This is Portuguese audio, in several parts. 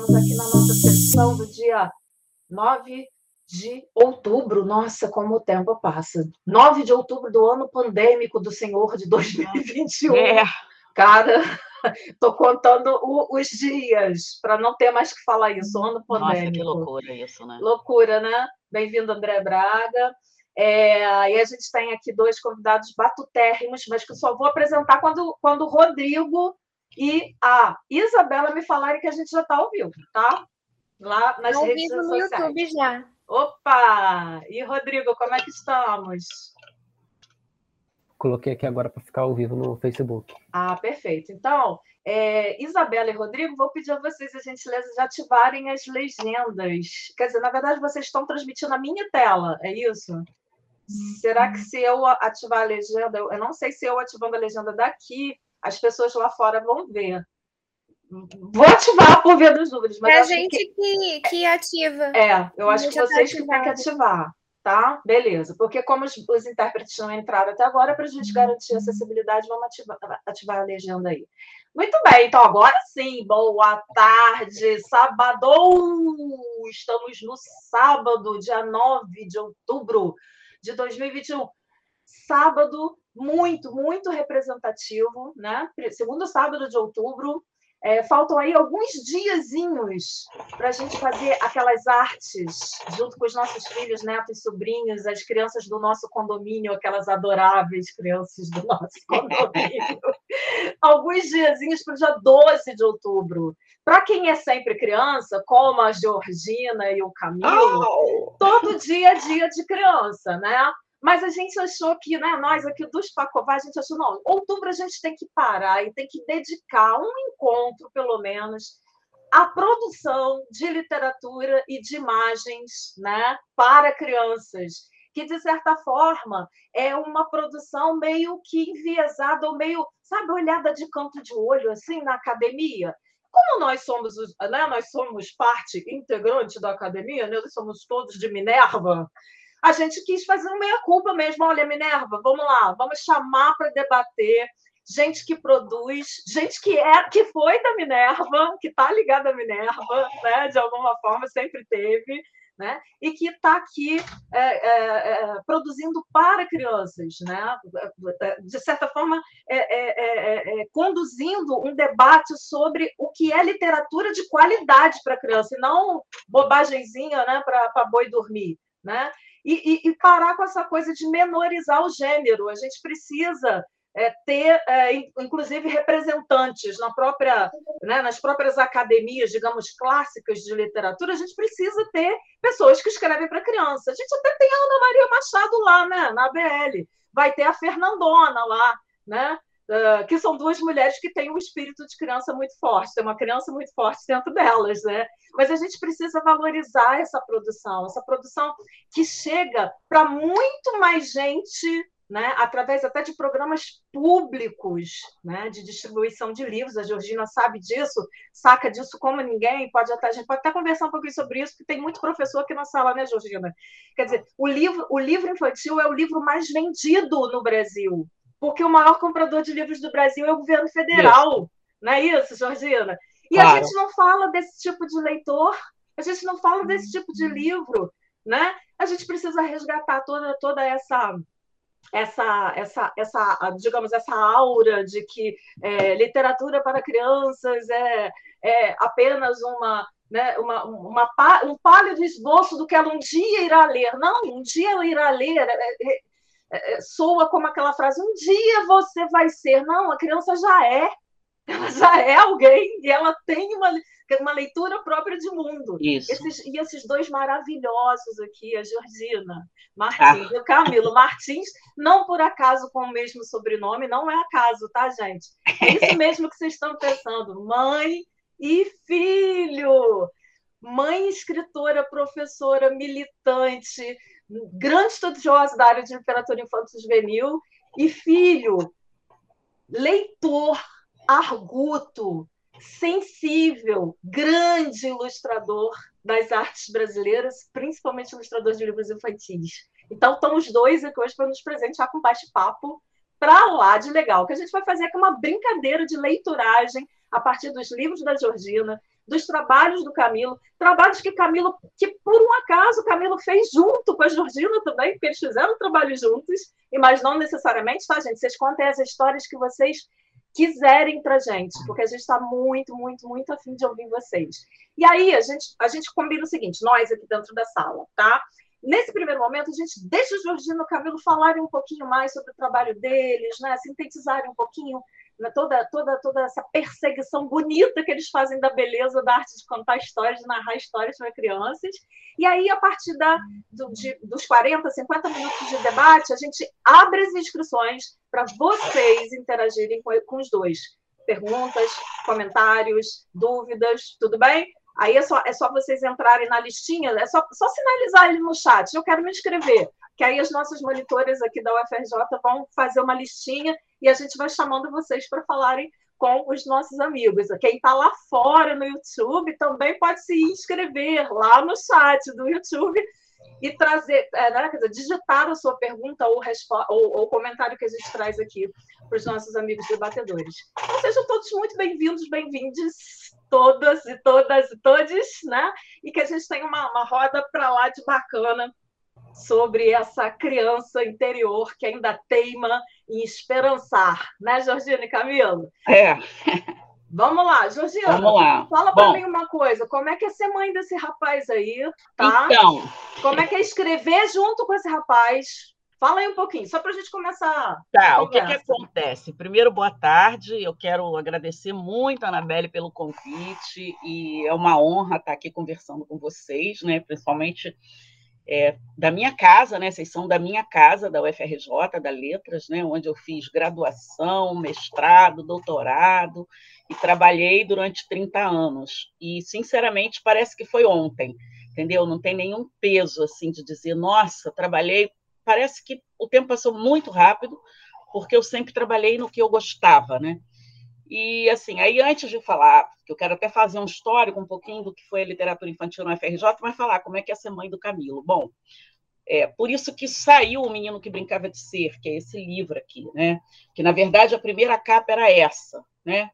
estamos aqui na nossa sessão do dia 9 de outubro. Nossa, como o tempo passa. 9 de outubro do ano pandêmico do Senhor de 2021. É. Cara, estou contando o, os dias para não ter mais que falar isso. Ano pandêmico. Nossa, que loucura isso, né? Loucura, né? Bem-vindo, André Braga. É, e a gente tem aqui dois convidados batutérrimos, mas que só vou apresentar quando, quando o Rodrigo e a Isabela me falarem que a gente já está ao vivo, tá? Lá nas ao redes vivo sociais. no YouTube já. Opa! E Rodrigo, como é que estamos? Coloquei aqui agora para ficar ao vivo no Facebook. Ah, perfeito. Então, é, Isabela e Rodrigo, vou pedir a vocês a gentileza de ativarem as legendas. Quer dizer, na verdade, vocês estão transmitindo a minha tela, é isso? Será que se eu ativar a legenda, eu não sei se eu ativando a legenda daqui, as pessoas lá fora vão ver. Vou ativar por via dos dúvidas. Mas é a gente que... Que, que ativa. É, eu acho que tá vocês que têm que ativar, tá? Beleza. Porque como os, os intérpretes não entraram até agora, para a gente garantir a acessibilidade, vamos ativar, ativar a legenda aí. Muito bem, então agora sim, boa tarde, sábado! Estamos no sábado, dia 9 de outubro de 2021. Sábado muito, muito representativo, né? Segundo sábado de outubro, é, faltam aí alguns diazinhos para a gente fazer aquelas artes junto com os nossos filhos, netos e sobrinhos, as crianças do nosso condomínio, aquelas adoráveis crianças do nosso condomínio. alguns diazinhos para o dia 12 de outubro. Para quem é sempre criança, como a Georgina e o Camilo, oh! todo dia é dia de criança, né? Mas a gente achou que, né, nós aqui dos Pacová, a gente achou, não, outubro a gente tem que parar e tem que dedicar um encontro, pelo menos, à produção de literatura e de imagens né, para crianças, que, de certa forma, é uma produção meio que enviesada, ou meio, sabe, olhada de canto de olho, assim, na academia. Como nós somos, né, nós somos parte integrante da academia, né, nós somos todos de Minerva, a gente quis fazer uma meia-culpa mesmo. Olha, Minerva, vamos lá, vamos chamar para debater gente que produz, gente que é, que foi da Minerva, que está ligada à Minerva, né? de alguma forma, sempre teve, né? e que está aqui é, é, é, produzindo para crianças, né? de certa forma, é, é, é, conduzindo um debate sobre o que é literatura de qualidade para criança, e não bobagemzinha né? para boi dormir. Né? E, e, e parar com essa coisa de menorizar o gênero. A gente precisa é, ter, é, inclusive, representantes na própria, né, nas próprias academias, digamos, clássicas de literatura, a gente precisa ter pessoas que escrevem para criança. A gente até tem a Ana Maria Machado lá, né, na ABL, vai ter a Fernandona lá, né? Uh, que são duas mulheres que têm um espírito de criança muito forte, tem uma criança muito forte dentro delas, né? Mas a gente precisa valorizar essa produção, essa produção que chega para muito mais gente, né? Através até de programas públicos, né? De distribuição de livros. A Georgina sabe disso, saca disso como ninguém. Pode até a gente pode até conversar um pouquinho sobre isso, porque tem muito professor aqui na sala, né, Georgina? Quer dizer, o livro, o livro infantil é o livro mais vendido no Brasil porque o maior comprador de livros do Brasil é o governo federal. Isso. Não é isso, Georgina? E claro. a gente não fala desse tipo de leitor, a gente não fala desse tipo de livro, né? A gente precisa resgatar toda, toda essa essa, essa, essa, digamos, essa aura de que é, literatura para crianças é, é apenas uma, né, uma, uma, um pálido esboço do que ela um dia irá ler. Não, um dia ela irá ler. É, é, soa como aquela frase: um dia você vai ser. Não, a criança já é. Ela já é alguém e ela tem uma, uma leitura própria de mundo. Isso. Esses, e esses dois maravilhosos aqui, a Georgina Martins ah. e o Camilo Martins, não por acaso com o mesmo sobrenome, não é acaso, tá, gente? É isso mesmo que vocês estão pensando. Mãe e filho. Mãe escritora, professora, militante, grande estudiosa da área de literatura infanto-juvenil, e filho, leitor, arguto, sensível, grande ilustrador das artes brasileiras, principalmente ilustrador de livros infantis. Então, estão os dois aqui hoje para nos presentear com bate-papo para lá de legal, que a gente vai fazer aqui uma brincadeira de leituragem a partir dos livros da Georgina, dos trabalhos do Camilo, trabalhos que Camilo, que por um acaso Camilo fez junto com a Georgina também, porque eles fizeram trabalho juntos, mas não necessariamente, tá, gente? Vocês contem as histórias que vocês quiserem para gente, porque a gente está muito, muito, muito afim de ouvir vocês. E aí a gente, a gente combina o seguinte, nós aqui dentro da sala, tá? Nesse primeiro momento, a gente deixa o Georgino e o Camilo falarem um pouquinho mais sobre o trabalho deles, né? sintetizarem um pouquinho? Toda, toda, toda essa perseguição bonita que eles fazem da beleza da arte de contar histórias, de narrar histórias para crianças. E aí, a partir da, do, de, dos 40, 50 minutos de debate, a gente abre as inscrições para vocês interagirem com, com os dois. Perguntas, comentários, dúvidas, tudo bem? Aí é só, é só vocês entrarem na listinha, é só, só sinalizar ele no chat, eu quero me inscrever. Que aí as nossas monitores aqui da UFRJ vão fazer uma listinha e a gente vai chamando vocês para falarem com os nossos amigos. Quem está lá fora no YouTube também pode se inscrever lá no chat do YouTube e trazer, é, né, quer dizer, digitar a sua pergunta ou, ou, ou comentário que a gente traz aqui para os nossos amigos debatedores. Então, sejam todos muito bem-vindos, bem-vindes, todas e todas e todos, né? E que a gente tenha uma, uma roda para lá de bacana sobre essa criança interior que ainda teima em esperançar, né, Georgina e Camilo? É. Vamos lá, Georgina. Vamos lá. Fala para mim uma coisa. Como é que é ser mãe desse rapaz aí, tá? Então. Como é que é escrever junto com esse rapaz? Fala aí um pouquinho, só para a gente começar. Tá, o que, que acontece? Primeiro, boa tarde. Eu quero agradecer muito a Anabelle pelo convite e é uma honra estar aqui conversando com vocês, né? Principalmente é, da minha casa, né? Vocês são da minha casa, da UFRJ, da Letras, né? Onde eu fiz graduação, mestrado, doutorado e trabalhei durante 30 anos. E, sinceramente, parece que foi ontem, entendeu? Não tem nenhum peso, assim, de dizer, nossa, trabalhei. Parece que o tempo passou muito rápido, porque eu sempre trabalhei no que eu gostava, né? E, assim, aí antes de falar, que eu quero até fazer um histórico um pouquinho do que foi a literatura infantil no FRJ, mas falar como é que é ser mãe do Camilo. Bom, é por isso que saiu O Menino que Brincava de Ser, que é esse livro aqui, né? Que, na verdade, a primeira capa era essa, né?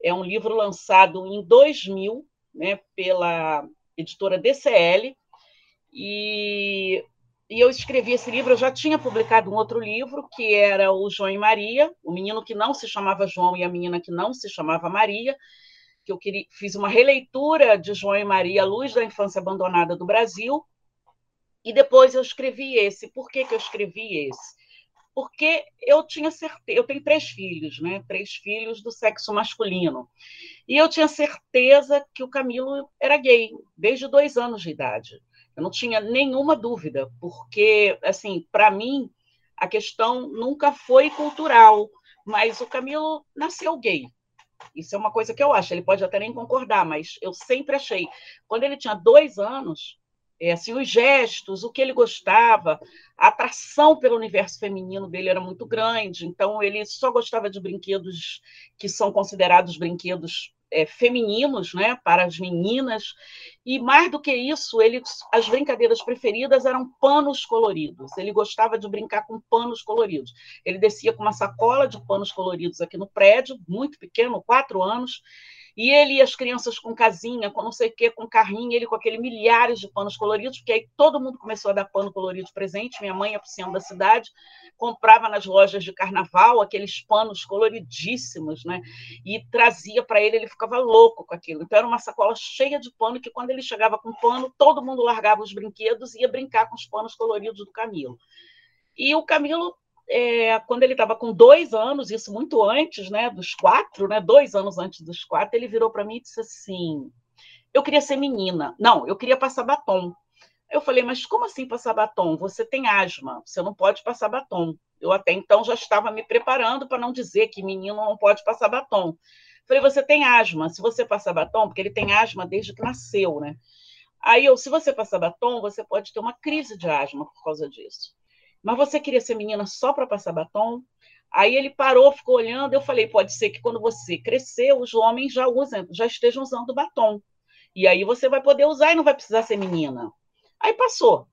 É um livro lançado em 2000, né, pela editora DCL, e e eu escrevi esse livro, eu já tinha publicado um outro livro, que era o João e Maria, o menino que não se chamava João e a menina que não se chamava Maria, que eu queria, fiz uma releitura de João e Maria, Luz da Infância Abandonada do Brasil, e depois eu escrevi esse. Por que, que eu escrevi esse? Porque eu tinha certeza, eu tenho três filhos, né? Três filhos do sexo masculino. E eu tinha certeza que o Camilo era gay, desde dois anos de idade. Eu não tinha nenhuma dúvida, porque, assim, para mim, a questão nunca foi cultural, mas o Camilo nasceu gay. Isso é uma coisa que eu acho. Ele pode até nem concordar, mas eu sempre achei. Quando ele tinha dois anos, é, assim, os gestos, o que ele gostava, a atração pelo universo feminino dele era muito grande. Então, ele só gostava de brinquedos que são considerados brinquedos é, femininos, né, para as meninas, e mais do que isso, ele, as brincadeiras preferidas eram panos coloridos. Ele gostava de brincar com panos coloridos. Ele descia com uma sacola de panos coloridos aqui no prédio, muito pequeno, quatro anos, e ele e as crianças com casinha, com não sei o quê, com carrinho, ele com aquele milhares de panos coloridos, porque aí todo mundo começou a dar pano colorido presente. Minha mãe, a da cidade, comprava nas lojas de carnaval aqueles panos coloridíssimos, né? E trazia para ele, ele ficava louco com aquilo. Então era uma sacola cheia de pano que quando ele chegava com pano, todo mundo largava os brinquedos e ia brincar com os panos coloridos do Camilo. E o Camilo é, quando ele estava com dois anos, isso muito antes né, dos quatro, né, dois anos antes dos quatro, ele virou para mim e disse assim: Eu queria ser menina. Não, eu queria passar batom. Eu falei, mas como assim passar batom? Você tem asma, você não pode passar batom. Eu até então já estava me preparando para não dizer que menino não pode passar batom. Falei, você tem asma, se você passar batom, porque ele tem asma desde que nasceu, né? Aí eu, se você passar batom, você pode ter uma crise de asma por causa disso mas você queria ser menina só para passar batom? Aí ele parou, ficou olhando. Eu falei: pode ser que quando você crescer, os homens já usem, já estejam usando batom. E aí você vai poder usar e não vai precisar ser menina. Aí passou.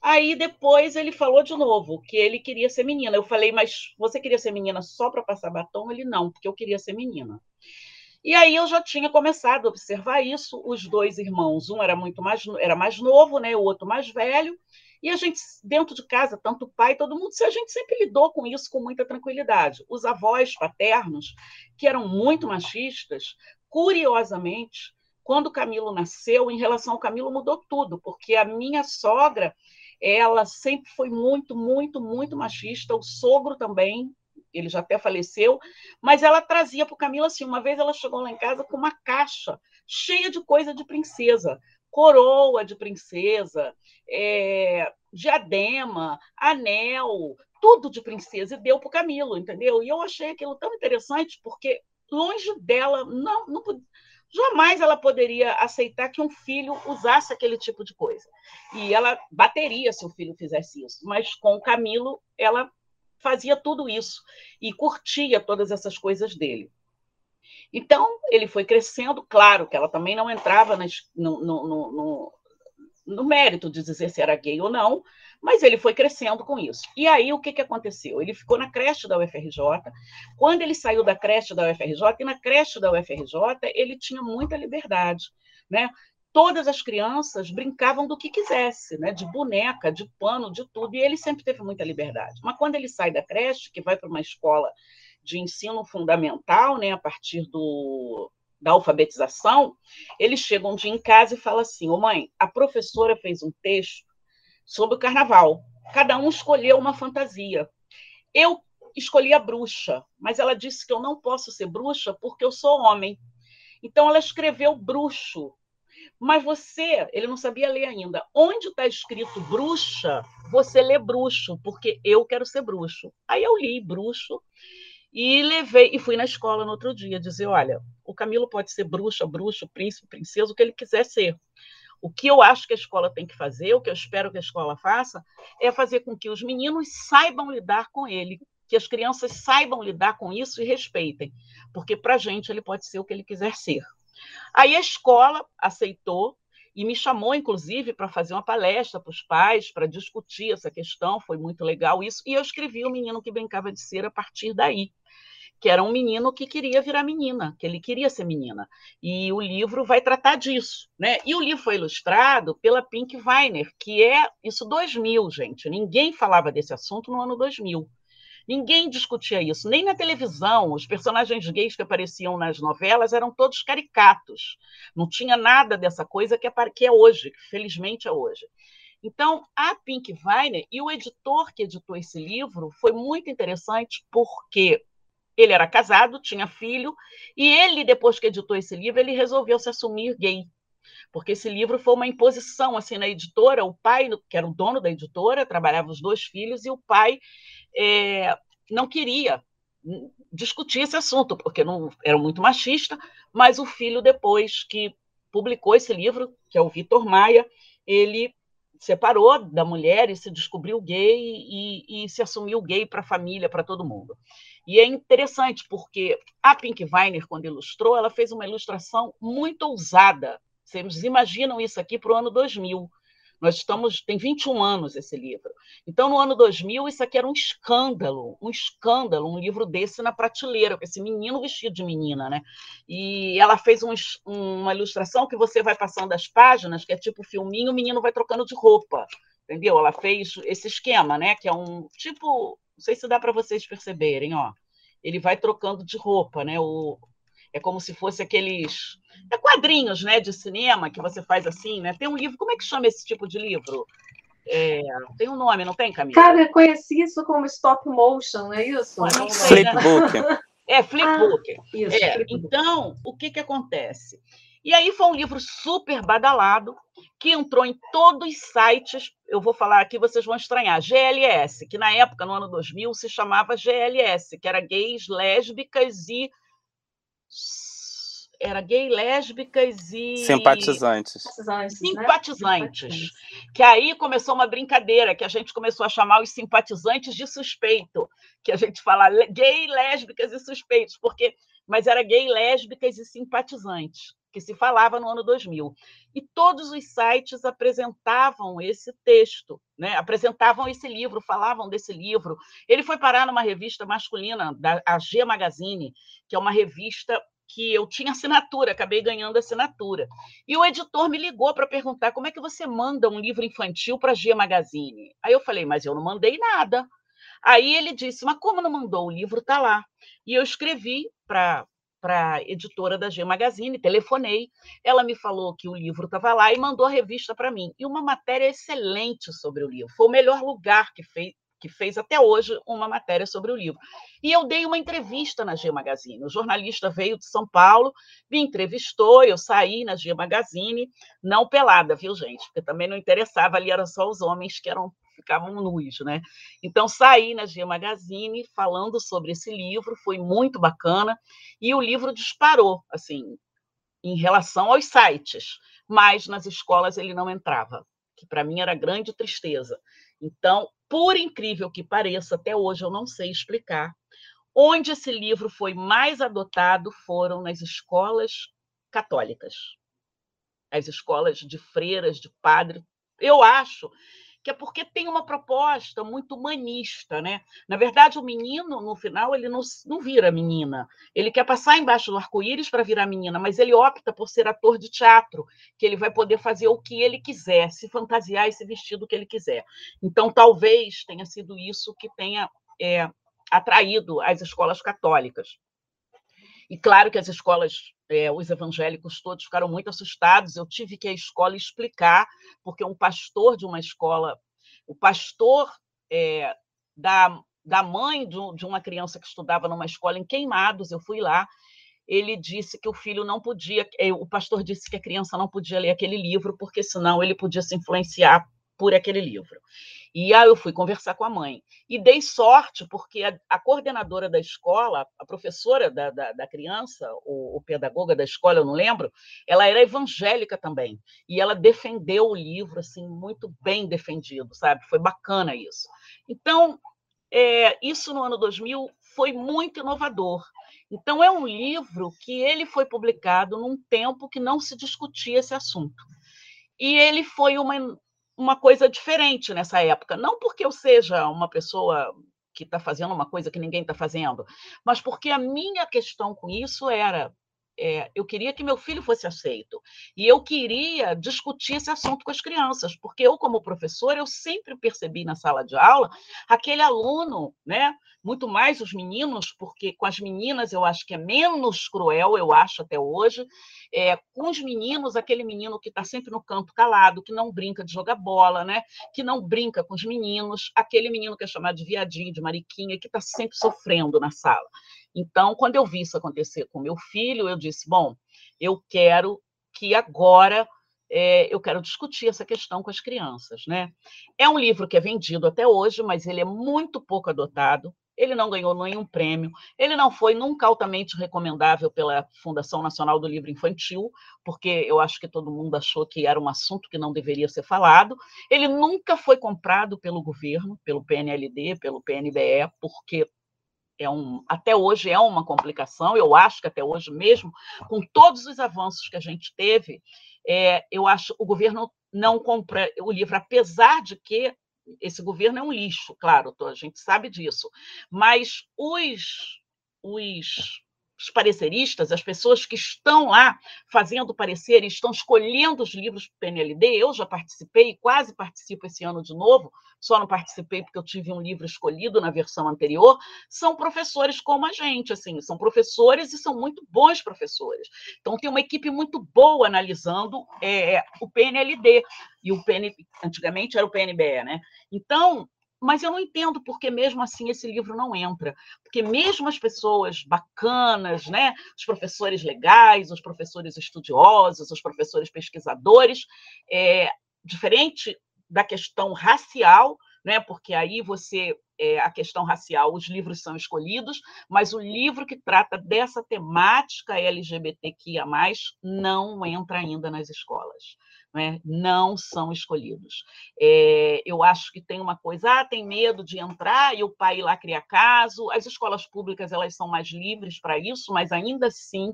Aí depois ele falou de novo que ele queria ser menina. Eu falei: mas você queria ser menina só para passar batom? Ele não, porque eu queria ser menina. E aí eu já tinha começado a observar isso. Os dois irmãos, um era muito mais era mais novo, né, o outro mais velho. E a gente dentro de casa, tanto o pai, todo mundo, a gente sempre lidou com isso com muita tranquilidade. Os avós paternos, que eram muito machistas, curiosamente, quando Camilo nasceu, em relação ao Camilo mudou tudo, porque a minha sogra, ela sempre foi muito, muito, muito machista, o sogro também, ele já até faleceu, mas ela trazia para o Camilo assim, uma vez ela chegou lá em casa com uma caixa cheia de coisa de princesa, coroa de princesa, é, diadema, anel, tudo de princesa, e deu para o Camilo, entendeu? E eu achei aquilo tão interessante, porque longe dela, não, não jamais ela poderia aceitar que um filho usasse aquele tipo de coisa. E ela bateria se o filho fizesse isso, mas com o Camilo, ela fazia tudo isso e curtia todas essas coisas dele. Então, ele foi crescendo, claro que ela também não entrava no, no, no, no, mérito de dizer se era gay ou não, mas ele foi crescendo com isso. E aí, o que, que aconteceu? Ele ficou na creche da UFRJ. Quando ele saiu da creche da UFRJ, e na creche da UFRJ, ele tinha muita liberdade. Né? todas as crianças brincavam do que quisesse, né? de boneca, de pano, de tudo, e ele sempre teve muita liberdade. Mas quando ele sai da creche, que vai para uma escola de ensino fundamental, né, a partir do, da alfabetização, ele chega um dia em casa e fala assim: Ô oh, mãe, a professora fez um texto sobre o carnaval. Cada um escolheu uma fantasia. Eu escolhi a bruxa, mas ela disse que eu não posso ser bruxa porque eu sou homem. Então ela escreveu bruxo mas você, ele não sabia ler ainda. Onde está escrito bruxa, você lê bruxo, porque eu quero ser bruxo. Aí eu li bruxo e levei e fui na escola no outro dia dizer, olha, o Camilo pode ser bruxa, bruxo, príncipe, princesa, o que ele quiser ser. O que eu acho que a escola tem que fazer, o que eu espero que a escola faça, é fazer com que os meninos saibam lidar com ele, que as crianças saibam lidar com isso e respeitem, porque para a gente ele pode ser o que ele quiser ser. Aí a escola aceitou e me chamou, inclusive, para fazer uma palestra para os pais, para discutir essa questão. Foi muito legal isso. E eu escrevi O Menino que Brincava de Ser a partir daí, que era um menino que queria virar menina, que ele queria ser menina. E o livro vai tratar disso. Né? E o livro foi ilustrado pela Pink Weiner, que é isso 2000, gente. Ninguém falava desse assunto no ano 2000. Ninguém discutia isso, nem na televisão. Os personagens gays que apareciam nas novelas eram todos caricatos. Não tinha nada dessa coisa que é, hoje, que felizmente é hoje. Então, a Pink Weiner e o editor que editou esse livro foi muito interessante porque ele era casado, tinha filho, e ele, depois que editou esse livro, ele resolveu se assumir gay. Porque esse livro foi uma imposição assim na editora. O pai, que era o dono da editora, trabalhava os dois filhos, e o pai é, não queria discutir esse assunto, porque não era muito machista, mas o filho, depois que publicou esse livro, que é o Vitor Maia, ele separou da mulher e se descobriu gay e, e se assumiu gay para a família, para todo mundo. E é interessante porque a Pink Weiner, quando ilustrou, ela fez uma ilustração muito ousada. Vocês imaginam isso aqui para o ano 2000. Nós estamos, tem 21 anos esse livro. Então, no ano 2000, isso aqui era um escândalo, um escândalo, um livro desse na prateleira, com esse menino vestido de menina, né? E ela fez um, uma ilustração que você vai passando as páginas, que é tipo filminho, o menino vai trocando de roupa, entendeu? Ela fez esse esquema, né? Que é um tipo, não sei se dá para vocês perceberem, ó. Ele vai trocando de roupa, né? O, é como se fosse aqueles é quadrinhos, né, de cinema que você faz assim, né? Tem um livro, como é que chama esse tipo de livro? É, tem um nome, não tem, Camila? Cara, eu conheci isso como stop motion, é isso? Não sei, Flipbook. Né? É, flipbook. Ah, isso, é, flipbook. Então, o que, que acontece? E aí foi um livro super badalado, que entrou em todos os sites, eu vou falar aqui, vocês vão estranhar, GLS, que na época, no ano 2000, se chamava GLS, que era gays, lésbicas e era gay, lésbicas e. Simpatizantes. Simpatizantes. Né? Que aí começou uma brincadeira, que a gente começou a chamar os simpatizantes de suspeito. Que a gente fala gay, lésbicas e suspeitos, porque. Mas era gay, lésbicas e simpatizantes, que se falava no ano 2000. E todos os sites apresentavam esse texto, né? apresentavam esse livro, falavam desse livro. Ele foi parar numa revista masculina, da a G Magazine, que é uma revista que eu tinha assinatura, acabei ganhando assinatura. E o editor me ligou para perguntar como é que você manda um livro infantil para a G Magazine. Aí eu falei, mas eu não mandei nada. Aí ele disse, mas como não mandou? O livro está lá. E eu escrevi para para a editora da G Magazine, telefonei, ela me falou que o livro estava lá e mandou a revista para mim. E uma matéria excelente sobre o livro. Foi o melhor lugar que fez, que fez até hoje uma matéria sobre o livro. E eu dei uma entrevista na G Magazine. O jornalista veio de São Paulo, me entrevistou, eu saí na G Magazine, não pelada, viu, gente? Porque também não interessava, ali eram só os homens que eram ficavam nus, né? Então saí na G Magazine falando sobre esse livro, foi muito bacana e o livro disparou, assim, em relação aos sites, mas nas escolas ele não entrava, que para mim era grande tristeza. Então, por incrível que pareça, até hoje eu não sei explicar. Onde esse livro foi mais adotado foram nas escolas católicas, as escolas de freiras, de padre. Eu acho que é porque tem uma proposta muito humanista, né? Na verdade, o menino, no final, ele não, não vira menina. Ele quer passar embaixo do arco-íris para virar menina, mas ele opta por ser ator de teatro, que ele vai poder fazer o que ele quiser, se fantasiar e se vestir do que ele quiser. Então, talvez tenha sido isso que tenha é, atraído as escolas católicas. E claro que as escolas, é, os evangélicos todos ficaram muito assustados. Eu tive que a escola explicar, porque um pastor de uma escola, o pastor é, da, da mãe de, de uma criança que estudava numa escola em Queimados, eu fui lá, ele disse que o filho não podia, é, o pastor disse que a criança não podia ler aquele livro, porque senão ele podia se influenciar por aquele livro. E aí eu fui conversar com a mãe. E dei sorte, porque a, a coordenadora da escola, a professora da, da, da criança, o, o, pedagoga da escola, eu não lembro, ela era evangélica também. E ela defendeu o livro, assim, muito bem defendido, sabe? Foi bacana isso. Então, é, isso no ano 2000 foi muito inovador. Então, é um livro que ele foi publicado num tempo que não se discutia esse assunto. E ele foi uma uma coisa diferente nessa época. Não porque eu seja uma pessoa que está fazendo uma coisa que ninguém está fazendo, mas porque a minha questão com isso era é, eu queria que meu filho fosse aceito. E eu queria discutir esse assunto com as crianças, porque eu, como professora, eu sempre percebi na sala de aula aquele aluno, né? muito mais os meninos, porque com as meninas eu acho que é menos cruel, eu acho até hoje. É, com os meninos, aquele menino que está sempre no canto calado, que não brinca de jogar bola, né? que não brinca com os meninos, aquele menino que é chamado de viadinho, de mariquinha, que está sempre sofrendo na sala. Então, quando eu vi isso acontecer com meu filho, eu disse: bom, eu quero que agora é, eu quero discutir essa questão com as crianças. Né? É um livro que é vendido até hoje, mas ele é muito pouco adotado. Ele não ganhou nenhum prêmio, ele não foi nunca altamente recomendável pela Fundação Nacional do Livro Infantil, porque eu acho que todo mundo achou que era um assunto que não deveria ser falado. Ele nunca foi comprado pelo governo, pelo PNLD, pelo PNBE, porque é um, até hoje é uma complicação, eu acho que até hoje mesmo, com todos os avanços que a gente teve, é, eu acho que o governo não compra o livro, apesar de que esse governo é um lixo, claro, a gente sabe disso, mas os, os os pareceristas, as pessoas que estão lá fazendo parecer e estão escolhendo os livros para o PNLD, eu já participei, quase participo esse ano de novo, só não participei porque eu tive um livro escolhido na versão anterior, são professores como a gente, assim, são professores e são muito bons professores. Então, tem uma equipe muito boa analisando é, o PNLD, e o PN, antigamente era o PNBE, né? Então, mas eu não entendo porque mesmo assim esse livro não entra, porque mesmo as pessoas bacanas, né, os professores legais, os professores estudiosos, os professores pesquisadores, é, diferente da questão racial, né, porque aí você é, a questão racial, os livros são escolhidos, mas o livro que trata dessa temática LGBTQIA+, não entra ainda nas escolas né, não são escolhidos. É, eu acho que tem uma coisa, ah, tem medo de entrar e o pai lá criar caso. As escolas públicas elas são mais livres para isso, mas ainda assim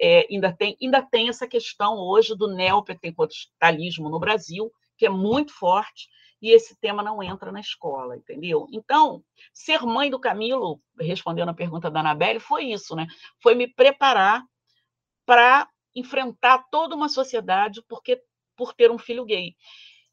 é, ainda, tem, ainda tem essa questão hoje do neopentecostalismo no Brasil, que é muito forte, e esse tema não entra na escola, entendeu? Então, ser mãe do Camilo, respondendo a pergunta da Anabelle, foi isso, né? Foi me preparar para enfrentar toda uma sociedade porque por ter um filho gay.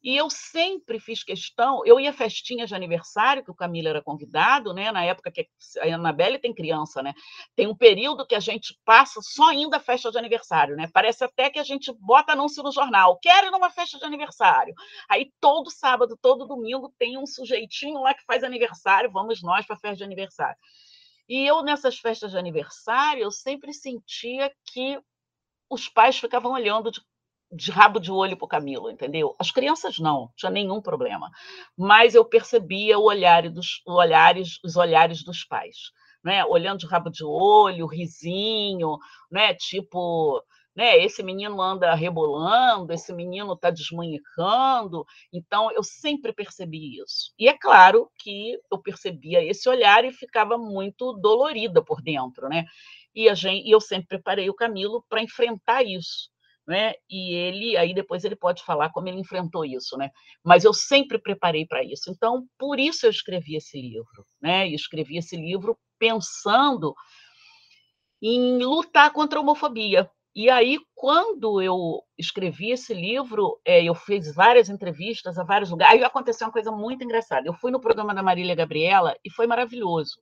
E eu sempre fiz questão, eu ia festinha de aniversário, que o Camilo era convidado, né? Na época que a Anabelle tem criança, né? Tem um período que a gente passa só à festa de aniversário, né? Parece até que a gente bota anúncio no jornal, quero ir numa festa de aniversário. Aí todo sábado, todo domingo tem um sujeitinho lá que faz aniversário, vamos nós para a festa de aniversário. E eu, nessas festas de aniversário, eu sempre sentia que os pais ficavam olhando de de rabo de olho para Camilo, entendeu? As crianças não, não tinha nenhum problema. Mas eu percebia o olhar dos, o olhares, os olhares dos pais, né? Olhando de rabo de olho, risinho, né? Tipo, né? Esse menino anda rebolando, esse menino está desmanhecando. Então eu sempre percebi isso. E é claro que eu percebia esse olhar e ficava muito dolorida por dentro, né? E, a gente, e eu sempre preparei o Camilo para enfrentar isso né? E ele, aí depois ele pode falar como ele enfrentou isso, né? Mas eu sempre preparei para isso. Então, por isso eu escrevi esse livro, né? E escrevi esse livro pensando em lutar contra a homofobia. E aí, quando eu escrevi esse livro, é, eu fiz várias entrevistas a vários lugares. Aí aconteceu uma coisa muito engraçada. Eu fui no programa da Marília Gabriela e foi maravilhoso.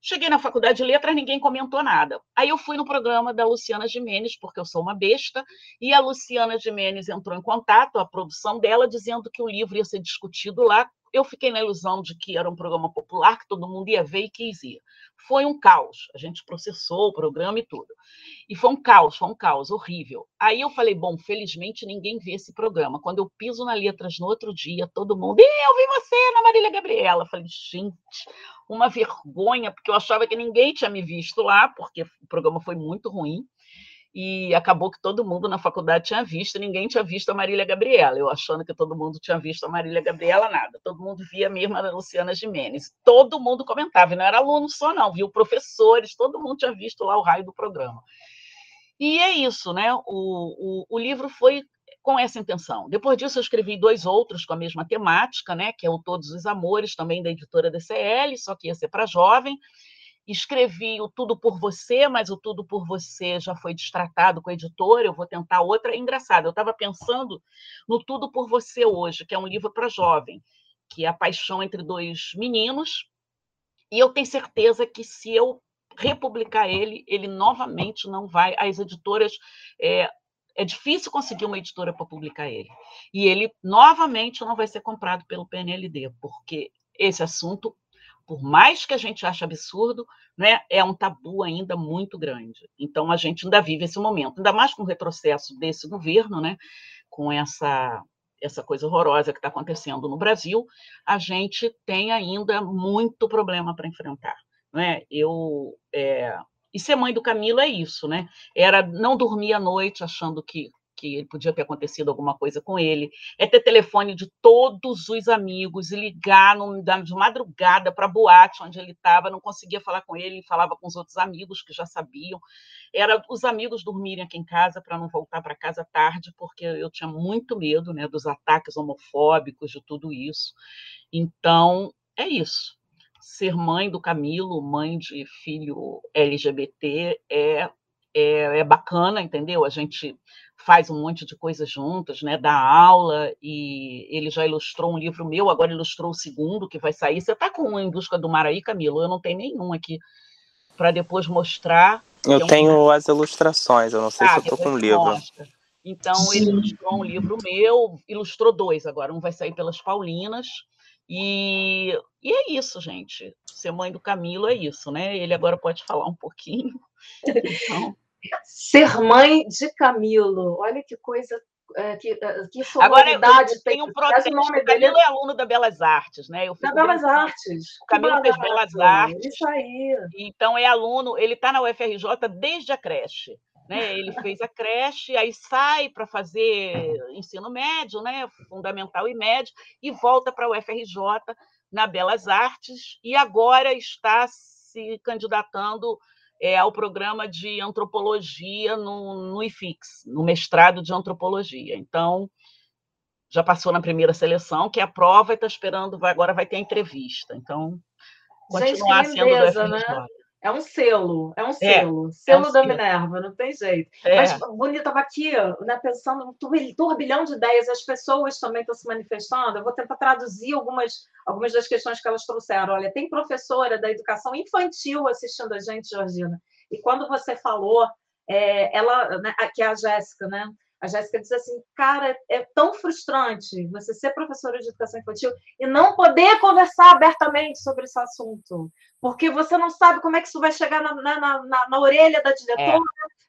Cheguei na faculdade de letras, ninguém comentou nada. Aí eu fui no programa da Luciana Gimenez, porque eu sou uma besta, e a Luciana Gimenez entrou em contato, a produção dela, dizendo que o livro ia ser discutido lá. Eu fiquei na ilusão de que era um programa popular, que todo mundo ia ver e quis ir. Foi um caos. A gente processou o programa e tudo. E foi um caos, foi um caos horrível. Aí eu falei, bom, felizmente ninguém vê esse programa. Quando eu piso na Letras no outro dia, todo mundo, eu vi você na Marília Gabriela. Eu falei, gente, uma vergonha, porque eu achava que ninguém tinha me visto lá, porque o programa foi muito ruim. E acabou que todo mundo na faculdade tinha visto, ninguém tinha visto a Marília Gabriela. Eu achando que todo mundo tinha visto a Marília Gabriela, nada. Todo mundo via mesmo a Luciana Gimenez. Todo mundo comentava, e não era aluno só, não, viu professores, todo mundo tinha visto lá o raio do programa. E é isso, né? O, o, o livro foi com essa intenção. Depois disso, eu escrevi dois outros com a mesma temática, né, que é o Todos os Amores, também da editora DCL, só que ia ser para jovem. Escrevi o Tudo por Você, mas o Tudo por Você já foi destratado com a editora, eu vou tentar outra. É engraçado, eu estava pensando no Tudo por Você hoje, que é um livro para jovem, que é a paixão entre dois meninos, e eu tenho certeza que se eu republicar ele, ele novamente não vai. As editoras é, é difícil conseguir uma editora para publicar ele. E ele, novamente, não vai ser comprado pelo PNLD, porque esse assunto, por mais que a gente ache absurdo, né, é um tabu ainda muito grande. Então, a gente ainda vive esse momento, ainda mais com o retrocesso desse governo, né, com essa essa coisa horrorosa que está acontecendo no Brasil, a gente tem ainda muito problema para enfrentar. Né? Eu é, e ser mãe do Camilo é isso, né? Era não dormir à noite achando que, que podia ter acontecido alguma coisa com ele, é ter telefone de todos os amigos e ligar no, de madrugada para a boate onde ele estava, não conseguia falar com ele, falava com os outros amigos que já sabiam. Era os amigos dormirem aqui em casa para não voltar para casa tarde, porque eu tinha muito medo né, dos ataques homofóbicos, de tudo isso. Então, é isso ser mãe do Camilo, mãe de filho LGBT, é, é, é, bacana, entendeu? A gente faz um monte de coisas juntas, né? Dá aula e ele já ilustrou um livro meu, agora ilustrou o segundo que vai sair. Você está com um em busca do mar aí, Camilo? Eu não tenho nenhum aqui para depois mostrar. Eu é um... tenho as ilustrações, eu não sei ah, se eu estou com o livro. Mostra. Então, Sim. ele ilustrou um livro meu, ilustrou dois agora. Um vai sair pelas Paulinas e, e é isso, gente. Ser mãe do Camilo é isso, né? Ele agora pode falar um pouquinho. Então... Ser mãe de Camilo, olha que coisa é, que, é, que Agora, tem um protesto. O Camilo dele... é aluno da Belas Artes, né? Eu da Belas Artes. O Camilo fez Belas Artes. Isso aí. Então, é aluno, ele está na UFRJ desde a creche. Né? Ele fez a creche, aí sai para fazer ensino médio, né? fundamental e médio, e volta para a UFRJ na Belas Artes, e agora está se candidatando é, ao programa de antropologia no, no IFIX, no mestrado de antropologia. Então, já passou na primeira seleção, que é a prova, e está esperando, vai, agora vai ter a entrevista. Então, continuar Gente, sendo do FRJ. Né? É um selo, é um selo. É, selo é um da selo. Minerva, não tem jeito. É. Mas, Bonita, estava aqui né, pensando um turbilhão de ideias, as pessoas também estão se manifestando. Eu vou tentar traduzir algumas, algumas das questões que elas trouxeram. Olha, tem professora da educação infantil assistindo a gente, Georgina. E quando você falou, é, ela, né, que é a Jéssica, né? A Jéssica disse assim, cara, é tão frustrante você ser professora de educação infantil e não poder conversar abertamente sobre esse assunto, porque você não sabe como é que isso vai chegar na, na, na, na orelha da diretora, é.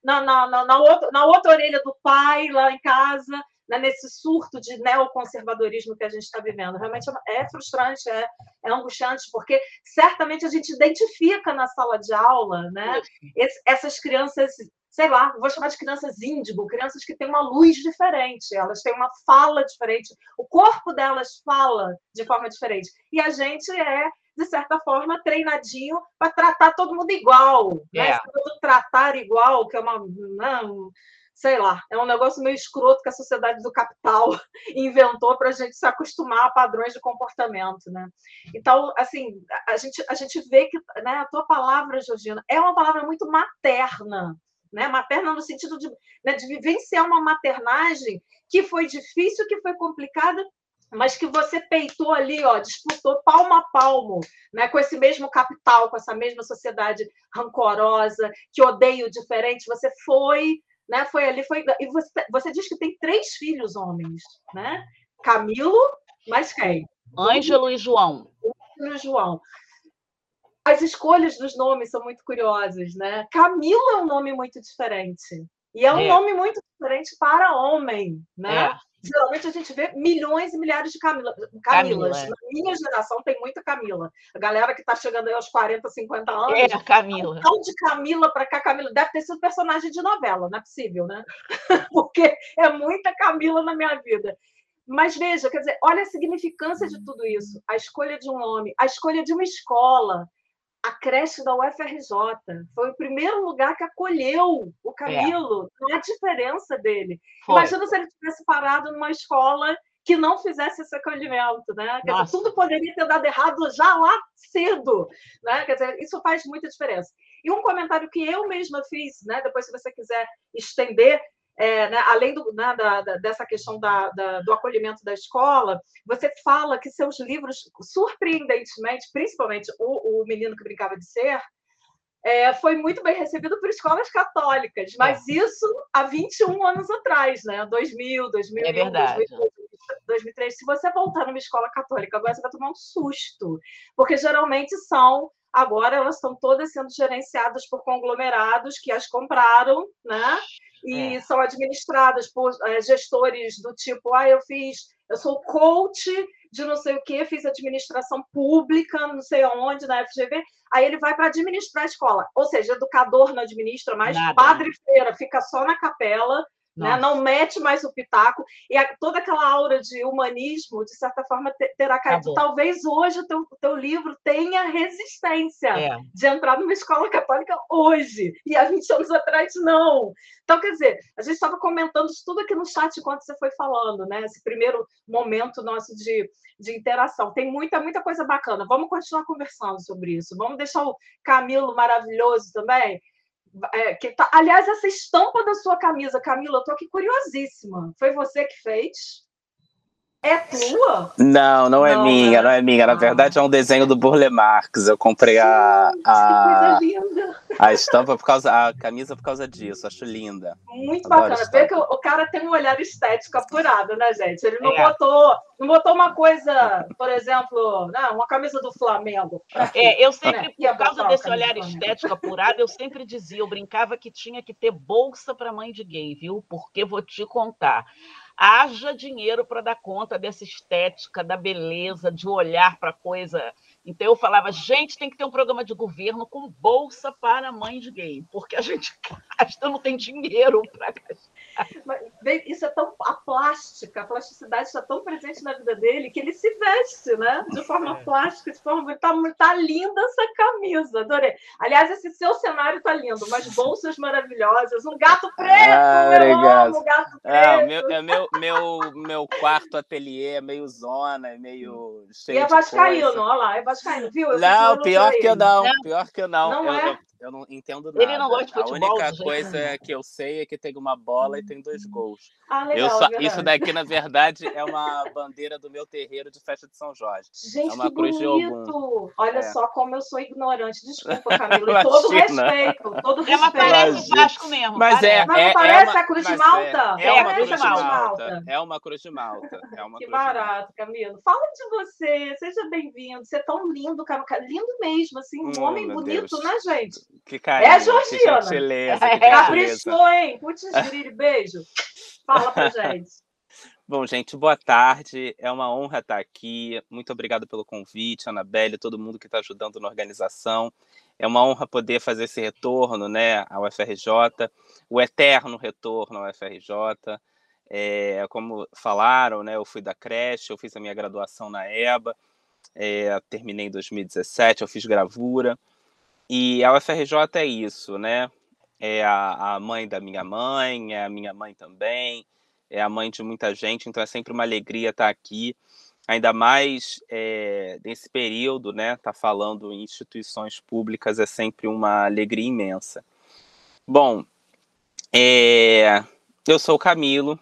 na, na, na, outra, na outra orelha do pai lá em casa, né, nesse surto de neoconservadorismo que a gente está vivendo. Realmente é, é frustrante, é, é, angustiante, porque certamente a gente identifica na sala de aula né, esse, essas crianças sei lá, vou chamar de crianças índigo, crianças que têm uma luz diferente, elas têm uma fala diferente, o corpo delas fala de forma diferente. E a gente é, de certa forma, treinadinho para tratar todo mundo igual. Né? É. tratar igual, que é uma. Não, sei lá, é um negócio meio escroto que a sociedade do capital inventou para a gente se acostumar a padrões de comportamento, né? Então, assim, a gente, a gente vê que né, a tua palavra, Georgina, é uma palavra muito materna, né? Materna no sentido de, né, de vivenciar uma maternagem que foi difícil, que foi complicada, mas que você peitou ali, ó, disputou palmo a palmo, né, com esse mesmo capital, com essa mesma sociedade rancorosa, que odeia o diferente, você foi, né, foi ali, foi e você, você diz que tem três filhos homens, né? Camilo, mais quem? Ângelo e João. Ângelo e João as escolhas dos nomes são muito curiosas, né? Camila é um nome muito diferente. E é um é. nome muito diferente para homem, né? É. Geralmente a gente vê milhões e milhares de Camila, Camilas. Camila, é. Na minha geração tem muita Camila. A galera que está chegando aí aos 40, 50 anos. É, Camila. Então, de Camila para cá, Camila. Deve ter sido personagem de novela, não é possível, né? Porque é muita Camila na minha vida. Mas veja, quer dizer, olha a significância de tudo isso. A escolha de um nome, a escolha de uma escola, a creche da UFRJ. Foi o primeiro lugar que acolheu o Camilo, é. não há diferença dele. Foi. Imagina se ele tivesse parado numa escola que não fizesse esse acolhimento, né? Quer dizer, tudo poderia ter dado errado já lá cedo, né? Quer dizer, isso faz muita diferença. E um comentário que eu mesma fiz, né? Depois, se você quiser estender, é, né, além do, né, da, da, dessa questão da, do acolhimento da escola, você fala que seus livros, surpreendentemente, principalmente o, o Menino que Brincava de Ser, é, foi muito bem recebido por escolas católicas, mas é. isso há 21 anos atrás, né? 2000, 2001, é verdade. 2003. Se você voltar numa escola católica, agora você vai tomar um susto, porque geralmente são agora elas estão todas sendo gerenciadas por conglomerados que as compraram, né? E é. são administradas por é, gestores do tipo, ah, eu fiz, eu sou coach de não sei o que, fiz administração pública, não sei aonde, na FGV, aí ele vai para administrar a escola. Ou seja, educador não administra mais, Nada. padre feira fica só na capela, né? não mete mais o pitaco, e a, toda aquela aura de humanismo, de certa forma, terá caído. Acabou. Talvez hoje o teu, teu livro tenha resistência é. de entrar numa escola católica hoje, e há 20 anos atrás não. Então, quer dizer, a gente estava comentando isso tudo aqui no chat enquanto você foi falando, né? esse primeiro momento nosso de, de interação. Tem muita, muita coisa bacana. Vamos continuar conversando sobre isso. Vamos deixar o Camilo maravilhoso também é, que tá, aliás, essa estampa da sua camisa, Camila, eu tô aqui curiosíssima. Foi você que fez? É tua? Não, não é não, minha, né? não é minha. Na ah. verdade, é um desenho do Burle Marx. Eu comprei a, a, a estampa por causa, a camisa por causa disso. Acho linda. Muito Adoro bacana. Vê que o, cara tem um olhar estético apurado, né, gente? Ele não é. botou, não botou uma coisa, por exemplo, né, uma camisa do Flamengo. É, eu sempre, por causa desse olhar estético apurado, eu sempre dizia, eu brincava que tinha que ter bolsa para mãe de gay, viu? Porque vou te contar haja dinheiro para dar conta dessa estética, da beleza, de olhar para coisa. Então eu falava, gente, tem que ter um programa de governo com bolsa para mães gay, porque a gente gasta, não tem dinheiro para isso é tão. A plástica, a plasticidade está tão presente na vida dele que ele se veste, né? De forma é. plástica, de forma. Tá, tá linda essa camisa, adorei. Aliás, esse seu cenário tá lindo, umas bolsas maravilhosas, um gato preto, ah, eu amo gato preto. É, meu, é meu, meu, meu quarto ateliê é meio zona, é meio. Cheio e é vascaíno, olha lá, é vascaíno, viu? Eu não, pior que eu não, pior que eu não. Não eu, é? Eu, não entendo nada. Ele não gosta de futebol. A única coisa né? que eu sei é que tem uma bola e tem dois gols. Ah, legal, só, isso daqui, na verdade, é uma bandeira do meu terreiro de festa de São Jorge. Gente, é uma que cruz bonito! De Ogum. Olha é. só como eu sou ignorante. Desculpa, Camila. todo respeito. Todo respeito. É uma parece Vasco mesmo. Mas, parece. é, mas não é, parece é uma, a cruz de Malta? É, é uma cruz de Malta. É uma cruz de Malta. É uma que barato, Camilo. Fala de você. Seja bem-vindo. Você é tão lindo, cara. Lindo mesmo, assim. Um hum, homem bonito, Deus. né, gente? Que carinho. É Georgiana. Que gentileza, que Caprichou, hein? Putz, beijo. Fala pra gente. Bom, gente, boa tarde. É uma honra estar aqui. Muito obrigado pelo convite, Anabelle, todo mundo que está ajudando na organização. É uma honra poder fazer esse retorno né, ao FRJ, o eterno retorno ao FRJ. É, como falaram, né, eu fui da creche, eu fiz a minha graduação na EBA, é, terminei em 2017, eu fiz gravura. E a UFRJ é isso, né? É a, a mãe da minha mãe, é a minha mãe também, é a mãe de muita gente, então é sempre uma alegria estar aqui, ainda mais é, nesse período, né? Tá falando em instituições públicas é sempre uma alegria imensa. Bom, é, eu sou o Camilo,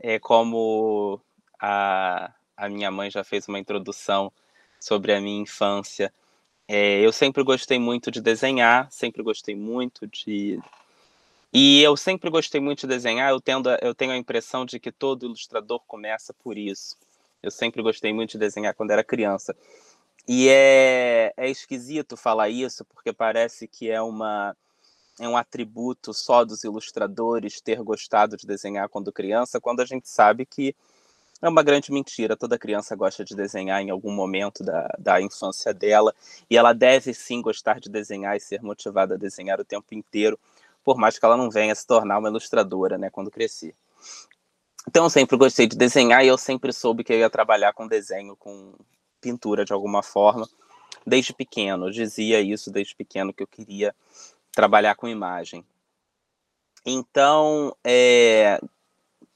é, como a, a minha mãe já fez uma introdução sobre a minha infância. É, eu sempre gostei muito de desenhar, sempre gostei muito de. E eu sempre gostei muito de desenhar, eu, tendo, eu tenho a impressão de que todo ilustrador começa por isso. Eu sempre gostei muito de desenhar quando era criança. E é, é esquisito falar isso, porque parece que é, uma, é um atributo só dos ilustradores ter gostado de desenhar quando criança, quando a gente sabe que é uma grande mentira. Toda criança gosta de desenhar em algum momento da, da infância dela, e ela deve sim gostar de desenhar e ser motivada a desenhar o tempo inteiro, por mais que ela não venha se tornar uma ilustradora, né, quando crescer. Então, eu sempre gostei de desenhar e eu sempre soube que eu ia trabalhar com desenho, com pintura de alguma forma, desde pequeno. Eu dizia isso desde pequeno, que eu queria trabalhar com imagem. Então, é,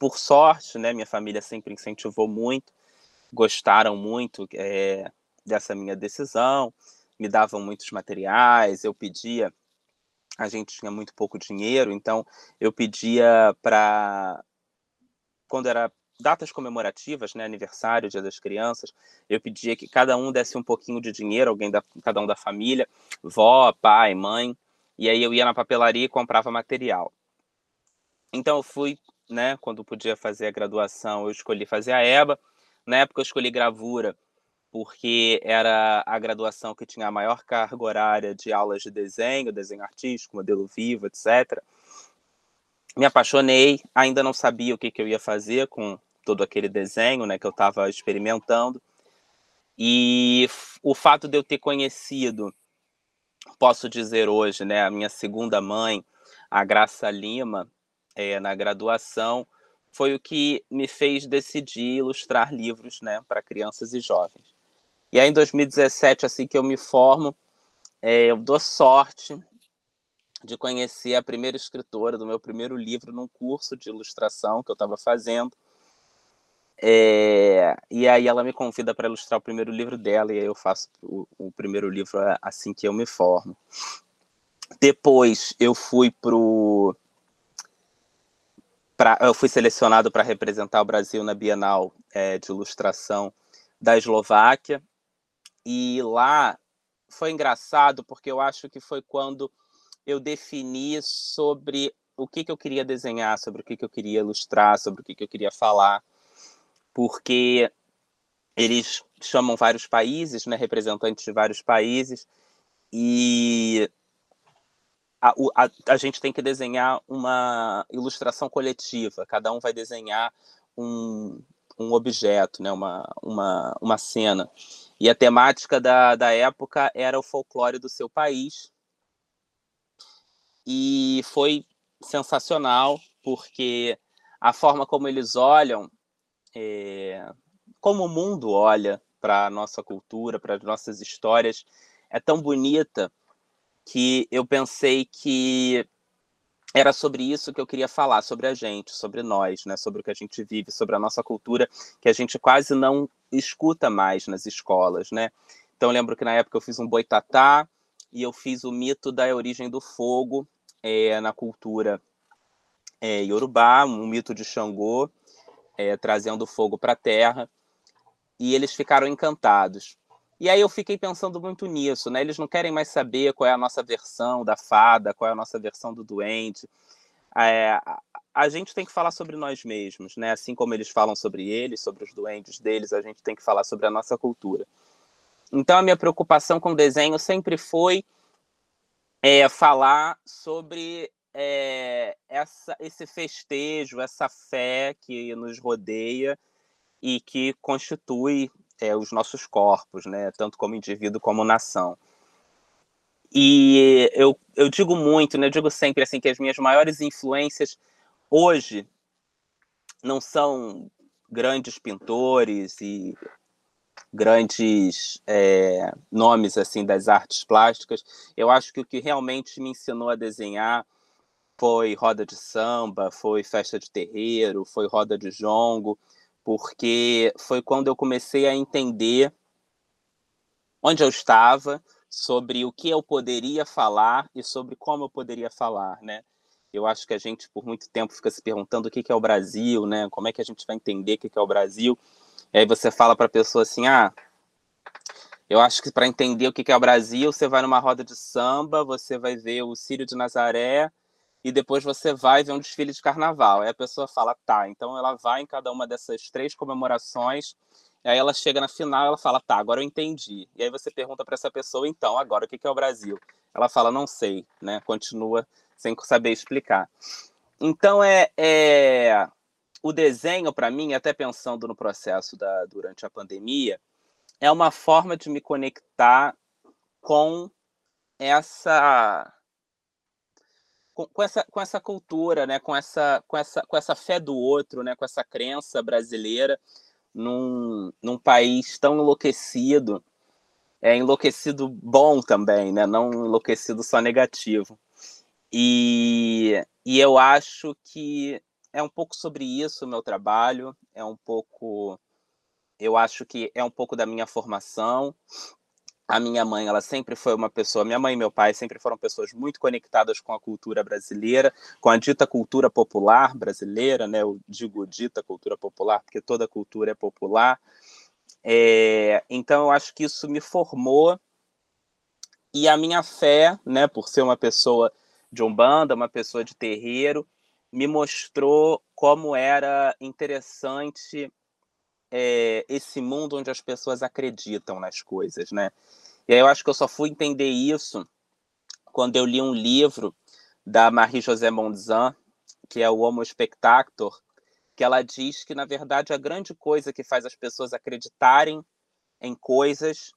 por sorte, né, minha família sempre incentivou muito, gostaram muito é, dessa minha decisão, me davam muitos materiais, eu pedia, a gente tinha muito pouco dinheiro, então eu pedia para quando era datas comemorativas, né, aniversário, Dia das Crianças, eu pedia que cada um desse um pouquinho de dinheiro, alguém da cada um da família, vó, pai, mãe, e aí eu ia na papelaria e comprava material. Então eu fui né? Quando podia fazer a graduação, eu escolhi fazer a EBA. Na época eu escolhi gravura porque era a graduação que tinha a maior carga horária de aulas de desenho, desenho artístico, modelo vivo, etc. Me apaixonei, ainda não sabia o que, que eu ia fazer com todo aquele desenho né, que eu estava experimentando. E o fato de eu ter conhecido, posso dizer hoje, né, a minha segunda mãe, a Graça Lima, é, na graduação foi o que me fez decidir ilustrar livros né, para crianças e jovens. E aí, em 2017, assim que eu me formo, é, eu dou sorte de conhecer a primeira escritora do meu primeiro livro num curso de ilustração que eu estava fazendo. É, e aí ela me convida para ilustrar o primeiro livro dela, e aí eu faço o, o primeiro livro assim que eu me formo. Depois eu fui para pra, eu fui selecionado para representar o Brasil na Bienal é, de Ilustração da Eslováquia. E lá foi engraçado, porque eu acho que foi quando eu defini sobre o que, que eu queria desenhar, sobre o que, que eu queria ilustrar, sobre o que, que eu queria falar. Porque eles chamam vários países, né, representantes de vários países, e a, a, a, gente tem que desenhar uma ilustração coletiva, cada um vai desenhar um, um objeto, né, uma, uma, uma cena. E a temática da, da época era o folclore do seu país. E foi sensacional, porque a forma como eles olham, é, como o mundo olha para a nossa cultura, para as nossas histórias, é tão bonita que eu pensei que era sobre isso que eu queria falar, sobre a gente, sobre nós, né, sobre o que a gente vive, sobre a nossa cultura, que a gente quase não escuta mais nas escolas, né? Então lembro que na época eu fiz um boitatá e eu fiz o mito da origem do fogo é, na cultura é, Yorubá, um mito de Xangô, é, trazendo fogo para a terra, e eles ficaram encantados. E aí eu fiquei pensando muito nisso, né? Eles não querem mais saber qual é a nossa versão da fada, qual é a nossa versão do duende. É, a gente tem que falar sobre nós mesmos, né? Assim como eles falam sobre eles, sobre os duendes deles, a gente tem que falar sobre a nossa cultura. Então a minha preocupação com o desenho sempre foi é, falar sobre é, essa, esse festejo, essa fé que nos rodeia e que constitui é, os nossos corpos, né? tanto como indivíduo como nação. E eu, eu digo muito, né? eu digo sempre assim que as minhas maiores influências hoje não são grandes pintores e grandes é, nomes assim das artes plásticas. Eu acho que o que realmente me ensinou a desenhar foi roda de samba, foi festa de terreiro, foi roda de jongo, porque foi quando eu comecei a entender onde eu estava, sobre o que eu poderia falar e sobre como eu poderia falar, né? Eu acho que a gente por muito tempo fica se perguntando o que é o Brasil, né? Como é que a gente vai entender o que é o Brasil? E aí você fala para a pessoa assim, ah, eu acho que para entender o que é o Brasil, você vai numa roda de samba, você vai ver o Círio de Nazaré, e depois você vai ver um desfile de carnaval. Aí a pessoa fala, tá, então ela vai em cada uma dessas três comemorações, aí ela chega na final ela fala, tá, agora eu entendi. E aí você pergunta para essa pessoa, então, agora o que é o Brasil? Ela fala, não sei, né? Continua sem saber explicar. Então é, é... o desenho para mim, até pensando no processo da durante a pandemia, é uma forma de me conectar com essa com, com, essa, com essa cultura, né? com, essa, com, essa, com essa fé do outro, né? com essa crença brasileira num, num país tão enlouquecido, é enlouquecido bom também, né? não enlouquecido só negativo. E, e eu acho que é um pouco sobre isso o meu trabalho, é um pouco. Eu acho que é um pouco da minha formação, a minha mãe, ela sempre foi uma pessoa, minha mãe e meu pai sempre foram pessoas muito conectadas com a cultura brasileira, com a dita cultura popular brasileira, né? Eu digo dita cultura popular porque toda cultura é popular. É, então eu acho que isso me formou e a minha fé, né, por ser uma pessoa de umbanda, uma pessoa de terreiro, me mostrou como era interessante é, esse mundo onde as pessoas acreditam nas coisas, né? E aí eu acho que eu só fui entender isso quando eu li um livro da Marie-José Monzan, que é o Homo Spectator, que ela diz que, na verdade, a grande coisa que faz as pessoas acreditarem em coisas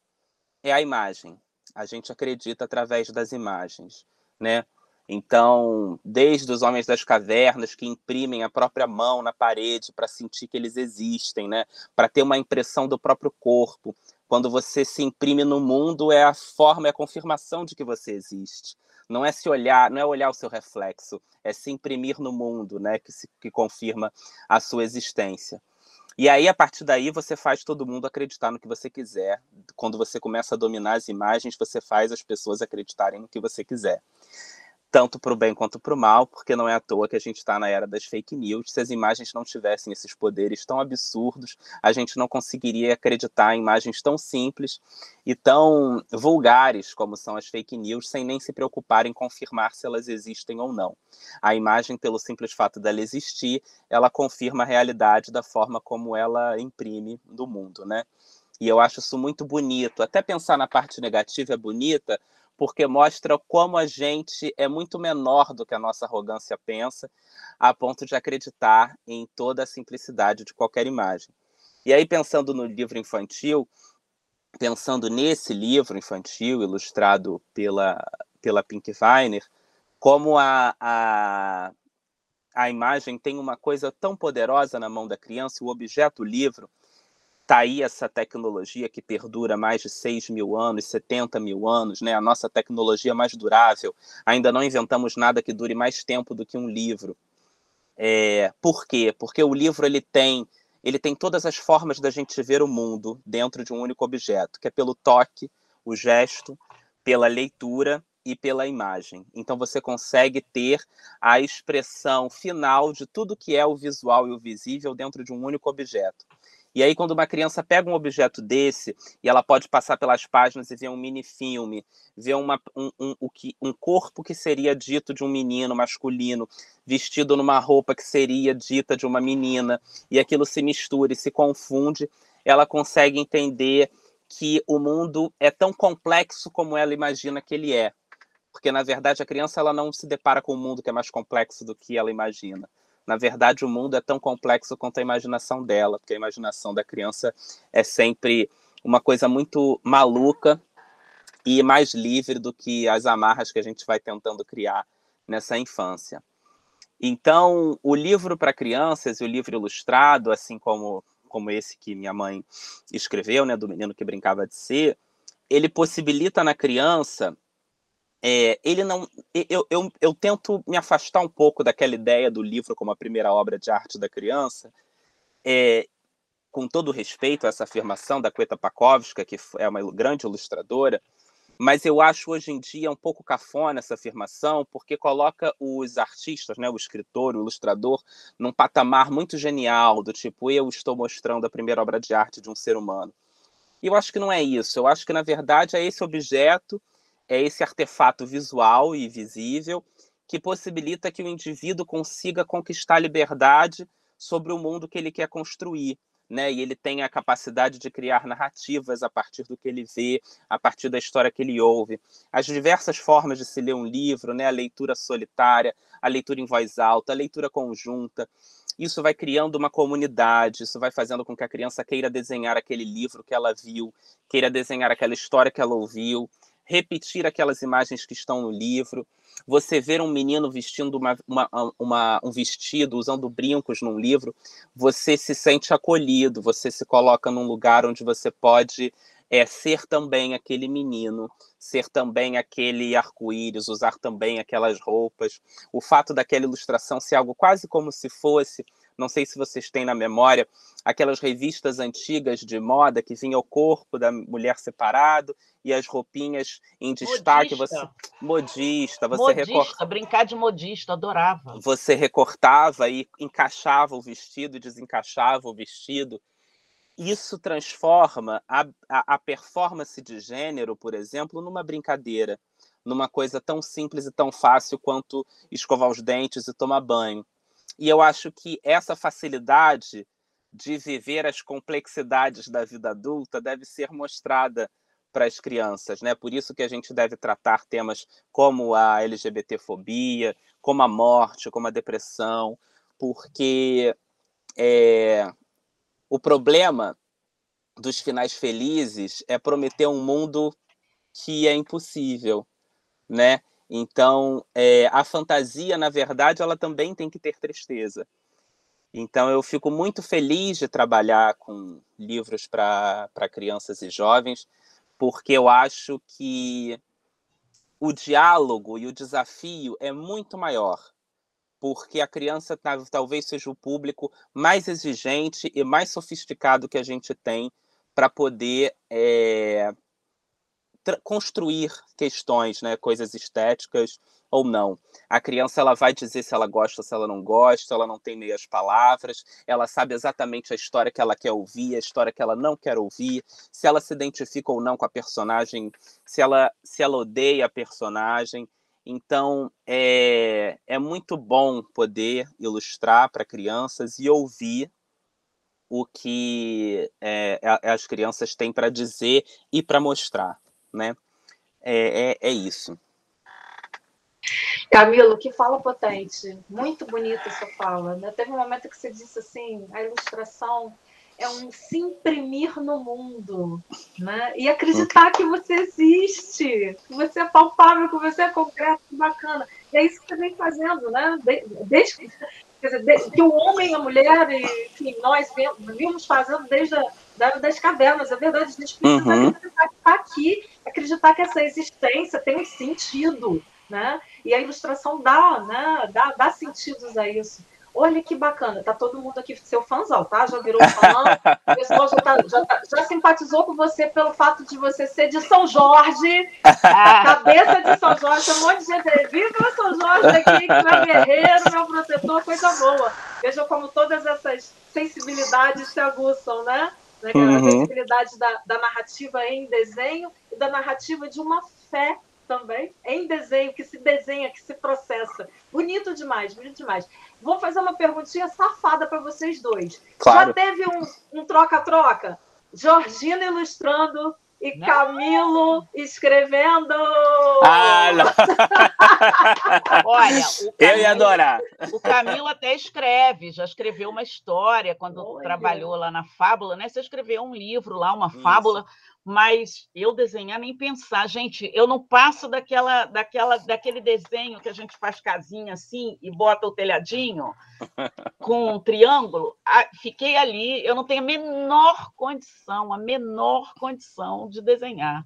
é a imagem. A gente acredita através das imagens, né? Então, desde os homens das cavernas que imprimem a própria mão na parede para sentir que eles existem, né? Para ter uma impressão do próprio corpo, quando você se imprime no mundo, é a forma, é a confirmação de que você existe. Não é se olhar, não é olhar o seu reflexo, é se imprimir no mundo, né, que, se, que confirma a sua existência. E aí, a partir daí, você faz todo mundo acreditar no que você quiser. Quando você começa a dominar as imagens, você faz as pessoas acreditarem no que você quiser tanto para o bem quanto para o mal, porque não é à toa que a gente está na era das fake news. Se as imagens não tivessem esses poderes tão absurdos, a gente não conseguiria acreditar em imagens tão simples e tão vulgares como são as fake news, sem nem se preocupar em confirmar se elas existem ou não. A imagem, pelo simples fato dela existir, ela confirma a realidade da forma como ela imprime do mundo, né? E eu acho isso muito bonito. Até pensar na parte negativa é bonita, porque mostra como a gente é muito menor do que a nossa arrogância pensa, a ponto de acreditar em toda a simplicidade de qualquer imagem. E aí, pensando no livro infantil, pensando nesse livro infantil, ilustrado pela, pela Pink Weiner, como a, a, a imagem tem uma coisa tão poderosa na mão da criança, o objeto livro, está aí essa tecnologia que perdura mais de 6 mil anos, 70 mil anos, né? a nossa tecnologia mais durável. Ainda não inventamos nada que dure mais tempo do que um livro. É, por quê? Porque o livro ele tem, ele tem todas as formas da gente ver o mundo dentro de um único objeto, que é pelo toque, o gesto, pela leitura e pela imagem. Então você consegue ter a expressão final de tudo que é o visual e o visível dentro de um único objeto. E aí, quando uma criança pega um objeto desse, e ela pode passar pelas páginas e ver um mini-filme, ver uma, um, um, um corpo que seria dito de um menino masculino, vestido numa roupa que seria dita de uma menina, e aquilo se mistura e se confunde, ela consegue entender que o mundo é tão complexo como ela imagina que ele é. Porque, na verdade, a criança ela não se depara com um mundo que é mais complexo do que ela imagina. Na verdade, o mundo é tão complexo quanto a imaginação dela, porque a imaginação da criança é sempre uma coisa muito maluca e mais livre do que as amarras que a gente vai tentando criar nessa infância. Então, o livro para crianças e o livro ilustrado, assim como como esse que minha mãe escreveu, né, do menino que brincava de ser, ele possibilita na criança é, ele não. Eu, eu, eu tento me afastar um pouco daquela ideia do livro como a primeira obra de arte da criança, é, com todo respeito a essa afirmação da Queta Pakovska, que é uma grande ilustradora, mas eu acho hoje em dia um pouco cafona essa afirmação, porque coloca os artistas, né, o escritor, o ilustrador, num patamar muito genial, do tipo, eu estou mostrando a primeira obra de arte de um ser humano. E eu acho que não é isso. Eu acho que, na verdade, é esse objeto é esse artefato visual e visível que possibilita que o indivíduo consiga conquistar liberdade sobre o mundo que ele quer construir. Né? E ele tem a capacidade de criar narrativas a partir do que ele vê, a partir da história que ele ouve. As diversas formas de se ler um livro, né? a leitura solitária, a leitura em voz alta, a leitura conjunta. Isso vai criando uma comunidade, isso vai fazendo com que a criança queira desenhar aquele livro que ela viu, queira desenhar aquela história que ela ouviu, repetir aquelas imagens que estão no livro, você ver um menino vestindo uma, uma, uma, um vestido, usando brincos num livro, você se sente acolhido, você se coloca num lugar onde você pode é, ser também aquele menino, ser também aquele arco-íris, usar também aquelas roupas. O fato daquela ilustração ser algo quase como se fosse não sei se vocês têm na memória aquelas revistas antigas de moda que vinha o corpo da mulher separado e as roupinhas em destaque. Modista. Você modista, você modista, brincar de modista, adorava. Você recortava e encaixava o vestido, desencaixava o vestido. Isso transforma a, a, a performance de gênero, por exemplo, numa brincadeira, numa coisa tão simples e tão fácil quanto escovar os dentes e tomar banho. E eu acho que essa facilidade de viver as complexidades da vida adulta deve ser mostrada para as crianças, né? Por isso que a gente deve tratar temas como a LGBTfobia, como a morte, como a depressão, porque é, o problema dos finais felizes é prometer um mundo que é impossível, né? Então, é, a fantasia, na verdade, ela também tem que ter tristeza. Então, eu fico muito feliz de trabalhar com livros para crianças e jovens, porque eu acho que o diálogo e o desafio é muito maior, porque a criança talvez seja o público mais exigente e mais sofisticado que a gente tem para poder é, construir questões, né, coisas estéticas ou não. A criança ela vai dizer se ela gosta se ela não gosta, ela não tem meias palavras, ela sabe exatamente a história que ela quer ouvir, a história que ela não quer ouvir, se ela se identifica ou não com a personagem, se ela se ela odeia a personagem. Então é, é muito bom poder ilustrar para crianças e ouvir o que é, as crianças têm para dizer e para mostrar né? É, é, é isso. Camilo, que fala potente, muito bonita essa fala. Né? Teve um momento que você disse assim, a ilustração é um se imprimir no mundo, né? E acreditar que você existe, que você é palpável, que você é concreto, bacana. E é isso que você vem fazendo, né? Desde dizer, que o homem e a mulher, enfim, nós vimos fazendo desde a, das cavernas, é verdade, a gente precisa uhum. acreditar que está aqui, acreditar que essa existência tem um sentido, né? E a ilustração dá, né? dá, dá sentidos a isso. Olha que bacana, tá todo mundo aqui seu fãzão, tá? Já virou fã, o pessoal já, tá, já, tá, já, simpatizou com você pelo fato de você ser de São Jorge, cabeça de São Jorge, um monte de gente viva São Jorge aqui, que meu guerreiro, meu protetor, coisa boa. Veja como todas essas sensibilidades se aguçam, né? Né uhum. A sensibilidade da, da narrativa em desenho e da narrativa de uma fé também, em desenho, que se desenha, que se processa. Bonito demais, bonito demais. Vou fazer uma perguntinha safada para vocês dois. Claro. Já teve um troca-troca? Um Georgina ilustrando e não. Camilo escrevendo. Ah, não. Olha, Camilo, eu ia adorar. O Camilo até escreve, já escreveu uma história quando Olha. trabalhou lá na Fábula, né? Você escreveu um livro lá, uma Isso. fábula mas eu desenhar nem pensar, gente, eu não passo daquela, daquela, daquele desenho que a gente faz casinha assim e bota o telhadinho com um triângulo. Fiquei ali, eu não tenho a menor condição, a menor condição de desenhar.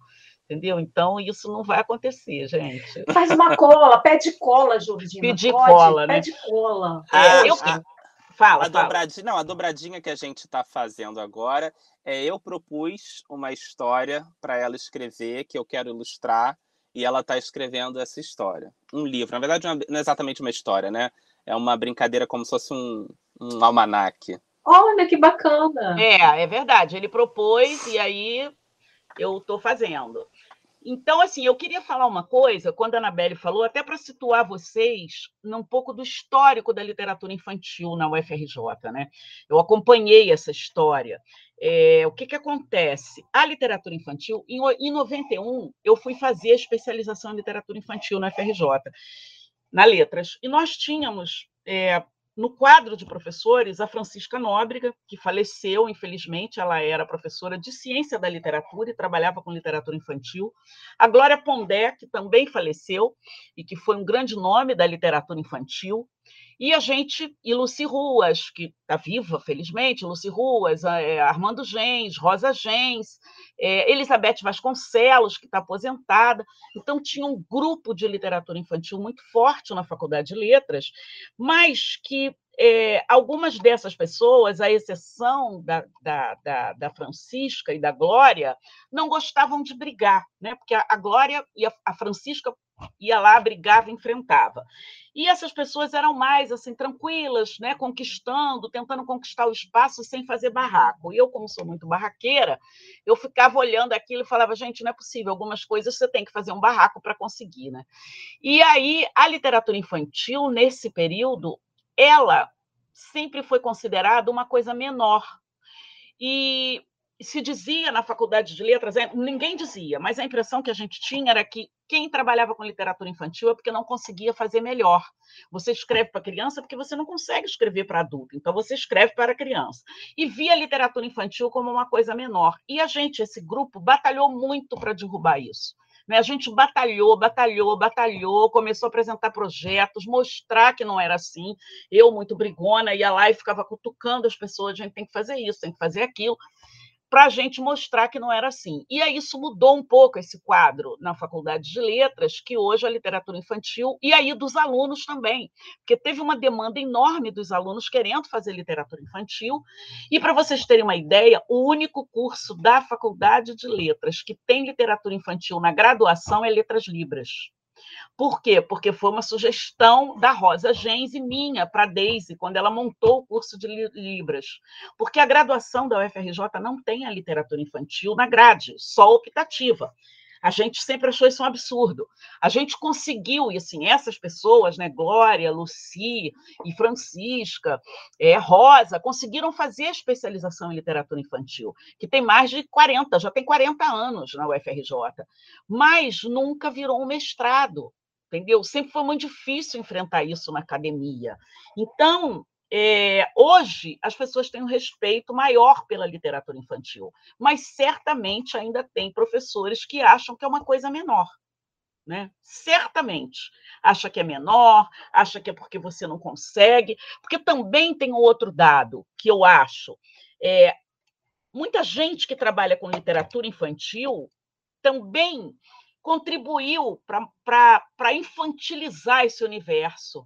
Entendeu? Então, isso não vai acontecer, gente. Faz uma cola, pede cola, Jordina. Pedir cola, né? Pede cola. É, eu, Fala, a fala. dobradinha, não, a dobradinha que a gente está fazendo agora é eu propus uma história para ela escrever que eu quero ilustrar e ela está escrevendo essa história, um livro. Na verdade, não é exatamente uma história, né? É uma brincadeira como se fosse um, um almanaque. Olha que bacana! É, é verdade. Ele propôs e aí eu estou fazendo. Então, assim, eu queria falar uma coisa, quando a Anabelle falou, até para situar vocês um pouco do histórico da literatura infantil na UFRJ, né? Eu acompanhei essa história. É, o que, que acontece? A literatura infantil, em, em 91, eu fui fazer a especialização em literatura infantil na UFRJ, na Letras, e nós tínhamos é, no quadro de professores, a Francisca Nóbrega, que faleceu, infelizmente, ela era professora de ciência da literatura e trabalhava com literatura infantil. A Glória Pondé, que também faleceu e que foi um grande nome da literatura infantil. E a gente, e Luci Ruas, que está viva, felizmente, Luci Ruas, é, Armando Gens, Rosa Gens, é, Elizabeth Vasconcelos, que está aposentada. Então, tinha um grupo de literatura infantil muito forte na Faculdade de Letras, mas que é, algumas dessas pessoas, à exceção da, da, da, da, Francisca e da Glória, não gostavam de brigar, né? porque a, a Glória e a, a Francisca ia lá, brigava, enfrentava. E essas pessoas eram mais assim tranquilas, né, conquistando, tentando conquistar o espaço sem fazer barraco. E eu, como sou muito barraqueira, eu ficava olhando aquilo e falava, gente, não é possível, algumas coisas você tem que fazer um barraco para conseguir, né? E aí a literatura infantil nesse período, ela sempre foi considerada uma coisa menor. E se dizia na faculdade de letras, é, ninguém dizia, mas a impressão que a gente tinha era que quem trabalhava com literatura infantil é porque não conseguia fazer melhor. Você escreve para criança porque você não consegue escrever para adulto, então você escreve para criança. E via a literatura infantil como uma coisa menor. E a gente, esse grupo, batalhou muito para derrubar isso. Né? A gente batalhou, batalhou, batalhou, começou a apresentar projetos, mostrar que não era assim. Eu, muito brigona, ia lá e ficava cutucando as pessoas: a gente tem que fazer isso, tem que fazer aquilo para a gente mostrar que não era assim. E aí isso mudou um pouco esse quadro na Faculdade de Letras, que hoje é a literatura infantil, e aí dos alunos também, porque teve uma demanda enorme dos alunos querendo fazer literatura infantil. E para vocês terem uma ideia, o único curso da Faculdade de Letras que tem literatura infantil na graduação é Letras Libras. Por quê? Porque foi uma sugestão da Rosa Gens e minha para a Daisy, quando ela montou o curso de Libras. Porque a graduação da UFRJ não tem a literatura infantil na grade, só optativa. A gente sempre achou isso um absurdo. A gente conseguiu, e assim, essas pessoas, né, Glória, Luci e Francisca, é, Rosa, conseguiram fazer a especialização em literatura infantil, que tem mais de 40, já tem 40 anos na UFRJ, mas nunca virou um mestrado entendeu? Sempre foi muito difícil enfrentar isso na academia. Então, é, hoje as pessoas têm um respeito maior pela literatura infantil, mas certamente ainda tem professores que acham que é uma coisa menor. Né? Certamente. Acha que é menor, acha que é porque você não consegue, porque também tem outro dado que eu acho. É, muita gente que trabalha com literatura infantil também contribuiu para infantilizar esse universo.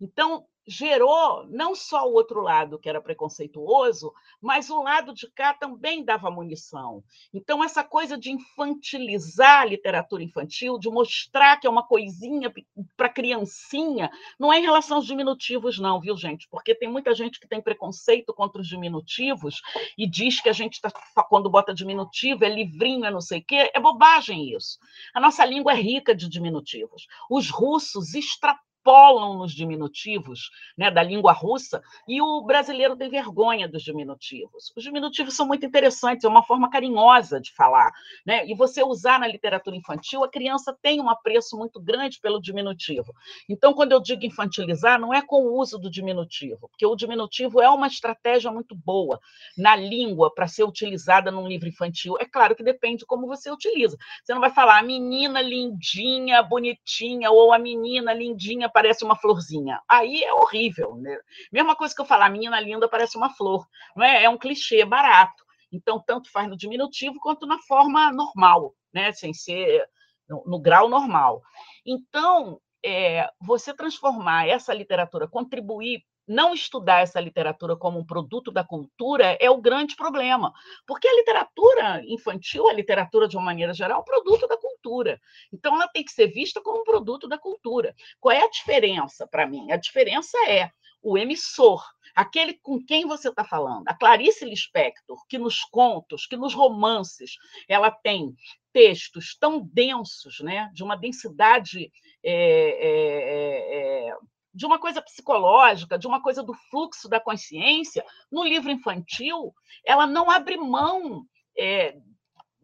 Então, gerou não só o outro lado, que era preconceituoso, mas o lado de cá também dava munição. Então, essa coisa de infantilizar a literatura infantil, de mostrar que é uma coisinha para criancinha, não é em relação aos diminutivos, não, viu, gente? Porque tem muita gente que tem preconceito contra os diminutivos e diz que a gente, tá, quando bota diminutivo, é livrinho, é não sei o quê. É bobagem isso. A nossa língua é rica de diminutivos. Os russos extrapolam extrapolam nos diminutivos né, da língua russa e o brasileiro tem vergonha dos diminutivos. Os diminutivos são muito interessantes, é uma forma carinhosa de falar. Né? E você usar na literatura infantil, a criança tem um apreço muito grande pelo diminutivo. Então, quando eu digo infantilizar, não é com o uso do diminutivo, porque o diminutivo é uma estratégia muito boa na língua para ser utilizada num livro infantil. É claro que depende de como você utiliza. Você não vai falar a menina lindinha, bonitinha, ou a menina lindinha, parece uma florzinha. Aí é horrível. Né? Mesma coisa que eu falar, menina linda parece uma flor. Não é? é um clichê barato. Então, tanto faz no diminutivo quanto na forma normal, né? sem ser no, no grau normal. Então, é, você transformar essa literatura, contribuir não estudar essa literatura como um produto da cultura é o grande problema, porque a literatura infantil, a literatura de uma maneira geral, é um produto da cultura. Então, ela tem que ser vista como um produto da cultura. Qual é a diferença para mim? A diferença é o emissor, aquele com quem você está falando. A Clarice Lispector, que nos contos, que nos romances, ela tem textos tão densos, né, de uma densidade é, é, é, de uma coisa psicológica, de uma coisa do fluxo da consciência, no livro infantil, ela não abre mão é,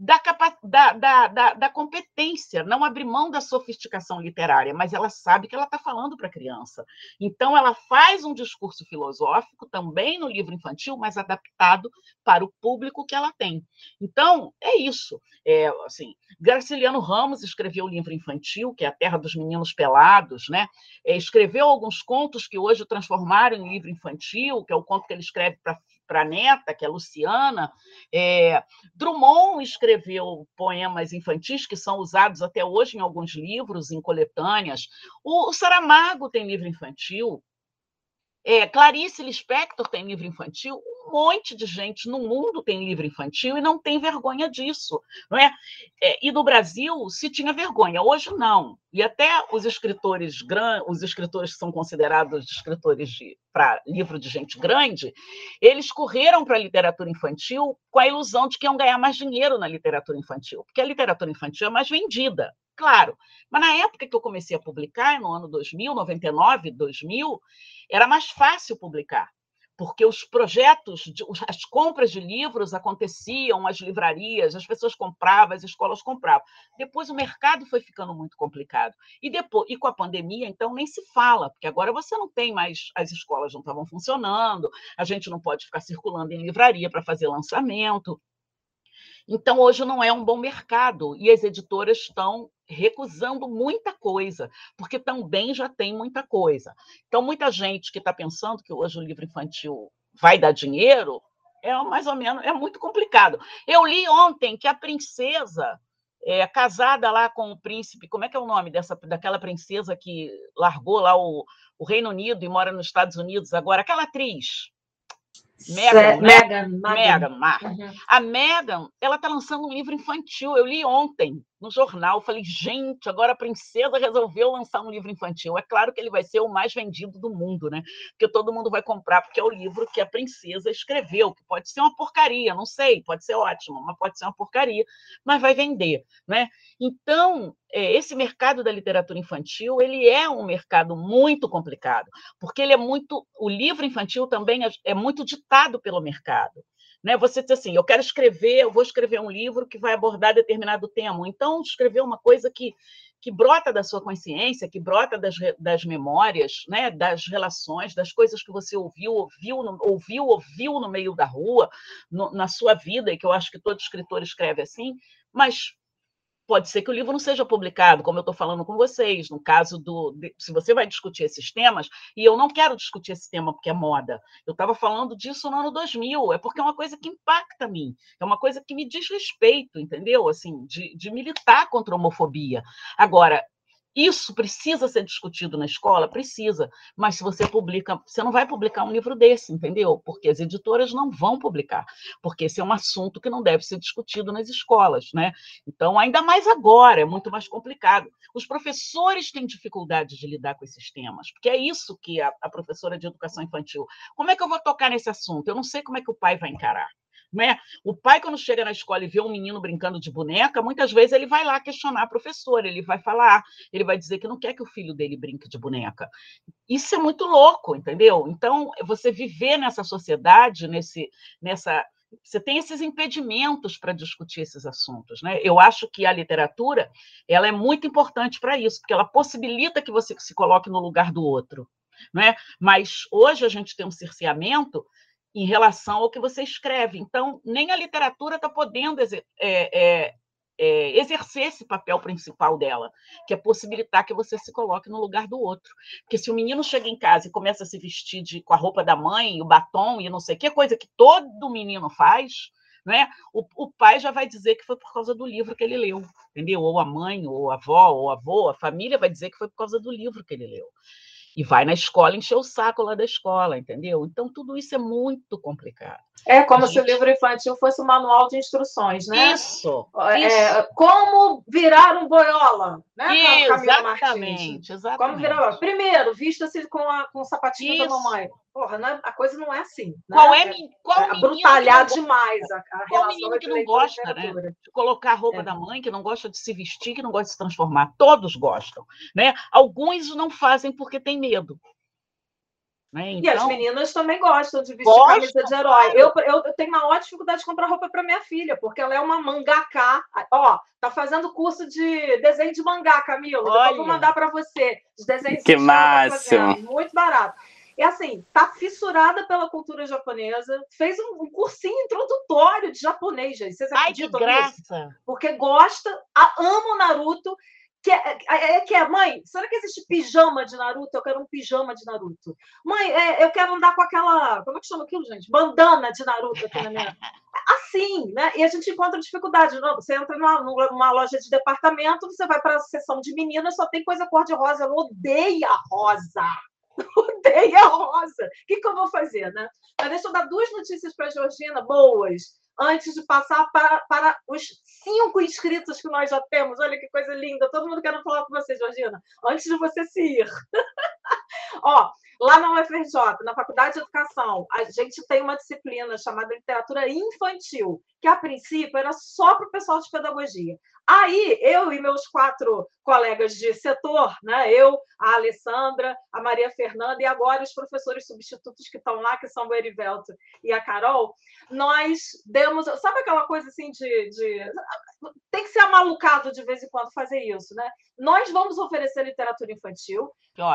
da, da, da, da, da competência, não abrir mão da sofisticação literária, mas ela sabe que ela está falando para a criança. Então, ela faz um discurso filosófico também no livro infantil, mas adaptado para o público que ela tem. Então, é isso. É, assim, Graciliano Ramos escreveu o livro infantil, que é A Terra dos Meninos Pelados, né? É, escreveu alguns contos que hoje transformaram em livro infantil, que é o conto que ele escreve para para a neta, que é Luciana. É, Drummond escreveu poemas infantis que são usados até hoje em alguns livros, em coletâneas. O, o Saramago tem livro infantil. É, Clarice Lispector tem livro infantil, um monte de gente no mundo tem livro infantil e não tem vergonha disso, não é? é e no Brasil se tinha vergonha, hoje não. E até os escritores os escritores que são considerados escritores para livro de gente grande, eles correram para a literatura infantil com a ilusão de que iam ganhar mais dinheiro na literatura infantil, porque a literatura infantil é mais vendida, claro. Mas na época que eu comecei a publicar, no ano 2000, 99, 2000, era mais fácil publicar, porque os projetos, as compras de livros aconteciam, as livrarias, as pessoas compravam, as escolas compravam. Depois o mercado foi ficando muito complicado. E depois, e com a pandemia, então nem se fala, porque agora você não tem mais, as escolas não estavam funcionando, a gente não pode ficar circulando em livraria para fazer lançamento. Então, hoje não é um bom mercado e as editoras estão recusando muita coisa, porque também já tem muita coisa. Então, muita gente que está pensando que hoje o livro infantil vai dar dinheiro, é mais ou menos, é muito complicado. Eu li ontem que a princesa é, casada lá com o príncipe, como é que é o nome dessa, daquela princesa que largou lá o, o Reino Unido e mora nos Estados Unidos agora, aquela atriz, Megan, né? Megan, Uhum. A Megan, ela está lançando um livro infantil. Eu li ontem no jornal. Falei, gente, agora a princesa resolveu lançar um livro infantil. É claro que ele vai ser o mais vendido do mundo, né? Porque todo mundo vai comprar, porque é o livro que a princesa escreveu, que pode ser uma porcaria, não sei, pode ser ótimo, mas pode ser uma porcaria, mas vai vender, né? Então, é, esse mercado da literatura infantil, ele é um mercado muito complicado, porque ele é muito, o livro infantil também é, é muito ditado pelo mercado. Né? Você diz assim, eu quero escrever, eu vou escrever um livro que vai abordar determinado tema. Então, escrever uma coisa que, que brota da sua consciência, que brota das, das memórias, né, das relações, das coisas que você ouviu, ouviu, no, ouviu, ouviu no meio da rua, no, na sua vida, e que eu acho que todo escritor escreve assim, mas pode ser que o livro não seja publicado, como eu estou falando com vocês, no caso do. De, se você vai discutir esses temas, e eu não quero discutir esse tema porque é moda. Eu estava falando disso no ano 2000, é porque é uma coisa que impacta a mim, é uma coisa que me diz respeito, entendeu? Assim, de, de militar contra a homofobia. Agora, isso precisa ser discutido na escola? Precisa. Mas se você publica, você não vai publicar um livro desse, entendeu? Porque as editoras não vão publicar, porque esse é um assunto que não deve ser discutido nas escolas, né? Então, ainda mais agora, é muito mais complicado. Os professores têm dificuldade de lidar com esses temas, porque é isso que a, a professora de educação infantil. Como é que eu vou tocar nesse assunto? Eu não sei como é que o pai vai encarar. Né? O pai, quando chega na escola e vê um menino brincando de boneca, muitas vezes ele vai lá questionar a professora, ele vai falar, ele vai dizer que não quer que o filho dele brinque de boneca. Isso é muito louco, entendeu? Então, você viver nessa sociedade, nesse, nessa. Você tem esses impedimentos para discutir esses assuntos, né? Eu acho que a literatura ela é muito importante para isso, porque ela possibilita que você se coloque no lugar do outro, né? Mas hoje a gente tem um cerceamento em relação ao que você escreve. Então, nem a literatura está podendo é, é, é, exercer esse papel principal dela, que é possibilitar que você se coloque no lugar do outro. Porque se o menino chega em casa e começa a se vestir de, com a roupa da mãe, o batom e não sei o que, coisa que todo menino faz, né? O, o, pai já vai dizer que foi por causa do livro que ele leu, entendeu? Ou a mãe, ou a avó, ou a avô, a família vai dizer que foi por causa do livro que ele leu e vai na escola encher o saco lá da escola, entendeu? Então, tudo isso é muito complicado. É como gente... se o livro infantil fosse um manual de instruções, né? Isso! É, isso. Como virar um boiola, né? Exatamente, exatamente. Como virar Primeiro, vista-se com, a, com o sapatinho isso. da mamãe. Porra, é, a coisa não é assim. Né? Qual é, qual é, brutalhar demais a, a qual menino que não gosta, né? De colocar a roupa é. da mãe, que não gosta de se vestir, que não gosta de se transformar. Todos gostam, né? Alguns não fazem porque tem medo. Né? Então, e as então meninas também gostam de vestir gostam, camisa de herói. Eu, eu, eu, tenho maior dificuldade de comprar roupa para minha filha, porque ela é uma mangaká. Ó, tá fazendo curso de desenho de mangá, Camila. Olha. Depois eu vou mandar para você. Os desenhos que máximo. Muito barato. E assim, tá fissurada pela cultura japonesa, fez um, um cursinho introdutório de japonês, gente. Vocês Ai, que graça! Nisso? Porque gosta, a, ama o Naruto. Que é, é, é, que é, mãe, será que existe pijama de Naruto? Eu quero um pijama de Naruto. Mãe, é, eu quero andar com aquela. Como é que chama aquilo, gente? Bandana de Naruto aqui na minha. Assim, né? E a gente encontra dificuldade. Não, você entra numa, numa loja de departamento, você vai para a seção de meninas, só tem coisa cor-de-rosa. Ela odeia rosa. odeia rosa. O que, que eu vou fazer, né? Mas deixa eu dar duas notícias para a Georgina, boas, antes de passar para, para os cinco inscritos que nós já temos. Olha que coisa linda. Todo mundo quer falar com você, Georgina, antes de você se ir. Ó, lá na UFRJ, na Faculdade de Educação, a gente tem uma disciplina chamada Literatura Infantil, que a princípio era só para o pessoal de pedagogia. Aí, eu e meus quatro colegas de setor, né? eu, a Alessandra, a Maria Fernanda e agora os professores substitutos que estão lá, que são o Erivelto e a Carol, nós demos. Sabe aquela coisa assim de. de tem que ser amalucado de vez em quando fazer isso, né? Nós vamos oferecer literatura infantil,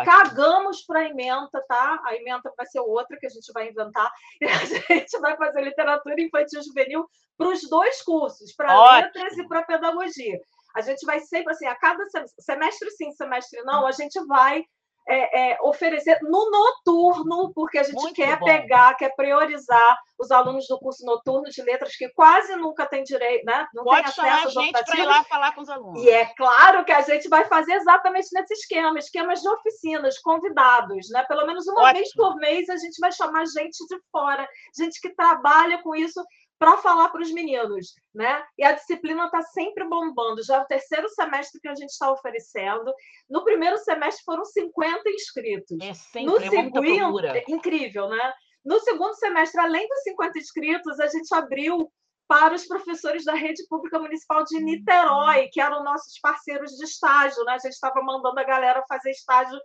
cagamos para a emenda, tá? A emenda vai ser outra que a gente vai inventar, e a gente vai fazer literatura infantil juvenil para os dois cursos, para letras e para pedagogia. A gente vai sempre assim, a cada semestre sim, semestre não, a gente vai é, é, oferecer no noturno, porque a gente Muito quer bom. pegar, quer priorizar os alunos do curso noturno de letras que quase nunca têm direito, né? Não Pode tem acesso a gente para ir lá falar com os alunos. E é claro que a gente vai fazer exatamente nesse esquema, esquemas de oficinas, convidados, né? Pelo menos uma Ótimo. vez por mês a gente vai chamar gente de fora, gente que trabalha com isso para falar para os meninos, né? E a disciplina está sempre bombando. Já é o terceiro semestre que a gente está oferecendo. No primeiro semestre foram 50 inscritos. É sempre, no é segundo, é incrível, né? No segundo semestre, além dos 50 inscritos, a gente abriu para os professores da rede pública municipal de Niterói, que eram nossos parceiros de estágio, né? A gente estava mandando a galera fazer estágio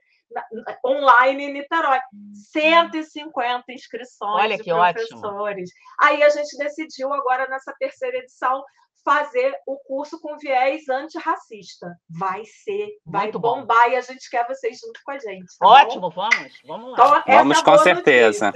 online em Niterói. 150 inscrições Olha de que professores. Ótimo. Aí a gente decidiu agora nessa terceira edição fazer o curso com viés antirracista. Vai ser, vai Muito bombar bom. e a gente quer vocês junto com a gente. Tá Ótimo, bom? vamos, vamos lá. Então, vamos com certeza.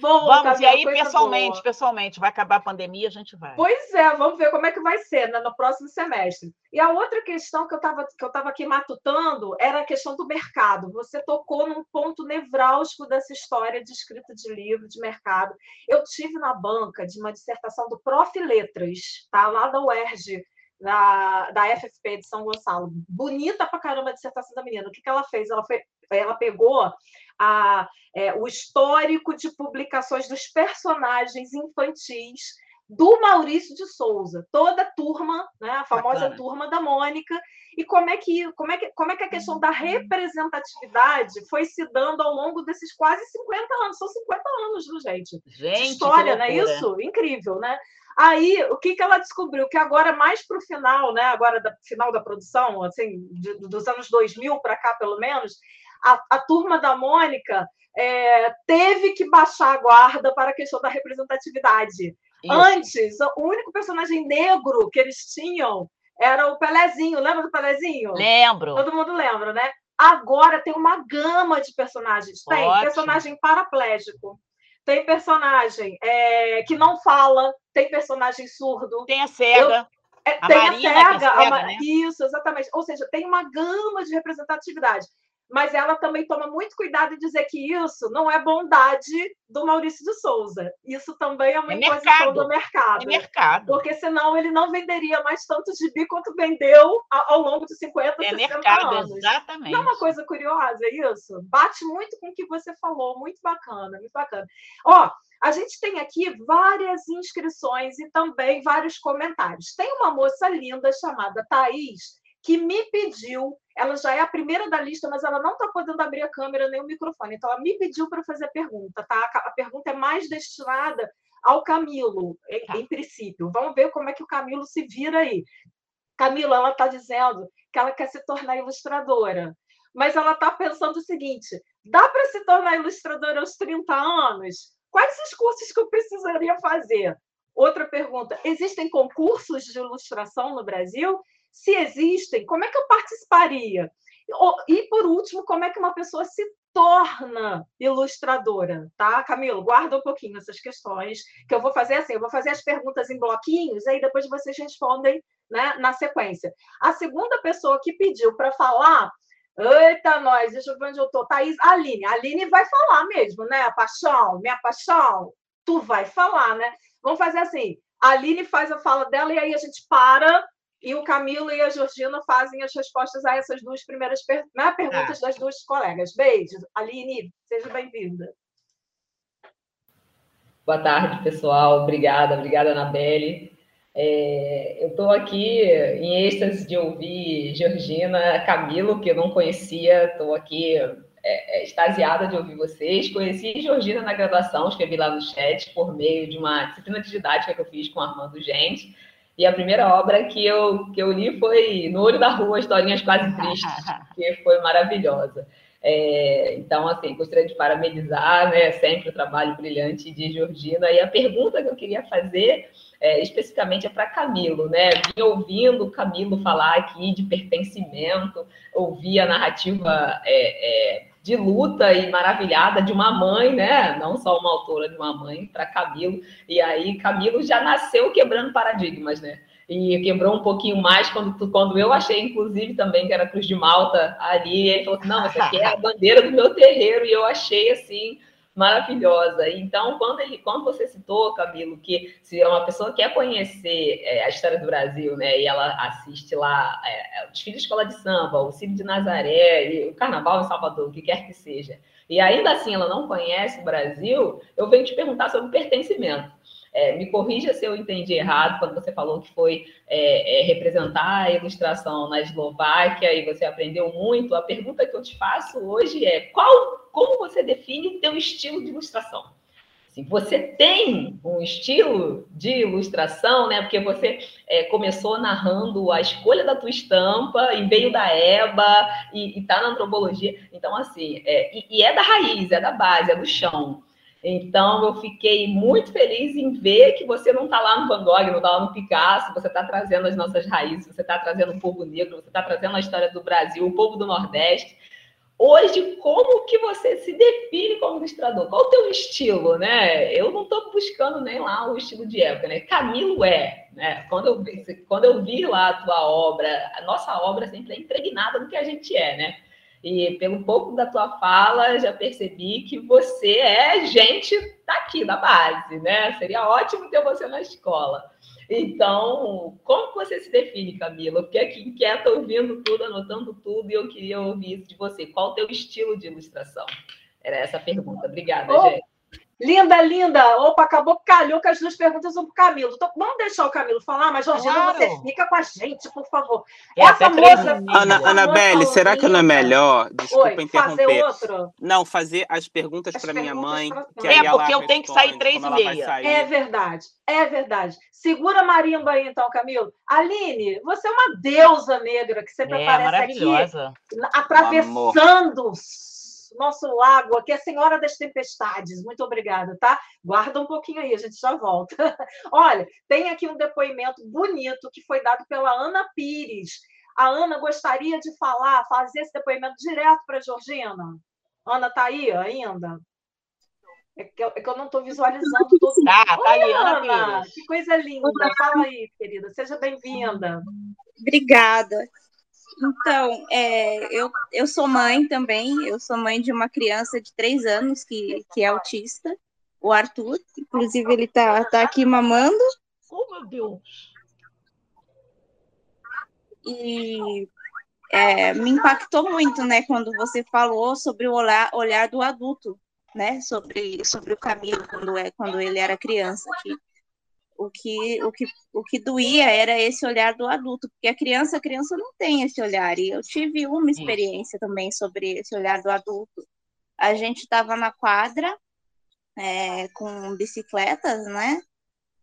bom, vamos, e aí, pessoalmente, boa. pessoalmente, vai acabar a pandemia, a gente vai. Pois é, vamos ver como é que vai ser né, no próximo semestre. E a outra questão que eu estava que eu estava aqui matutando era a questão do mercado. Você tocou num ponto nevrálgico dessa história de escrita de livro, de mercado. Eu tive na banca de uma dissertação do Prof. Letras, tá? lá da UERJ, da, da FFP de São Gonçalo. Bonita pra caramba a dissertação da menina. O que, que ela fez? Ela, foi, ela pegou a, é, o histórico de publicações dos personagens infantis do Maurício de Souza, toda a turma, né, a famosa Bacana. turma da Mônica, e como é, que, como, é que, como é que a questão da representatividade foi se dando ao longo desses quase 50 anos. São 50 anos, viu, gente? Gente, história, não é isso? Incrível, né? Aí, o que, que ela descobriu? Que agora, mais para o final, né, agora da final da produção, assim, de, dos anos 2000 para cá, pelo menos, a, a turma da Mônica é, teve que baixar a guarda para a questão da representatividade. Isso. Antes, o único personagem negro que eles tinham era o Pelezinho. Lembra do Pelezinho? Lembro. Todo mundo lembra, né? Agora tem uma gama de personagens. Tem Ótimo. personagem paraplégico, tem personagem é, que não fala, tem personagem surdo. Tem a cega. Eu, é, a tem Marina, a cega. É a, né? Isso, exatamente. Ou seja, tem uma gama de representatividade mas ela também toma muito cuidado em dizer que isso não é bondade do Maurício de Souza. Isso também é uma é imposição do mercado. É mercado. Porque senão ele não venderia mais tanto gibi quanto vendeu ao longo de 50, é 60 mercado, anos. Exatamente. Não é uma coisa curiosa isso? Bate muito com o que você falou, muito bacana, muito bacana. Ó, a gente tem aqui várias inscrições e também vários comentários. Tem uma moça linda chamada Thaís, que me pediu, ela já é a primeira da lista, mas ela não está podendo abrir a câmera nem o microfone, então ela me pediu para fazer a pergunta, tá? A pergunta é mais destinada ao Camilo, em, tá. em princípio. Vamos ver como é que o Camilo se vira aí. Camilo, ela está dizendo que ela quer se tornar ilustradora, mas ela está pensando o seguinte: dá para se tornar ilustradora aos 30 anos? Quais os cursos que eu precisaria fazer? Outra pergunta: existem concursos de ilustração no Brasil? Se existem, como é que eu participaria? E, por último, como é que uma pessoa se torna ilustradora, tá? Camilo, guarda um pouquinho essas questões, que eu vou fazer assim, eu vou fazer as perguntas em bloquinhos, aí depois vocês respondem né, na sequência. A segunda pessoa que pediu para falar, eita nós, deixa eu ver onde eu estou, Thaís, Aline, Aline vai falar mesmo, né? A paixão, minha paixão, tu vai falar, né? Vamos fazer assim, a Aline faz a fala dela e aí a gente para e o Camilo e a Georgina fazem as respostas a essas duas primeiras per né, perguntas ah. das duas colegas. Beijos. Aline, seja bem-vinda. Boa tarde, pessoal. Obrigada, obrigada, Anabelle. É, eu estou aqui em êxtase de ouvir Georgina, Camilo, que eu não conhecia, estou aqui é, é, extasiada de ouvir vocês. Conheci Georgina na graduação, escrevi lá no chat, por meio de uma disciplina de didática que eu fiz com Armando Gente. E a primeira obra que eu, que eu li foi No Olho da Rua, Historinhas Quase Tristes, que foi maravilhosa. É, então, assim, gostaria de parabenizar né, sempre o trabalho brilhante de Georgina. E a pergunta que eu queria fazer é, especificamente é para Camilo, né? Vim ouvindo Camilo falar aqui de pertencimento, ouvi a narrativa é, é de luta e maravilhada de uma mãe, né? Não só uma autora de uma mãe, para Camilo. E aí, Camilo já nasceu quebrando paradigmas, né? E quebrou um pouquinho mais quando, quando eu achei, inclusive, também que era Cruz de Malta ali. Ele falou assim: não, essa aqui é a bandeira do meu terreiro. E eu achei assim maravilhosa. Então, quando, ele, quando você citou, Camilo, que se é uma pessoa quer conhecer é, a história do Brasil, né, e ela assiste lá é, é, o desfile de escola de samba, o Círio de Nazaré, o Carnaval em Salvador, o que quer que seja, e ainda assim ela não conhece o Brasil, eu venho te perguntar sobre pertencimento. É, me corrija se eu entendi errado quando você falou que foi é, é, representar a ilustração na Eslováquia e você aprendeu muito. A pergunta que eu te faço hoje é qual, como você define teu estilo de ilustração? Assim, você tem um estilo de ilustração, né? Porque você é, começou narrando a escolha da tua estampa e veio da EBA e está na antropologia. Então, assim, é, e, e, é da raiz, é da base, é do chão. Então, eu fiquei muito feliz em ver que você não está lá no Van Gogh, não está lá no Picasso, você está trazendo as nossas raízes, você está trazendo o povo negro, você está trazendo a história do Brasil, o povo do Nordeste. Hoje, como que você se define como ilustrador? Qual o teu estilo, né? Eu não estou buscando nem lá o estilo de época, né? Camilo é, né? Quando eu, quando eu vi lá a tua obra, a nossa obra sempre é impregnada do que a gente é, né? E pelo pouco da tua fala, já percebi que você é gente daqui, da base, né? Seria ótimo ter você na escola. Então, como você se define, Camila? Fiquei aqui inquieta ouvindo tudo, anotando tudo, e eu queria ouvir isso de você. Qual o teu estilo de ilustração? Era essa a pergunta. Obrigada, oh, gente. Linda, linda. Opa, acabou, calhou que as duas perguntas vão para o Camilo. Então, vamos deixar o Camilo falar, mas, Georgina, claro. você fica com a gente, por favor. É, Essa moça. Ana, Anabelle, será que não é melhor? Desculpa Oi, interromper. Fazer outro? Não, fazer as perguntas para minha mãe. Que é, porque eu tenho que sair três e meia. É verdade, é verdade. Segura a marimba aí, então, Camilo. Aline, você é uma deusa negra que sempre é, aparece aqui, atravessando nosso lago aqui, a Senhora das Tempestades. Muito obrigada, tá? Guarda um pouquinho aí, a gente já volta. Olha, tem aqui um depoimento bonito que foi dado pela Ana Pires. A Ana gostaria de falar, fazer esse depoimento direto para a Georgina. Ana está aí ainda? É que, eu, é que eu não estou visualizando todo Tá, tá aí, Ana, Ana que coisa linda. Fala aí, querida. Seja bem-vinda. Obrigada. Então, é, eu, eu sou mãe também, eu sou mãe de uma criança de três anos que, que é autista, o Arthur, inclusive ele tá, tá aqui mamando. Oh, meu Deus! E é, me impactou muito, né, quando você falou sobre o olhar, olhar do adulto, né, sobre, sobre o Camilo, quando, é, quando ele era criança, que o que, o que, o que doía era esse olhar do adulto, porque a criança, a criança não tem esse olhar, e eu tive uma experiência também sobre esse olhar do adulto. A gente estava na quadra é, com bicicletas, né?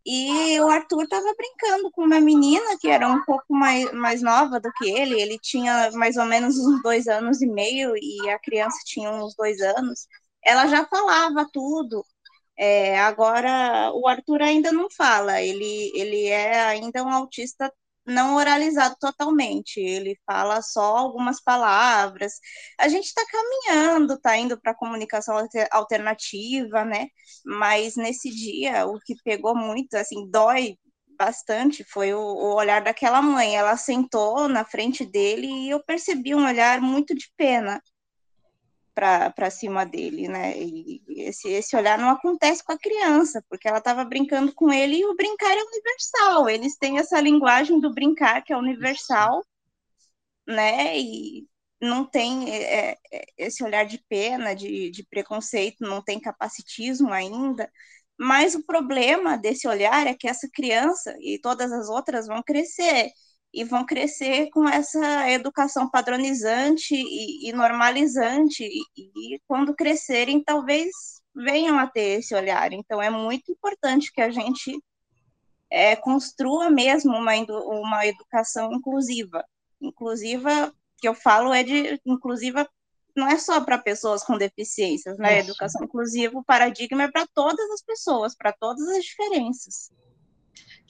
E o Arthur estava brincando com uma menina que era um pouco mais, mais nova do que ele. Ele tinha mais ou menos uns dois anos e meio e a criança tinha uns dois anos. Ela já falava tudo. É, agora, o Arthur ainda não fala, ele, ele é ainda um autista não oralizado totalmente, ele fala só algumas palavras. A gente está caminhando, está indo para a comunicação alternativa, né? Mas nesse dia, o que pegou muito, assim, dói bastante foi o, o olhar daquela mãe. Ela sentou na frente dele e eu percebi um olhar muito de pena para cima dele, né? E esse, esse olhar não acontece com a criança, porque ela estava brincando com ele e o brincar é universal. Eles têm essa linguagem do brincar que é universal, né? E não tem é, é, esse olhar de pena, de, de preconceito, não tem capacitismo ainda. Mas o problema desse olhar é que essa criança e todas as outras vão crescer e vão crescer com essa educação padronizante e, e normalizante, e, e, quando crescerem, talvez venham a ter esse olhar. Então, é muito importante que a gente é, construa mesmo uma, uma educação inclusiva. Inclusiva, que eu falo, é de inclusiva não é só para pessoas com deficiências, né? Educação inclusiva, o paradigma é para todas as pessoas, para todas as diferenças.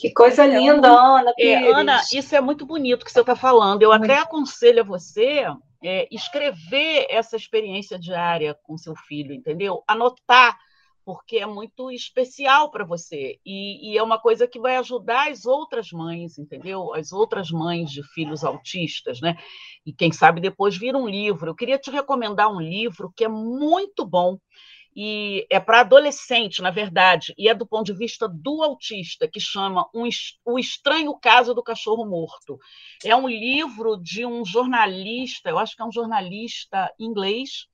Que coisa então, linda, Ana. É, Ana, isso é muito bonito que você está falando. Eu até aconselho a você é, escrever essa experiência diária com seu filho, entendeu? Anotar, porque é muito especial para você. E, e, é uma coisa que vai ajudar as outras mães, entendeu? As outras mães de filhos autistas, né? E quem sabe depois vir um livro. Eu queria te recomendar um livro que é muito bom e é para adolescente, na verdade, e é do ponto de vista do autista, que chama um, O Estranho Caso do Cachorro Morto. É um livro de um jornalista, eu acho que é um jornalista inglês,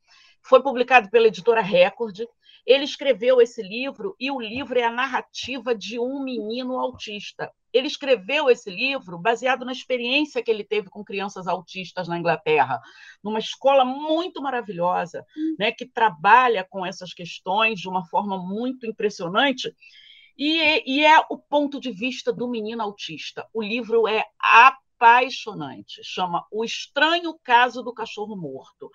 foi publicado pela editora Record. Ele escreveu esse livro e o livro é a narrativa de um menino autista. Ele escreveu esse livro baseado na experiência que ele teve com crianças autistas na Inglaterra, numa escola muito maravilhosa, né, que trabalha com essas questões de uma forma muito impressionante. E, e é o ponto de vista do menino autista. O livro é apaixonante, chama O Estranho Caso do Cachorro Morto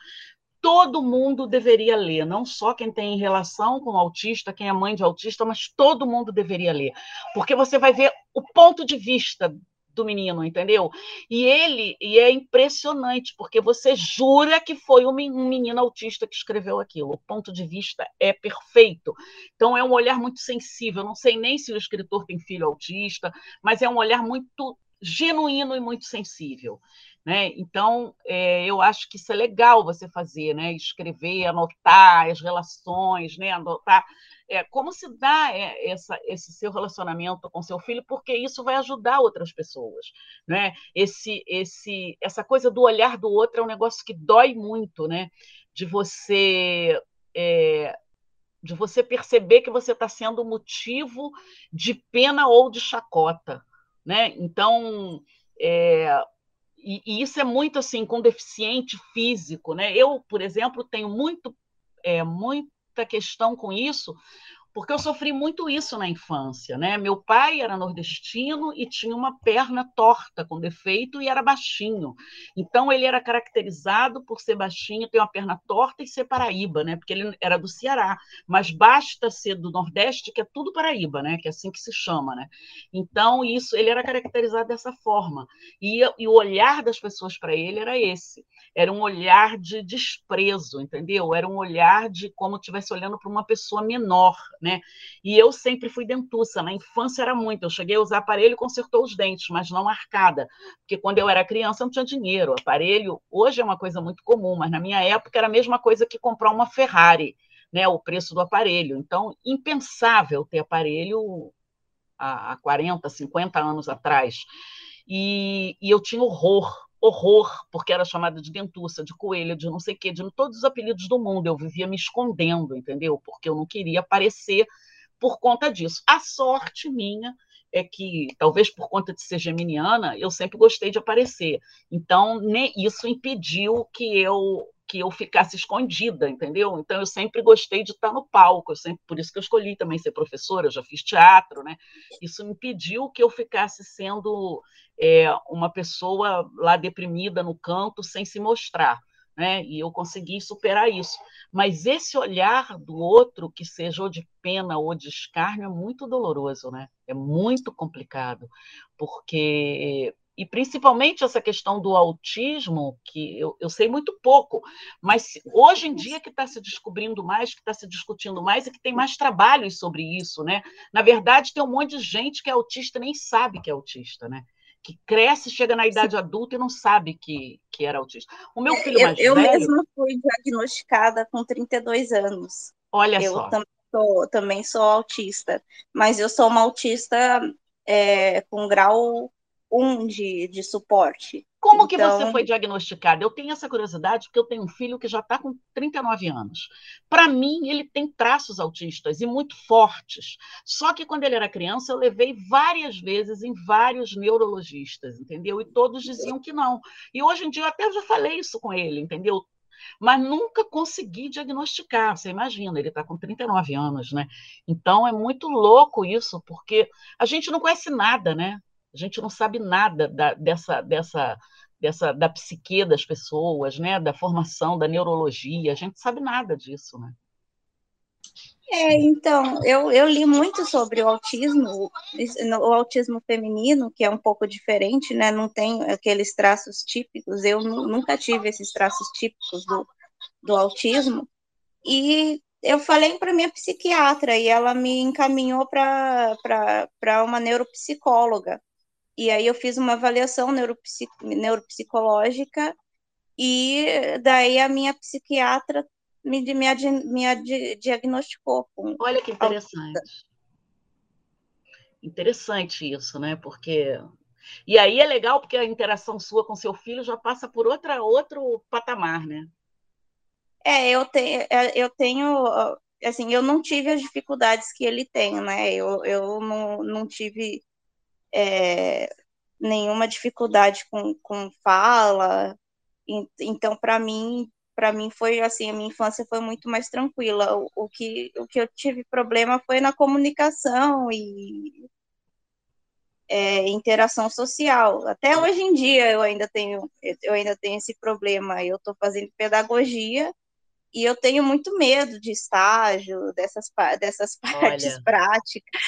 todo mundo deveria ler, não só quem tem relação com autista, quem é mãe de autista, mas todo mundo deveria ler, porque você vai ver o ponto de vista do menino, entendeu? E ele, e é impressionante, porque você jura que foi um menino autista que escreveu aquilo. O ponto de vista é perfeito. Então é um olhar muito sensível. Não sei nem se o escritor tem filho autista, mas é um olhar muito genuíno e muito sensível. Né? Então, é, eu acho que isso é legal você fazer, né? escrever, anotar as relações, né? anotar é, como se dá é, essa, esse seu relacionamento com seu filho, porque isso vai ajudar outras pessoas. Né? Esse, esse, essa coisa do olhar do outro é um negócio que dói muito, né? de você. É, de você perceber que você está sendo motivo de pena ou de chacota. Né? Então, é, e, e, isso é muito assim com deficiente físico, né? Eu, por exemplo, tenho muito, é, muita questão com isso, porque eu sofri muito isso na infância, né? Meu pai era nordestino e tinha uma perna torta, com defeito, e era baixinho. Então, ele era caracterizado por ser baixinho, ter uma perna torta e ser paraíba, né? Porque ele era do Ceará. Mas basta ser do Nordeste, que é tudo paraíba, né? Que é assim que se chama, né? Então, isso, ele era caracterizado dessa forma. E, e o olhar das pessoas para ele era esse. Era um olhar de desprezo, entendeu? Era um olhar de como estivesse olhando para uma pessoa menor, né? E eu sempre fui dentuça, na infância era muito. Eu cheguei a usar aparelho e consertou os dentes, mas não arcada, porque quando eu era criança eu não tinha dinheiro. Aparelho hoje é uma coisa muito comum, mas na minha época era a mesma coisa que comprar uma Ferrari, né? O preço do aparelho. Então, impensável ter aparelho há 40, 50 anos atrás. E, e eu tinha horror horror, porque era chamada de dentuça, de coelha, de não sei o quê, de todos os apelidos do mundo. Eu vivia me escondendo, entendeu? Porque eu não queria aparecer por conta disso. A sorte minha é que, talvez por conta de ser geminiana, eu sempre gostei de aparecer. Então, nem isso impediu que eu que eu ficasse escondida, entendeu? Então eu sempre gostei de estar no palco, sempre por isso que eu escolhi também ser professora, eu já fiz teatro, né? Isso impediu que eu ficasse sendo é, uma pessoa lá deprimida no canto sem se mostrar. Né? E eu consegui superar isso. Mas esse olhar do outro, que seja ou de pena ou de escárnio, é muito doloroso, né? É muito complicado, porque e principalmente essa questão do autismo, que eu, eu sei muito pouco, mas hoje em dia que está se descobrindo mais, que está se discutindo mais e que tem mais trabalhos sobre isso, né? Na verdade, tem um monte de gente que é autista e nem sabe que é autista, né? Que cresce, chega na idade Sim. adulta e não sabe que, que era autista. O meu filho mais eu, velho... Eu mesma fui diagnosticada com 32 anos. Olha eu só. Também sou, também sou autista, mas eu sou uma autista é, com grau um de, de suporte. Como então... que você então foi diagnosticada? Eu tenho essa curiosidade porque eu tenho um filho que já está com 39 anos. Para mim, ele tem traços autistas e muito fortes. Só que quando ele era criança, eu levei várias vezes em vários neurologistas, entendeu? E todos diziam que não. E hoje em dia eu até já falei isso com ele, entendeu? Mas nunca consegui diagnosticar. Você imagina, ele está com 39 anos, né? Então é muito louco isso, porque a gente não conhece nada, né? A gente não sabe nada da, dessa, dessa, dessa, da psique das pessoas, né? da formação, da neurologia, a gente sabe nada disso, né? É, então, eu, eu li muito sobre o autismo, o autismo feminino, que é um pouco diferente, né? Não tem aqueles traços típicos, eu nunca tive esses traços típicos do, do autismo. E eu falei para minha psiquiatra e ela me encaminhou para uma neuropsicóloga. E aí eu fiz uma avaliação neuropsic, neuropsicológica e daí a minha psiquiatra me, me, me diagnosticou com. Olha que interessante. Interessante isso, né? Porque. E aí é legal porque a interação sua com seu filho já passa por outra, outro patamar, né? É, eu tenho, é, eu tenho, assim, eu não tive as dificuldades que ele tem, né? Eu, eu não, não tive é, nenhuma dificuldade com, com fala. Então, para mim, para mim foi assim, a minha infância foi muito mais tranquila. O, o, que, o que eu tive problema foi na comunicação e é, interação social. Até hoje em dia eu ainda tenho, eu ainda tenho esse problema. Eu estou fazendo pedagogia e eu tenho muito medo de estágio, dessas, dessas partes Olha. práticas.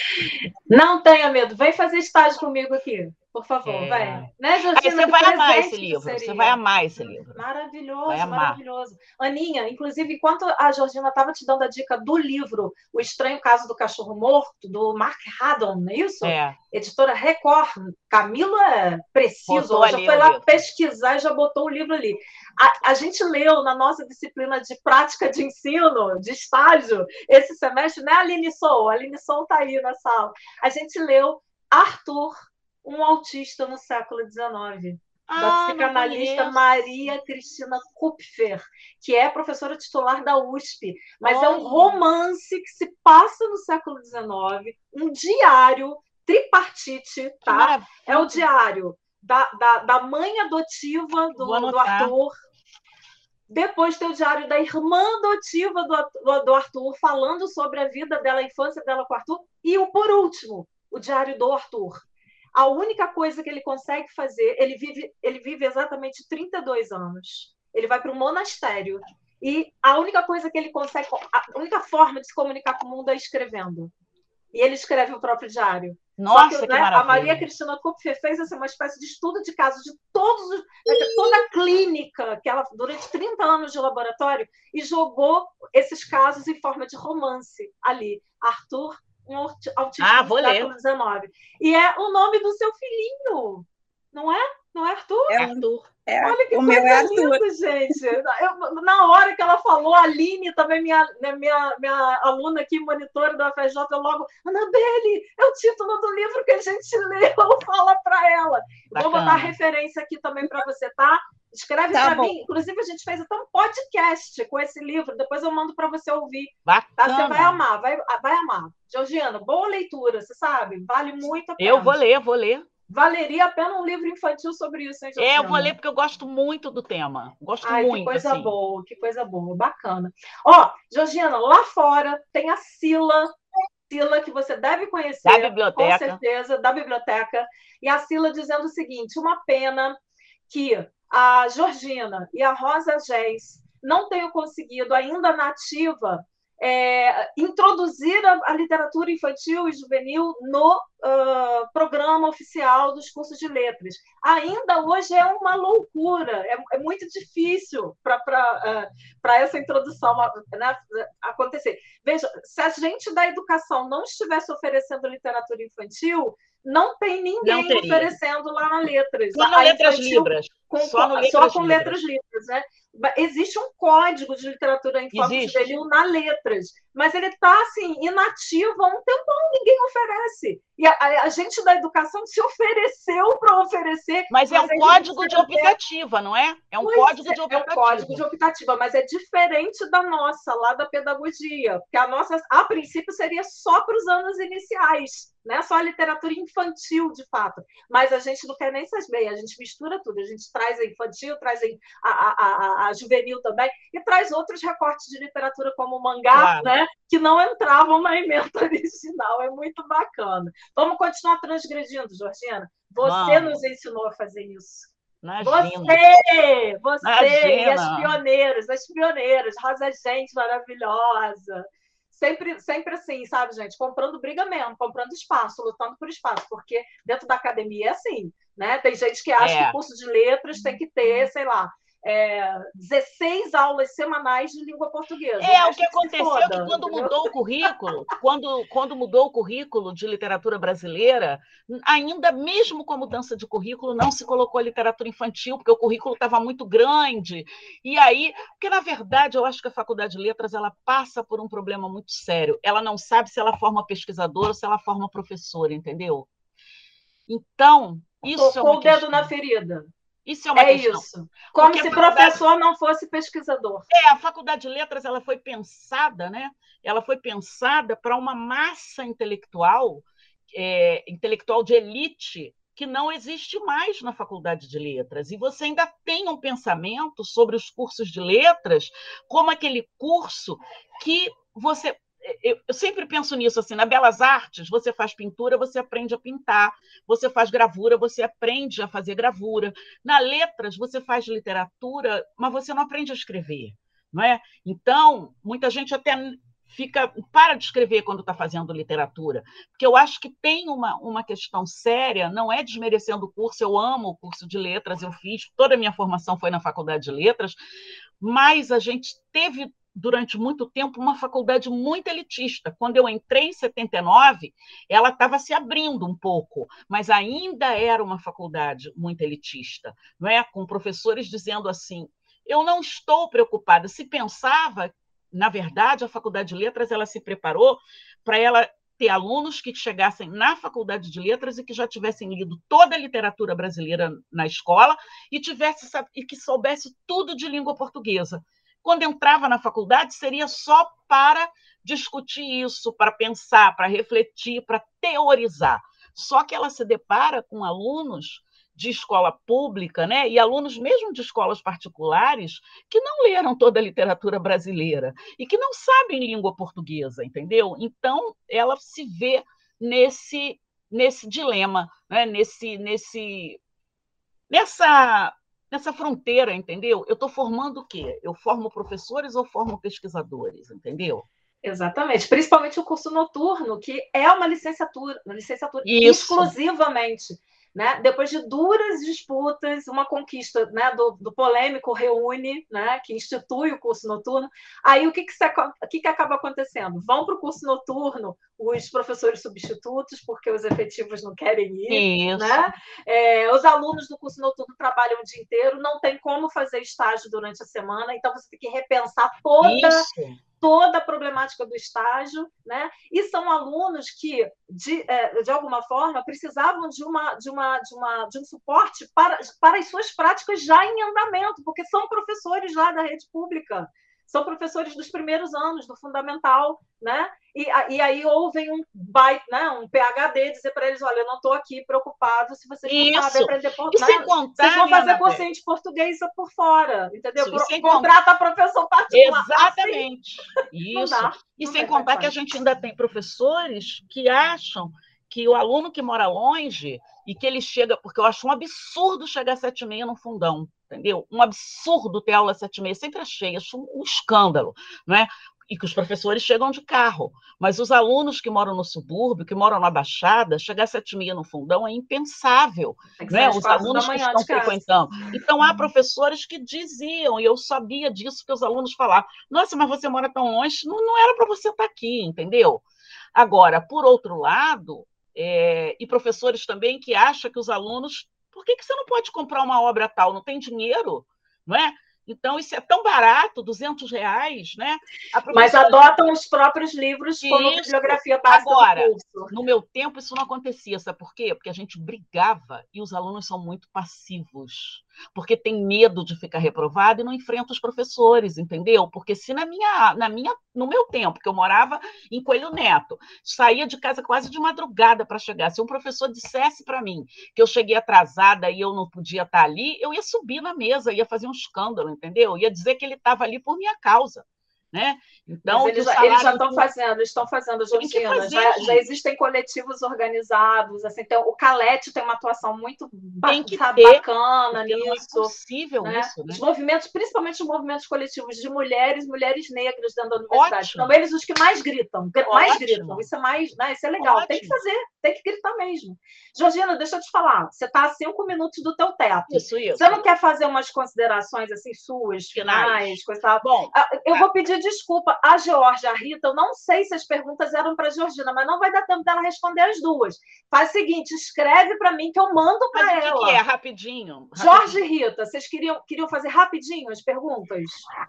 Não tenha medo, vem fazer estágio comigo aqui. Por favor, é. vai. Né, Aí você vai amar esse livro. Você vai amar esse livro. Maravilhoso, maravilhoso. Aninha, inclusive, enquanto a Georgina estava te dando a dica do livro O Estranho Caso do Cachorro Morto, do Mark Haddon, não é isso? É. Editora Record. Camilo é preciso, já foi lá pesquisar e já botou o livro ali. A, a, gente leu na nossa disciplina de prática de ensino, de estágio, esse semestre, né, Aline Sou? A Aline Sou está aí na sala. A gente leu Arthur um autista no século XIX. Ah, da psicanalista Maria Cristina Kupfer, que é professora titular da USP. Mas Olha. é um romance que se passa no século XIX, um diário tripartite, tá? É o diário da, da, da mãe adotiva do, do Arthur. Depois tem o diário da irmã adotiva do, do Arthur, falando sobre a vida dela, a infância dela com o Arthur. E o por último, o diário do Arthur, a única coisa que ele consegue fazer, ele vive, ele vive exatamente 32 anos. Ele vai para um monastério. E a única coisa que ele consegue, a única forma de se comunicar com o mundo é escrevendo. E ele escreve o próprio diário. Nossa, que, que né, A Maria Cristina Kupfer fez assim, uma espécie de estudo de casos de todos os, toda a clínica, que ela durante 30 anos de laboratório, e jogou esses casos em forma de romance ali. Arthur um autista ah, do século XIX. E é o nome do seu filhinho, não é? Não é Arthur? É Arthur. É, Olha que coisa é linda, gente. Eu, na hora que ela falou, a Aline, também minha, né, minha, minha aluna aqui, monitora da FJ, eu logo, Anabelle, é o título do livro que a gente leu, fala para ela. Bacana. Vou botar referência aqui também para você, tá? Escreve tá para mim. Inclusive, a gente fez até um podcast com esse livro. Depois eu mando para você ouvir. Tá? Você vai amar, vai, vai amar. Georgiana, boa leitura, você sabe? Vale muito a pena. Eu vou ler, vou ler. Valeria a pena um livro infantil sobre isso, hein? É, eu vou ler porque eu gosto muito do tema. Gosto Ai, muito. Que coisa assim. boa, que coisa boa, bacana. Ó, Georgiana, lá fora tem a Sila, Sila, que você deve conhecer. Da biblioteca. Com certeza, da biblioteca. E a Sila dizendo o seguinte: uma pena que a Georgina e a Rosa Géis não tenham conseguido, ainda nativa, é, introduzir a, a, literatura infantil e juvenil no uh, programa oficial dos cursos de letras. Ainda hoje é uma loucura, é, é muito difícil para uh, essa introdução né, acontecer. Veja, se a gente da educação não estivesse oferecendo literatura infantil, não tem ninguém não oferecendo lá na Letras. Só no Letras Libras. Com, só, letras só com Letras Libras, né? Existe um código de literatura infantil juvenil na Letras, mas ele está assim, inativo há um tempão, ninguém oferece. E a, a gente da educação se ofereceu para oferecer. Mas, é um código de optativa, não é? É um pois código é, de optativa. É um código de optativa, mas é diferente da nossa, lá da pedagogia. Porque a nossa, a princípio, seria só para os anos iniciais não é só a literatura infantil, de fato. Mas a gente não quer nem saber, a gente mistura tudo. A gente traz a infantil, traz a, a, a, a juvenil também, e traz outros recortes de literatura, como o mangá, claro. né, que não entravam na emenda original. É muito bacana. Vamos continuar transgredindo, Georgina? Você Vamos. nos ensinou a fazer isso. Imagina. Você! Você Imagina. e as pioneiras, as pioneiras, Rosa Gente maravilhosa sempre, sempre assim, sabe, gente? Comprando briga mesmo, comprando espaço, lutando por espaço, porque dentro da academia é assim, né? Tem gente que acha é. que o curso de letras tem que ter, sei lá, é, 16 aulas semanais de língua portuguesa. É, o que aconteceu foda, é que quando entendeu? mudou o currículo, quando, quando mudou o currículo de literatura brasileira, ainda mesmo com a mudança de currículo, não se colocou a literatura infantil, porque o currículo estava muito grande. E aí, porque na verdade eu acho que a Faculdade de Letras ela passa por um problema muito sério. Ela não sabe se ela forma pesquisadora ou se ela forma professora, entendeu? Então, isso Tocou é o dedo na ferida. Isso é uma é questão. isso. Como Porque se professor não fosse pesquisador. É, a Faculdade de Letras ela foi pensada, né? Ela foi pensada para uma massa intelectual, é, intelectual de elite, que não existe mais na Faculdade de Letras. E você ainda tem um pensamento sobre os cursos de letras como aquele curso que você eu, eu, sempre penso nisso assim, na Belas Artes, você faz pintura, você aprende a pintar, você faz gravura, você aprende a fazer gravura. Na letras, você faz literatura, mas você não aprende a escrever. não é? Então, muita gente até fica para de escrever quando está fazendo literatura, porque eu acho que tem uma, uma questão séria, não é desmerecendo o curso, eu amo o curso de letras, eu fiz, toda a minha formação foi na faculdade de letras, mas a gente teve durante muito tempo uma faculdade muito elitista. Quando eu entrei em 79, ela estava se abrindo um pouco, mas ainda era uma faculdade muito elitista, não é? Com professores dizendo assim: eu não estou preocupada. Se pensava na verdade, a Faculdade de Letras ela se preparou para ela ter alunos que chegassem na Faculdade de Letras e que já tivessem lido toda a literatura brasileira na escola e tivesse e que soubesse tudo de língua portuguesa. Quando entrava na faculdade, seria só para discutir isso, para pensar, para refletir, para teorizar. Só que ela se depara com alunos de escola pública, né, e alunos mesmo de escolas particulares que não leram toda a literatura brasileira e que não sabem língua portuguesa, entendeu? Então ela se vê nesse nesse dilema, né, nesse nesse nessa nessa fronteira, entendeu? Eu estou formando o quê? Eu formo professores ou formo pesquisadores, entendeu? Exatamente, principalmente o curso noturno, que é uma licenciatura, uma licenciatura Isso. exclusivamente né? Depois de duras disputas, uma conquista né, do, do, polêmico Reúne, né, que institui o curso noturno, aí o que, que, se, o que, que acaba acontecendo? Vão para o curso noturno os professores substitutos, porque os efetivos não querem ir. Né? É, os alunos do curso noturno trabalham o dia inteiro, não tem como fazer estágio durante a semana, então você tem que repensar toda. Isso toda a problemática do estágio, né? E são alunos que, de, é, de alguma forma, precisavam de, uma, de, uma, de, uma, de um suporte para, para as suas práticas já em andamento, porque são professores lá da rede pública são professores dos primeiros anos do fundamental, né? E, e aí ouvem um byte, né? um PhD dizer para eles, olha, eu não estou aqui preocupado se vocês não sabem aprender português. Sem contar, vocês vão fazer cursinho de português por fora, entendeu? Contrata professor particular. Exatamente. Assim, Isso. Dá, e sem contar que a gente ainda tem professores que acham que o aluno que mora longe e que ele chega, porque eu acho um absurdo chegar às sete e meia no fundão, entendeu? Um absurdo ter aula às sete e meia, sempre achei, acho um, escândalo, não é? E que os professores chegam de carro, mas os alunos que moram no subúrbio, que moram na Baixada, chegar às sete e meia no fundão é impensável, é né? Os alunos que estão frequentando. Então há professores que diziam, e eu sabia disso que os alunos falavam, nossa, mas você mora tão longe, não, não era para você estar aqui, entendeu? Agora, por outro lado, é, e professores também que acham que os alunos. Por que, que você não pode comprar uma obra tal? Não tem dinheiro, não é? Então, isso é tão barato, 200 reais, né? Professora... Mas adotam os próprios livros como isso. bibliografia básica Agora, no meu tempo, isso não acontecia, sabe por quê? Porque a gente brigava e os alunos são muito passivos porque tem medo de ficar reprovado e não enfrenta os professores, entendeu? Porque se na minha, na minha, no meu tempo, que eu morava em Coelho Neto, saía de casa quase de madrugada para chegar, se um professor dissesse para mim que eu cheguei atrasada e eu não podia estar ali, eu ia subir na mesa, ia fazer um escândalo, entendeu? Ia dizer que ele estava ali por minha causa né? Então, eles, já, eles já estão fazendo, estão fazendo, Georgina, já, já, existem coletivos organizados, assim, então, o Calete tem uma atuação muito tem que ter, bacana nisso. Não é possível né? isso, né? Os movimentos, principalmente os movimentos coletivos de mulheres, mulheres negras dentro da universidade, Ótimo. são eles os que mais gritam, mais Ótimo. gritam, isso é mais, né? Isso é legal, Ótimo. tem que fazer, tem que gritar mesmo. Georgina, deixa eu te falar, você está a cinco minutos do teu teto. Isso, isso. Você não quer fazer umas considerações assim suas, finais, finais coisa tal? Bom, ah, eu vou pedir desculpa. A Georgia, a Rita, eu não sei se as perguntas eram para a Georgina, mas não vai dar tempo dela responder as duas. Faz o seguinte, escreve para mim que eu mando para ela. O que, é? Rapidinho. Jorge e Rita, vocês queriam, queriam fazer rapidinho as perguntas?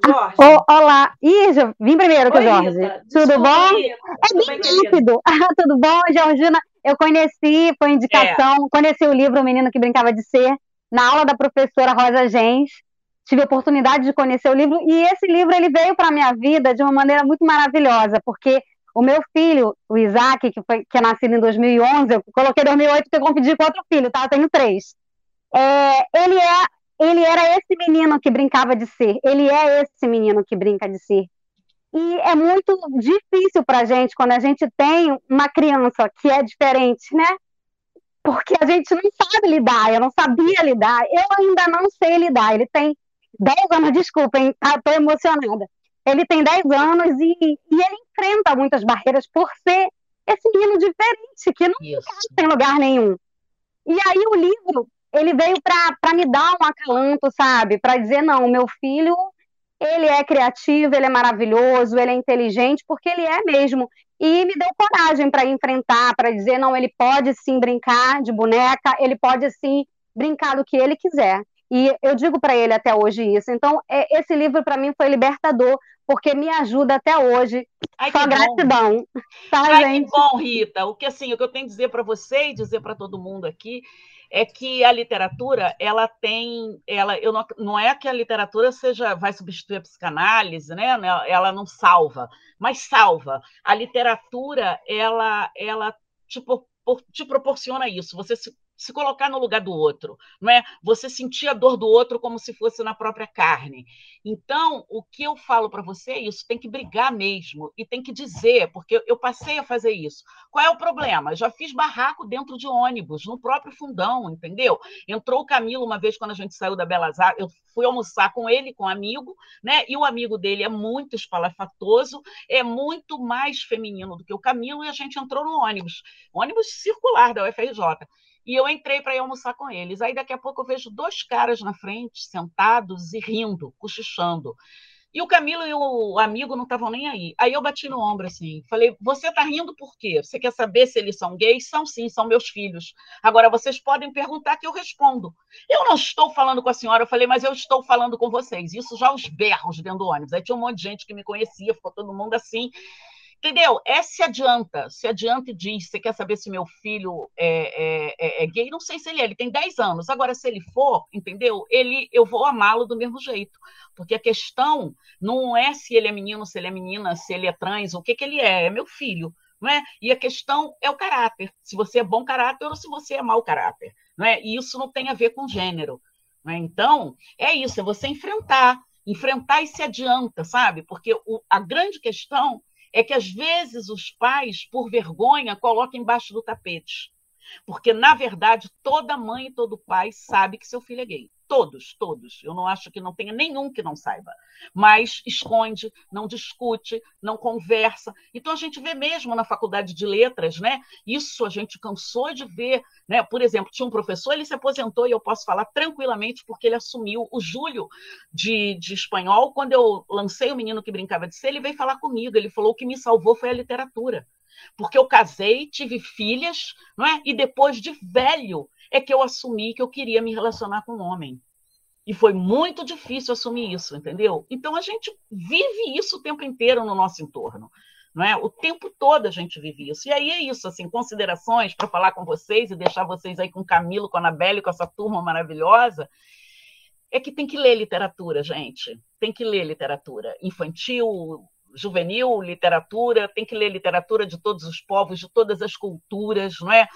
Jorge. Oh, olá. Ih, vim primeiro com o Jorge. Rita. Tudo Desculpa, bom? Rita. É Tudo bem, rápido. Tudo bom, Georgina? Eu conheci, foi indicação, é. conheci o livro O Menino que Brincava de Ser, na aula da professora Rosa Gens tive a oportunidade de conhecer o livro e esse livro ele veio para a minha vida de uma maneira muito maravilhosa, porque o meu filho, o Isaac, que, foi, que é nascido em 2011, eu coloquei 2008 porque eu competi com outro filho, tá? Eu tenho três. É, ele, é, ele era esse menino que brincava de ser, ele é esse menino que brinca de ser. E é muito difícil para a gente quando a gente tem uma criança que é diferente, né? Porque a gente não sabe lidar, eu não sabia lidar, eu ainda não sei lidar. Ele tem 10 anos, desculpem, tá? Tô emocionada. ele tem 10 anos e, e ele enfrenta muitas barreiras por ser esse menino diferente, que não tem lugar nenhum. E aí o livro, ele veio para me dar um acalanto, sabe? Para dizer, não, meu filho, ele é criativo, ele é maravilhoso, ele é inteligente, porque ele é mesmo. E me deu coragem para enfrentar, para dizer, não, ele pode sim brincar de boneca, ele pode sim brincar do que ele quiser. E eu digo para ele até hoje isso. Então, é, esse livro para mim foi libertador, porque me ajuda até hoje. Ai, Só gratidão. Bom. Tá, Ai, gente? que bom, Rita. O que assim, o que eu tenho que dizer para você e dizer para todo mundo aqui é que a literatura, ela tem, ela, eu não, não é que a literatura seja vai substituir a psicanálise, né? Ela não salva, mas salva. A literatura, ela, ela tipo te proporciona isso. Você se se colocar no lugar do outro, não é? Você sentir a dor do outro como se fosse na própria carne. Então, o que eu falo para você é isso, tem que brigar mesmo e tem que dizer, porque eu passei a fazer isso. Qual é o problema? Eu já fiz barraco dentro de ônibus, no próprio fundão, entendeu? Entrou o Camilo uma vez quando a gente saiu da Belas Artes, eu fui almoçar com ele, com um amigo, né? E o amigo dele é muito espalafatoso, é muito mais feminino do que o Camilo e a gente entrou no ônibus, ônibus circular da UFRJ. E eu entrei para almoçar com eles. Aí daqui a pouco eu vejo dois caras na frente, sentados e rindo, cochichando. E o Camilo e o amigo não estavam nem aí. Aí eu bati no ombro assim, falei: "Você está rindo por quê? Você quer saber se eles são gays? São sim, são meus filhos. Agora vocês podem perguntar que eu respondo. Eu não estou falando com a senhora, eu falei, mas eu estou falando com vocês. Isso já os berros dentro do ônibus. Aí tinha um monte de gente que me conhecia, ficou todo mundo assim. Entendeu? É se adianta, se adianta e diz, você quer saber se meu filho é, é, é, é, gay? Não sei se ele é, ele tem 10 anos. Agora, se ele for, entendeu? Ele, eu vou amá-lo do mesmo jeito. Porque a questão não é se ele é menino, se ele é menina, se ele é trans, o que, que ele é, é meu filho. Não é? E a questão é o caráter, se você é bom caráter ou se você é mau caráter. Não é? E isso não tem a ver com gênero. Não é? Então, é isso, é você enfrentar. Enfrentar e se adianta, sabe? Porque o, a grande questão é que às vezes os pais, por vergonha, colocam embaixo do tapete. Porque, na verdade, toda mãe e todo pai sabe que seu filho é gay. Todos, todos. Eu não acho que não tenha nenhum que não saiba. Mas esconde, não discute, não conversa. Então a gente vê mesmo na faculdade de letras, né? Isso a gente cansou de ver, né? Por exemplo, tinha um professor, ele se aposentou e eu posso falar tranquilamente porque ele assumiu o Júlio de, de espanhol. Quando eu lancei o menino que brincava de ser, ele veio falar comigo. Ele falou: o que me salvou foi a literatura porque eu casei, tive filhas, não é? E depois de velho é que eu assumi que eu queria me relacionar com um homem. E foi muito difícil assumir isso, entendeu? Então a gente vive isso o tempo inteiro no nosso entorno. Não é? O tempo todo a gente vive isso. E aí é isso, assim, considerações para falar com vocês e deixar vocês aí com Camilo, com a Anabelle, com essa turma maravilhosa, é que tem que ler literatura, gente. Tem que ler literatura infantil, juvenil, literatura, tem que ler literatura de todos os povos, de todas as culturas, não é?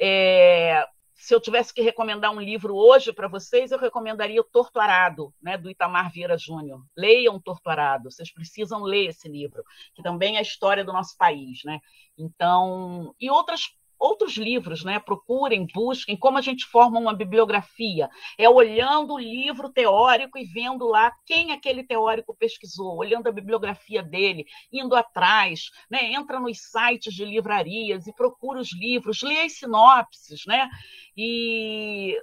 é se eu tivesse que recomendar um livro hoje para vocês, eu recomendaria o Torto Arado, né, do Itamar Vieira Júnior. Leiam Torto Arado, vocês precisam ler esse livro, que também é a história do nosso país, né? Então, e outras outros livros, né? Procurem, busquem como a gente forma uma bibliografia. É olhando o livro teórico e vendo lá quem aquele teórico pesquisou, olhando a bibliografia dele, indo atrás, né? Entra nos sites de livrarias e procura os livros, lê as sinopses, né? E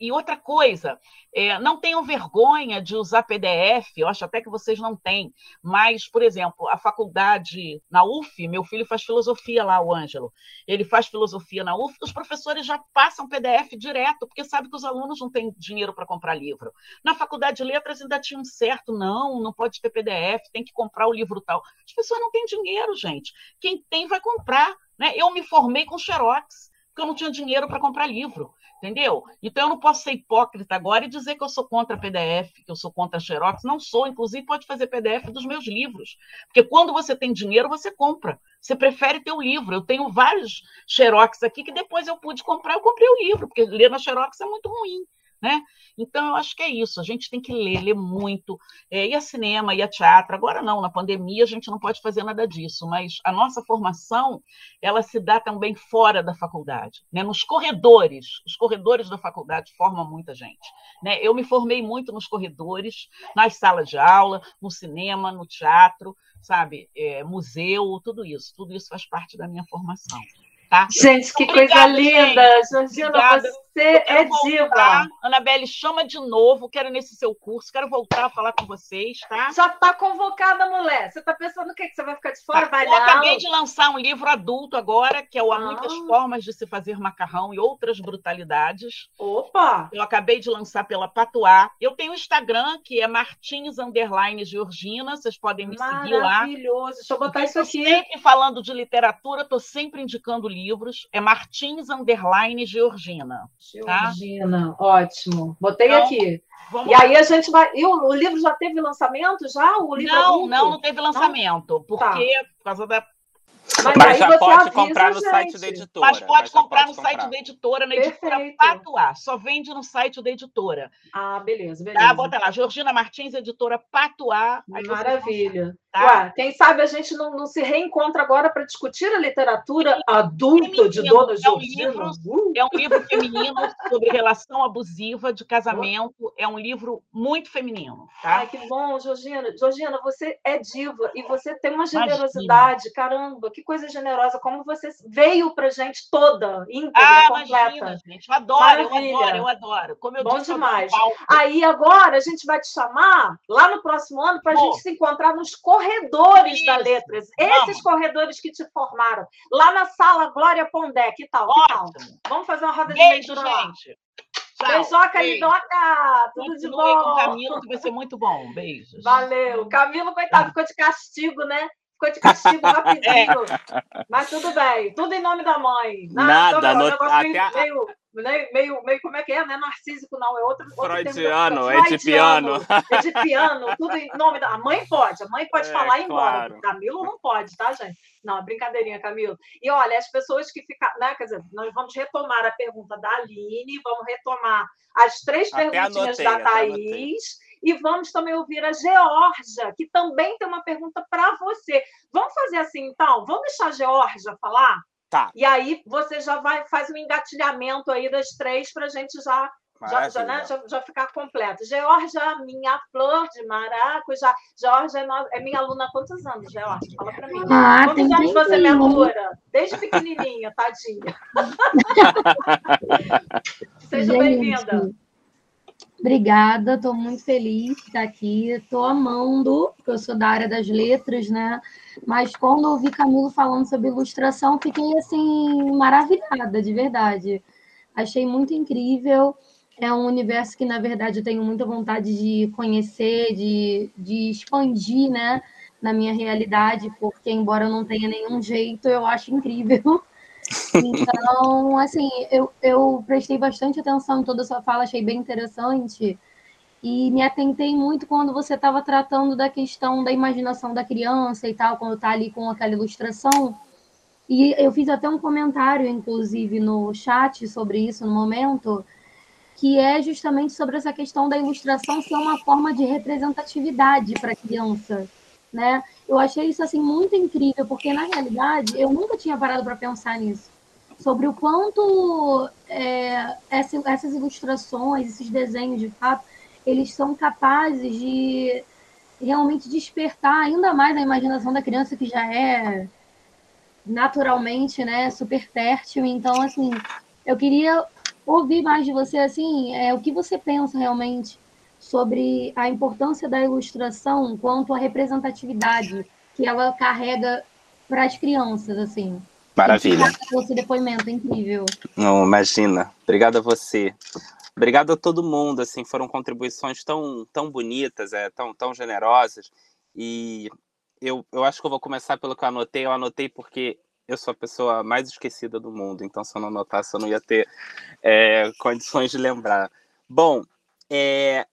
e outra coisa, é, não tenham vergonha de usar PDF, eu acho até que vocês não têm, mas, por exemplo, a faculdade na UF, meu filho faz filosofia lá, o Ângelo, ele faz filosofia na UF, os professores já passam PDF direto, porque sabe que os alunos não têm dinheiro para comprar livro. Na faculdade de letras ainda tinha um certo, não, não pode ter PDF, tem que comprar o livro tal. As pessoas não têm dinheiro, gente. Quem tem vai comprar. Né? Eu me formei com Xerox, porque eu não tinha dinheiro para comprar livro. Entendeu? Então eu não posso ser hipócrita agora e dizer que eu sou contra PDF, que eu sou contra Xerox. Não sou, inclusive pode fazer PDF dos meus livros. Porque quando você tem dinheiro, você compra. Você prefere ter o livro. Eu tenho vários Xerox aqui que depois eu pude comprar, eu comprei o livro, porque ler na Xerox é muito ruim. Né? Então, eu acho que é isso. A gente tem que ler, ler muito. É, ir a cinema, ir a teatro. Agora não, na pandemia a gente não pode fazer nada disso, mas a nossa formação, ela se dá também fora da faculdade, né? nos corredores. Os corredores da faculdade formam muita gente. Né? Eu me formei muito nos corredores, nas salas de aula, no cinema, no teatro, sabe? É, museu, tudo isso. Tudo isso faz parte da minha formação. Tá? Gente, que Obrigada, coisa linda! Gente. Georgina, Obrigada. você é diva. Anabelle, chama de novo, quero nesse seu curso, quero voltar a falar com vocês, tá? Já está convocada, mulher. Você está pensando o que, você vai ficar de fora? Tá. Vai Eu acabei de lançar um livro adulto agora, que é o Há ah. Muitas Formas de Se Fazer Macarrão e Outras Brutalidades. Opa! Eu acabei de lançar pela Patuá. Eu tenho o Instagram, que é Martins Underline Georgina, vocês podem me seguir lá. Maravilhoso, deixa eu botar isso aqui. sempre falando de literatura, estou sempre indicando livros. É Martins Underline Georgina. Tá? Georgina, tá? ótimo. Botei então, aqui. e lá. aí a gente vai. E o, o, livro já teve lançamento? Já? O livro não, não, não teve lançamento. Não? Porque, tá. por causa da mas, Mas já pode comprar no site da editora. Mas pode comprar pode no comprar. site da editora, na editora Patuá. Só vende no site da editora. Ah, beleza, beleza. Tá, bota lá, Georgina Martins, editora Patuá. Maravilha. Tá? Ué, quem sabe a gente não, não se reencontra agora para discutir a literatura Sim, adulta de Dona Georgina. É um, livro, uh. é um livro feminino sobre relação abusiva de casamento. É um livro muito feminino. Tá? Ai, que bom, Georgina. Georgina, você é diva e você tem uma generosidade. Imagina. Caramba, que coisa generosa. Como você veio para gente toda, íntegra, ah, completa. Imagina, gente. Eu adoro, Maravilha. eu adoro, eu adoro. Como eu bom disse, demais. Aí agora a gente vai te chamar lá no próximo ano para a gente se encontrar nos corredores Isso. da Letras. Esses Vamos. corredores que te formaram. Lá na sala Glória Pondé, que tal? Que tal? Vamos fazer uma roda Beijo, de leitura gente. Tchau. Beijoca, Lidoca! Tudo Continue de bom. com o Camilo, que vai ser muito bom. Beijos. Valeu. Camilo, coitado, ficou de castigo, né? Ficou de castigo rapidinho. É. Mas tudo bem, tudo em nome da mãe. Nada, Nada até meio, meio, meio, meio, como é que é? Não é narcísico, não, é outro. Freudiano, outro edipiano. Edipiano, tudo em nome da. A mãe pode, a mãe pode é, falar e ir embora. Claro. Camilo não pode, tá, gente? Não, brincadeirinha, Camilo. E olha, as pessoas que ficam, né? Quer dizer, nós vamos retomar a pergunta da Aline, vamos retomar as três até perguntinhas anotei, da Thaís e vamos também ouvir a Georgia, que também tem uma pergunta para você. Vamos fazer assim, então? Vamos deixar a Georgia falar? Tá. E aí você já vai faz o um engatilhamento aí das três para a gente já já, já, né, já, já, ficar completo. Georgia, minha flor de maracujá. Georgia é, é minha aluna há quantos anos, Georgia? Fala para mim. Ah, quantos anos você me aluna? Desde pequenininha, tadinha. Seja bem-vinda. Obrigada, estou muito feliz de estar aqui. Estou amando, porque eu sou da área das letras, né? Mas quando ouvi Camilo falando sobre ilustração, fiquei assim maravilhada, de verdade. Achei muito incrível. É um universo que, na verdade, eu tenho muita vontade de conhecer, de, de expandir, né? Na minha realidade, porque, embora eu não tenha nenhum jeito, eu acho incrível. Então, assim, eu, eu prestei bastante atenção em toda a sua fala, achei bem interessante. E me atentei muito quando você estava tratando da questão da imaginação da criança e tal, quando está ali com aquela ilustração. E eu fiz até um comentário, inclusive, no chat sobre isso no momento, que é justamente sobre essa questão da ilustração ser uma forma de representatividade para a criança, né? Eu achei isso assim muito incrível, porque na realidade eu nunca tinha parado para pensar nisso. Sobre o quanto é, essa, essas ilustrações, esses desenhos de fato, eles são capazes de realmente despertar ainda mais a imaginação da criança que já é naturalmente, né, super fértil. Então, assim, eu queria ouvir mais de você, assim, é, o que você pensa realmente sobre a importância da ilustração quanto à representatividade que ela carrega para as crianças, assim. Maravilha. Esse depoimento incrível. Não, imagina. Obrigado a você. Obrigado a todo mundo, assim, foram contribuições tão, tão bonitas, é, tão, tão generosas. E eu, eu acho que eu vou começar pelo que eu anotei. Eu anotei porque eu sou a pessoa mais esquecida do mundo, então se eu não anotasse, eu não ia ter é, condições de lembrar. Bom, é,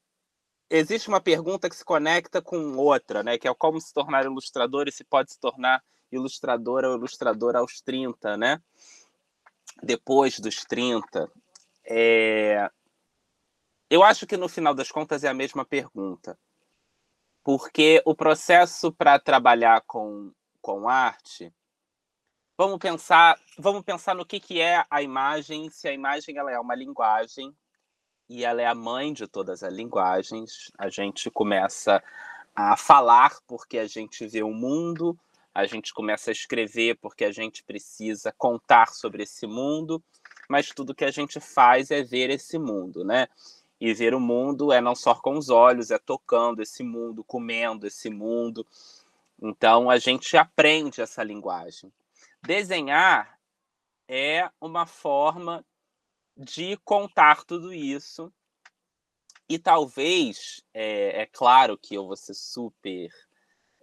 existe uma pergunta que se conecta com outra, né? Que é como se tornar ilustrador e se pode se tornar ilustradora ou ilustrador aos 30, né? Depois dos 30. É... Eu acho que no final das contas é a mesma pergunta. Porque o processo para trabalhar com, com arte, vamos pensar, vamos pensar no que, que é a imagem, se a imagem ela é uma linguagem e ela é a mãe de todas as linguagens. A gente começa a falar porque a gente vê o mundo, a gente começa a escrever porque a gente precisa contar sobre esse mundo, mas tudo que a gente faz é ver esse mundo, né? E ver o mundo é não só com os olhos, é tocando esse mundo, comendo esse mundo. Então a gente aprende essa linguagem. Desenhar é uma forma de contar tudo isso. E talvez, é, é claro que eu vou ser super.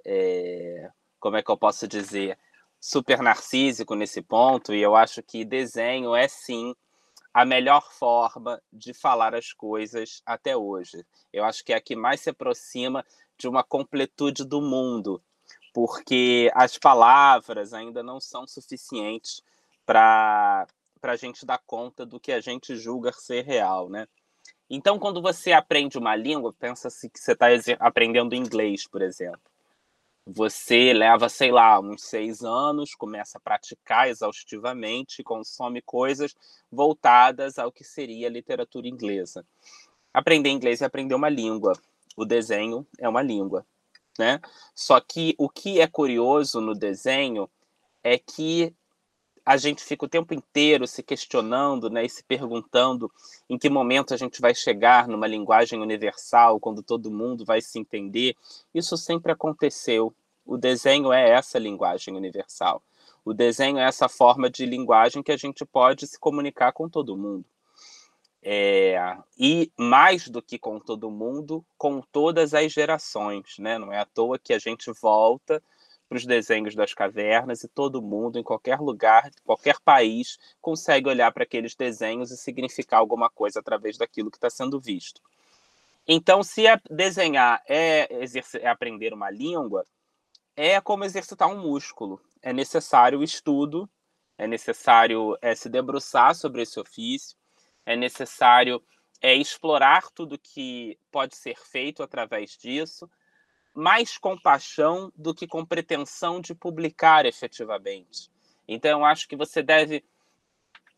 É, como é que eu posso dizer? Super narcísico nesse ponto, e eu acho que desenho é sim a melhor forma de falar as coisas até hoje. Eu acho que é a que mais se aproxima de uma completude do mundo, porque as palavras ainda não são suficientes para a gente dar conta do que a gente julga ser real, né? Então, quando você aprende uma língua, pensa-se que você está aprendendo inglês, por exemplo. Você leva, sei lá, uns seis anos, começa a praticar exaustivamente, consome coisas voltadas ao que seria literatura inglesa. Aprender inglês é aprender uma língua. O desenho é uma língua, né? Só que o que é curioso no desenho é que a gente fica o tempo inteiro se questionando, né, e se perguntando em que momento a gente vai chegar numa linguagem universal, quando todo mundo vai se entender. Isso sempre aconteceu. O desenho é essa linguagem universal. O desenho é essa forma de linguagem que a gente pode se comunicar com todo mundo. É, e mais do que com todo mundo, com todas as gerações, né? Não é à toa que a gente volta para os desenhos das cavernas e todo mundo, em qualquer lugar, qualquer país, consegue olhar para aqueles desenhos e significar alguma coisa através daquilo que está sendo visto. Então, se desenhar é, é aprender uma língua, é como exercitar um músculo. É necessário estudo, é necessário é, se debruçar sobre esse ofício, é necessário é, explorar tudo que pode ser feito através disso, mais compaixão do que com pretensão de publicar efetivamente. Então, eu acho que você deve.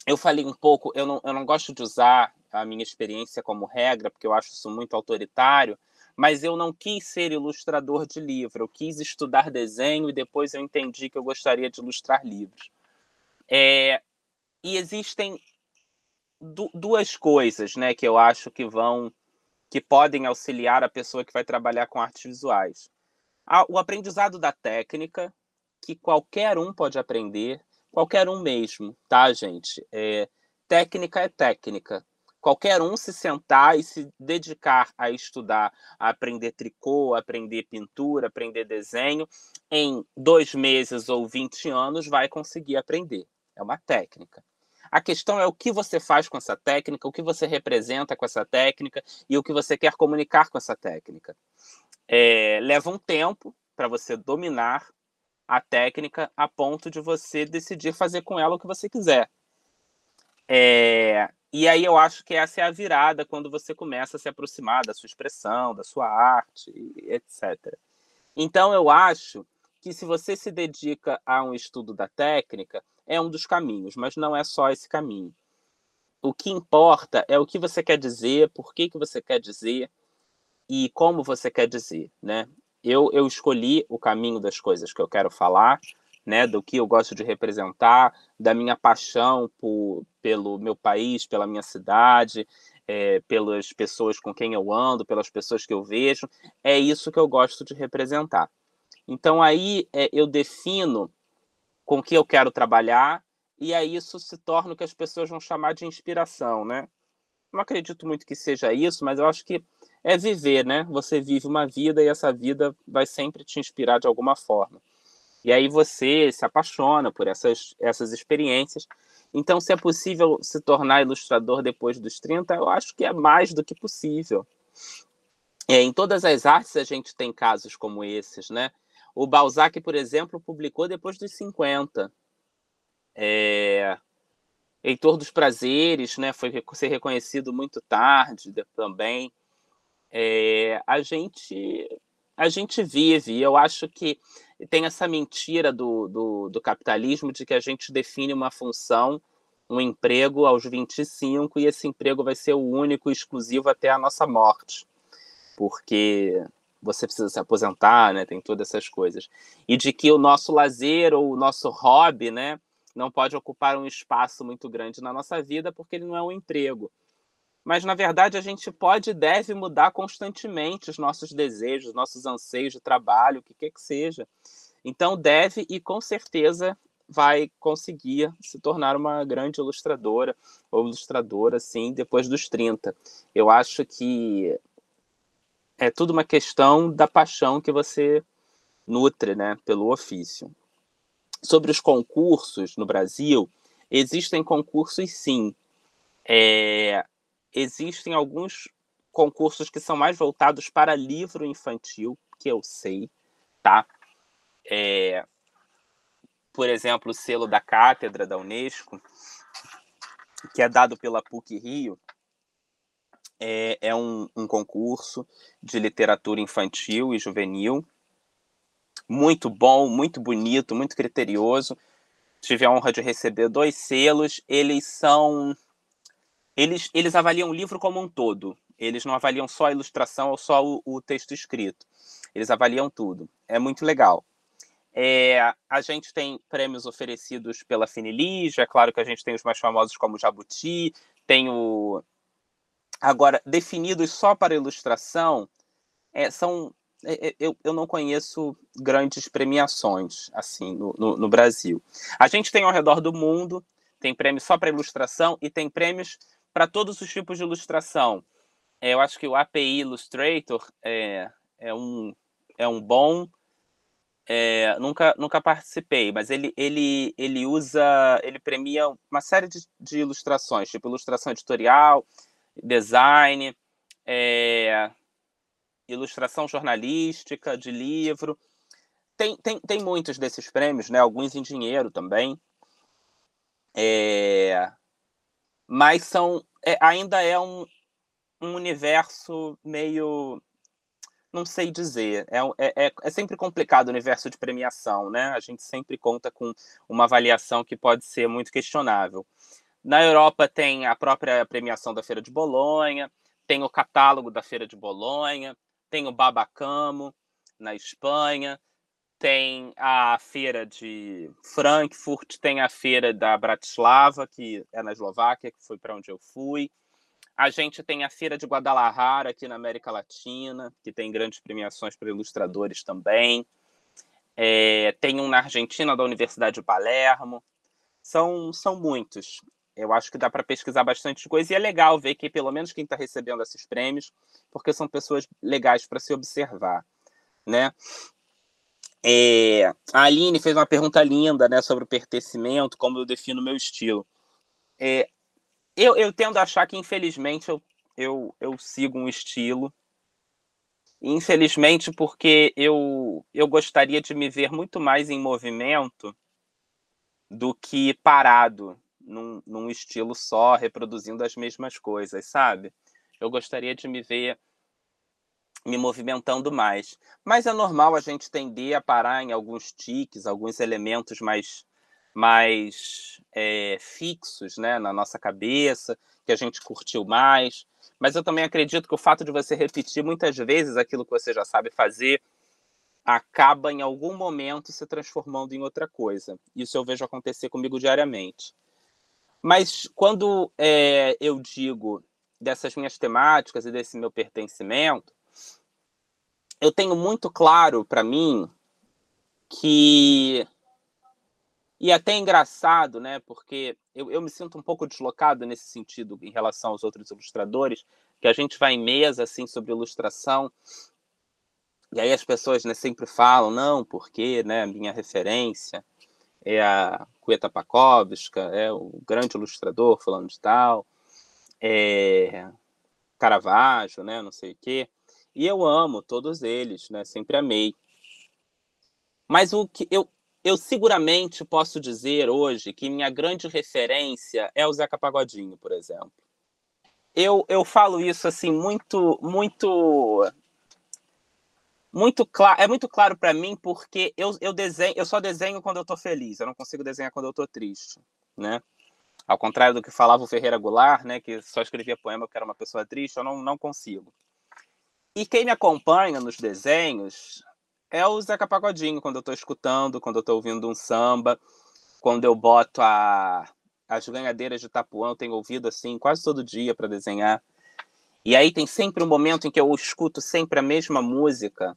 Eu falei um pouco, eu não, eu não gosto de usar a minha experiência como regra, porque eu acho isso muito autoritário, mas eu não quis ser ilustrador de livro, eu quis estudar desenho e depois eu entendi que eu gostaria de ilustrar livros. É, e existem du duas coisas né, que eu acho que vão que podem auxiliar a pessoa que vai trabalhar com artes visuais. O aprendizado da técnica, que qualquer um pode aprender, qualquer um mesmo, tá, gente? É, técnica é técnica. Qualquer um se sentar e se dedicar a estudar, a aprender tricô, a aprender pintura, aprender desenho, em dois meses ou 20 anos vai conseguir aprender. É uma técnica. A questão é o que você faz com essa técnica, o que você representa com essa técnica e o que você quer comunicar com essa técnica. É, leva um tempo para você dominar a técnica a ponto de você decidir fazer com ela o que você quiser. É, e aí eu acho que essa é a virada quando você começa a se aproximar da sua expressão, da sua arte, etc. Então eu acho que se você se dedica a um estudo da técnica, é um dos caminhos, mas não é só esse caminho. O que importa é o que você quer dizer, por que, que você quer dizer e como você quer dizer, né? Eu, eu escolhi o caminho das coisas que eu quero falar, né? Do que eu gosto de representar, da minha paixão por, pelo meu país, pela minha cidade, é, pelas pessoas com quem eu ando, pelas pessoas que eu vejo. É isso que eu gosto de representar. Então aí é, eu defino com que eu quero trabalhar, e aí isso se torna o que as pessoas vão chamar de inspiração, né? Não acredito muito que seja isso, mas eu acho que é viver, né? Você vive uma vida e essa vida vai sempre te inspirar de alguma forma. E aí você se apaixona por essas, essas experiências. Então, se é possível se tornar ilustrador depois dos 30, eu acho que é mais do que possível. É, em todas as artes a gente tem casos como esses, né? O Balzac, por exemplo, publicou depois dos 50. É... Heitor dos Prazeres, né, foi ser reconhecido muito tarde também. É, a gente a gente vive, eu acho que tem essa mentira do, do, do, capitalismo de que a gente define uma função, um emprego aos 25 e esse emprego vai ser o único e exclusivo até a nossa morte. Porque você precisa se aposentar, né? Tem todas essas coisas. E de que o nosso lazer ou o nosso hobby, né, não pode ocupar um espaço muito grande na nossa vida porque ele não é um emprego. Mas na verdade a gente pode e deve mudar constantemente os nossos desejos, nossos anseios de trabalho, o que quer que seja. Então deve e com certeza vai conseguir se tornar uma grande ilustradora ou ilustradora assim depois dos 30. Eu acho que é tudo uma questão da paixão que você nutre, né, pelo ofício. Sobre os concursos no Brasil, existem concursos sim. É, existem alguns concursos que são mais voltados para livro infantil, que eu sei, tá? É, por exemplo, o selo da cátedra da Unesco, que é dado pela PUC Rio, é, é um, um concurso de literatura infantil e juvenil. Muito bom, muito bonito, muito criterioso. Tive a honra de receber dois selos. Eles são. Eles, eles avaliam o livro como um todo. Eles não avaliam só a ilustração ou só o, o texto escrito. Eles avaliam tudo. É muito legal. É, a gente tem prêmios oferecidos pela Finilige, é claro que a gente tem os mais famosos como Jabuti, tem o, Agora, definidos só para ilustração, é, são é, é, eu, eu não conheço grandes premiações assim no, no, no, Brasil. A gente tem ao redor do mundo, tem prêmios só para ilustração e tem prêmios para todos os tipos de ilustração. É, eu acho que o API Illustrator é, é, um, é um bom. É, nunca, nunca participei, mas ele, ele, ele usa, ele premia uma série de, de ilustrações, tipo ilustração editorial, design, é, ilustração jornalística, de livro. Tem, tem, tem muitos desses prêmios, né? alguns em dinheiro também. É, mas são é, ainda é um, um universo meio não sei dizer. É, é, é, é, sempre complicado o universo de premiação, né? A gente sempre conta com uma avaliação que pode ser muito questionável. Na Europa tem a própria premiação da Feira de Bolonha, tem o catálogo da Feira de Bolonha, tem o Babacamo na Espanha, tem a feira de Frankfurt, tem a feira da Bratislava, que é na Eslováquia, que foi para onde eu fui. A gente tem a feira de Guadalajara aqui na América Latina, que tem grandes premiações para ilustradores também. É, tem um na Argentina da Universidade de Palermo. São, são muitos eu acho que dá para pesquisar bastante coisa e é legal ver que pelo menos quem está recebendo esses prêmios, porque são pessoas legais para se observar, né? É, a Aline fez uma pergunta linda, né, sobre o pertencimento, como eu defino meu estilo. É, eu, eu tendo a achar que infelizmente eu, eu, eu sigo um estilo. Infelizmente, porque eu, eu gostaria de me ver muito mais em movimento do que parado num, num estilo só, reproduzindo as mesmas coisas, sabe? Eu gostaria de me ver me movimentando mais. Mas é normal a gente tender a parar em alguns tiques, alguns elementos mais, mais é, fixos né, na nossa cabeça, que a gente curtiu mais. Mas eu também acredito que o fato de você repetir muitas vezes aquilo que você já sabe fazer acaba em algum momento se transformando em outra coisa. Isso eu vejo acontecer comigo diariamente. Mas quando é, eu digo dessas minhas temáticas e desse meu pertencimento, eu tenho muito claro para mim que. E até engraçado, né? Porque eu, eu me sinto um pouco deslocado nesse sentido em relação aos outros ilustradores, que a gente vai em mesa assim sobre ilustração e aí as pessoas né, sempre falam, não, porque né, minha referência é a Kueta Pakovska, é o grande ilustrador falando de tal, é Caravaggio, né, não sei o quê. E eu amo todos eles, né, sempre amei. Mas o que eu eu seguramente posso dizer hoje que minha grande referência é o Zeca Pagodinho, por exemplo. Eu, eu falo isso assim muito muito muito claro, é muito claro para mim porque eu, eu desenho, eu só desenho quando eu estou feliz, eu não consigo desenhar quando eu estou triste, né? Ao contrário do que falava o Ferreira Goulart, né, que só escrevia poema porque era uma pessoa triste, eu não, não consigo. E quem me acompanha nos desenhos é o Zeca Pagodinho, quando eu estou escutando, quando eu estou ouvindo um samba, quando eu boto a, as ganhadeiras de Tapuã, eu tenho ouvido assim quase todo dia para desenhar. E aí tem sempre um momento em que eu escuto sempre a mesma música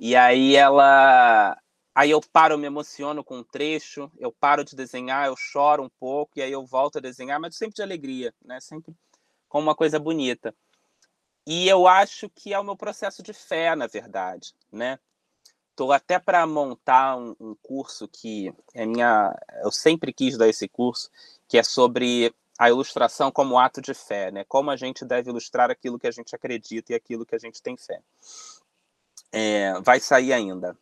e aí ela. Aí eu paro, me emociono com um trecho, eu paro de desenhar, eu choro um pouco, e aí eu volto a desenhar, mas sempre de alegria, né? Sempre com uma coisa bonita. E eu acho que é o meu processo de fé, na verdade, né? Estou até para montar um, um, curso que é minha. Eu sempre quis dar esse curso, que é sobre a ilustração como ato de fé, né? Como a gente deve ilustrar aquilo que a gente acredita e aquilo que a gente tem fé. É, vai sair ainda.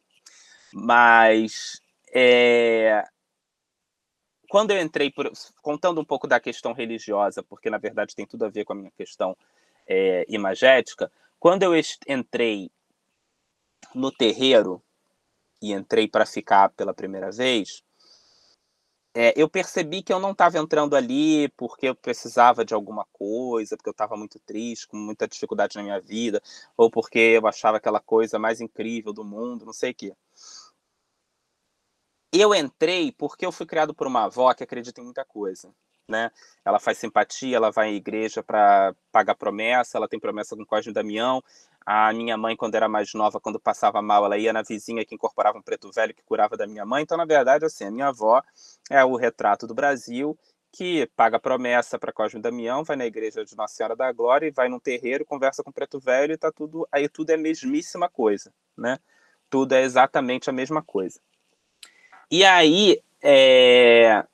Mas é, quando eu entrei, por, contando um pouco da questão religiosa, porque na verdade tem tudo a ver com a minha questão é, imagética, quando eu entrei no terreiro e entrei para ficar pela primeira vez, é, eu percebi que eu não estava entrando ali porque eu precisava de alguma coisa, porque eu estava muito triste, com muita dificuldade na minha vida, ou porque eu achava aquela coisa mais incrível do mundo, não sei o quê. Eu entrei porque eu fui criado por uma avó que acredita em muita coisa. Né? Ela faz simpatia, ela vai à igreja para pagar promessa, ela tem promessa com o Cosme Damião, a minha mãe, quando era mais nova, quando passava mal, ela ia na vizinha que incorporava um preto velho que curava da minha mãe. Então, na verdade, assim, a minha avó é o retrato do Brasil que paga promessa para Cosme Damião, vai na igreja de Nossa Senhora da Glória e vai num terreiro, conversa com o preto velho e tá tudo, aí tudo é a mesmíssima coisa, né? Tudo é exatamente a mesma coisa. E aí, é...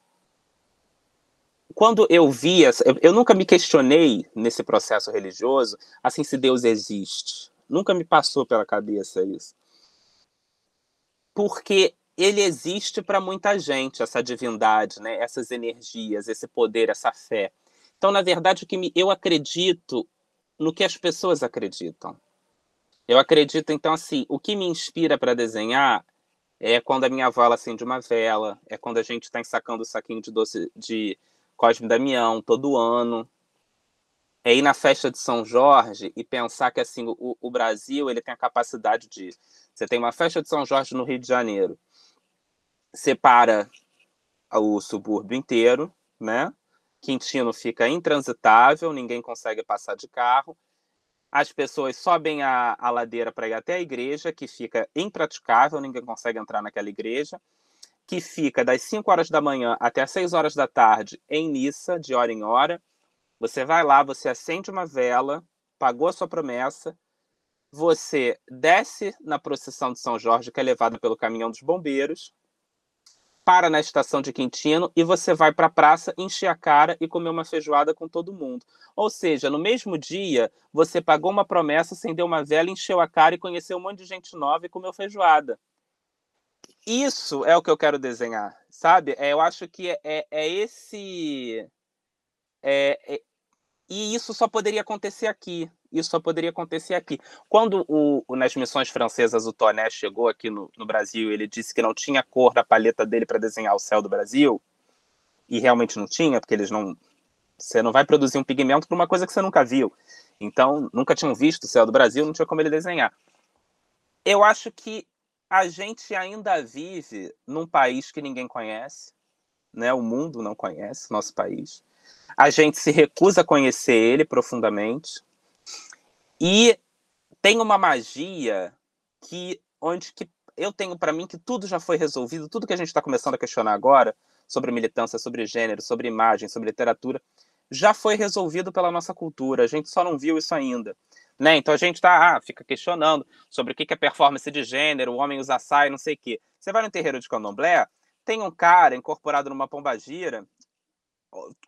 quando eu via, eu, nunca me questionei nesse processo religioso, assim, se Deus existe. Nunca me passou pela cabeça isso. Porque ele existe para muita gente, essa divindade, né? essas energias, esse poder, essa fé. Então, na verdade, o que me, eu acredito no que as pessoas acreditam. Eu acredito, então, assim, o que me inspira para desenhar é quando a minha avó acende uma vela, é quando a gente está ensacando o saquinho de doce de Cosme Damião todo ano, é ir na festa de São Jorge e pensar que assim o, o, Brasil ele tem a capacidade de você tem uma festa de São Jorge no Rio de Janeiro separa o subúrbio inteiro né? Quintino fica intransitável ninguém consegue passar de carro. As pessoas sobem a, a ladeira para ir até a igreja que fica impraticável ninguém consegue entrar naquela igreja que fica das 5 horas da manhã até as 6 horas da tarde em missa de hora em hora você vai lá, você acende uma vela, pagou a sua promessa, você desce na procissão de São Jorge, que é levada pelo caminhão dos bombeiros, para na estação de Quintino e você vai para a praça encher a cara e comer uma feijoada com todo mundo. Ou seja, no mesmo dia, você pagou uma promessa, acendeu uma vela, encheu a cara e conheceu um monte de gente nova e comeu feijoada. Isso é o que eu quero desenhar, sabe? É, eu acho que é, é, é esse é, é, e isso só poderia acontecer aqui. Isso só poderia acontecer aqui. Quando o, o nas missões francesas o Toné chegou aqui no, no Brasil, ele disse que não tinha cor da paleta dele para desenhar o céu do Brasil, e realmente não tinha, porque eles não. Você não vai produzir um pigmento para uma coisa que você nunca viu. Então, nunca tinham visto o céu do Brasil, não tinha como ele desenhar. Eu acho que a gente ainda vive num país que ninguém conhece, né? O mundo não conhece nosso país a gente se recusa a conhecer ele profundamente e tem uma magia que onde que eu tenho para mim que tudo já foi resolvido, tudo que a gente está começando a questionar agora sobre militância, sobre gênero, sobre imagem, sobre literatura, já foi resolvido pela nossa cultura. A gente só não viu isso ainda. Né? Então a gente tá, ah, fica questionando sobre o que é performance de gênero, o homem usa saia, não sei o quê. Você vai no terreiro de candomblé, tem um cara incorporado numa pombagira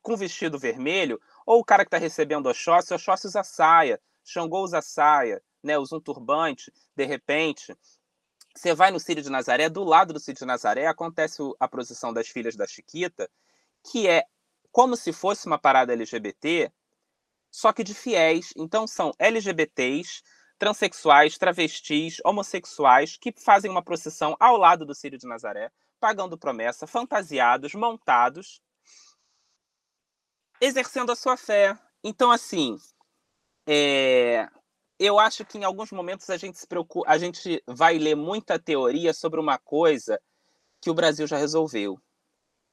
com vestido vermelho, ou o cara que está recebendo Oxóssi, Oxóssi usa saia, Xangô usa saia, né, usa um turbante, de repente. você vai no Círio de Nazaré, do lado do Círio de Nazaré acontece a procissão das filhas da Chiquita, que é como se fosse uma parada LGBT, só que de fiéis. Então são LGBTs, transexuais, travestis, homossexuais que fazem uma procissão ao lado do Círio de Nazaré, pagando promessa, fantasiados, montados, exercendo a sua fé. Então, assim, é, eu acho que em alguns momentos a gente se preocupa, a gente vai ler muita teoria sobre uma coisa que o Brasil já resolveu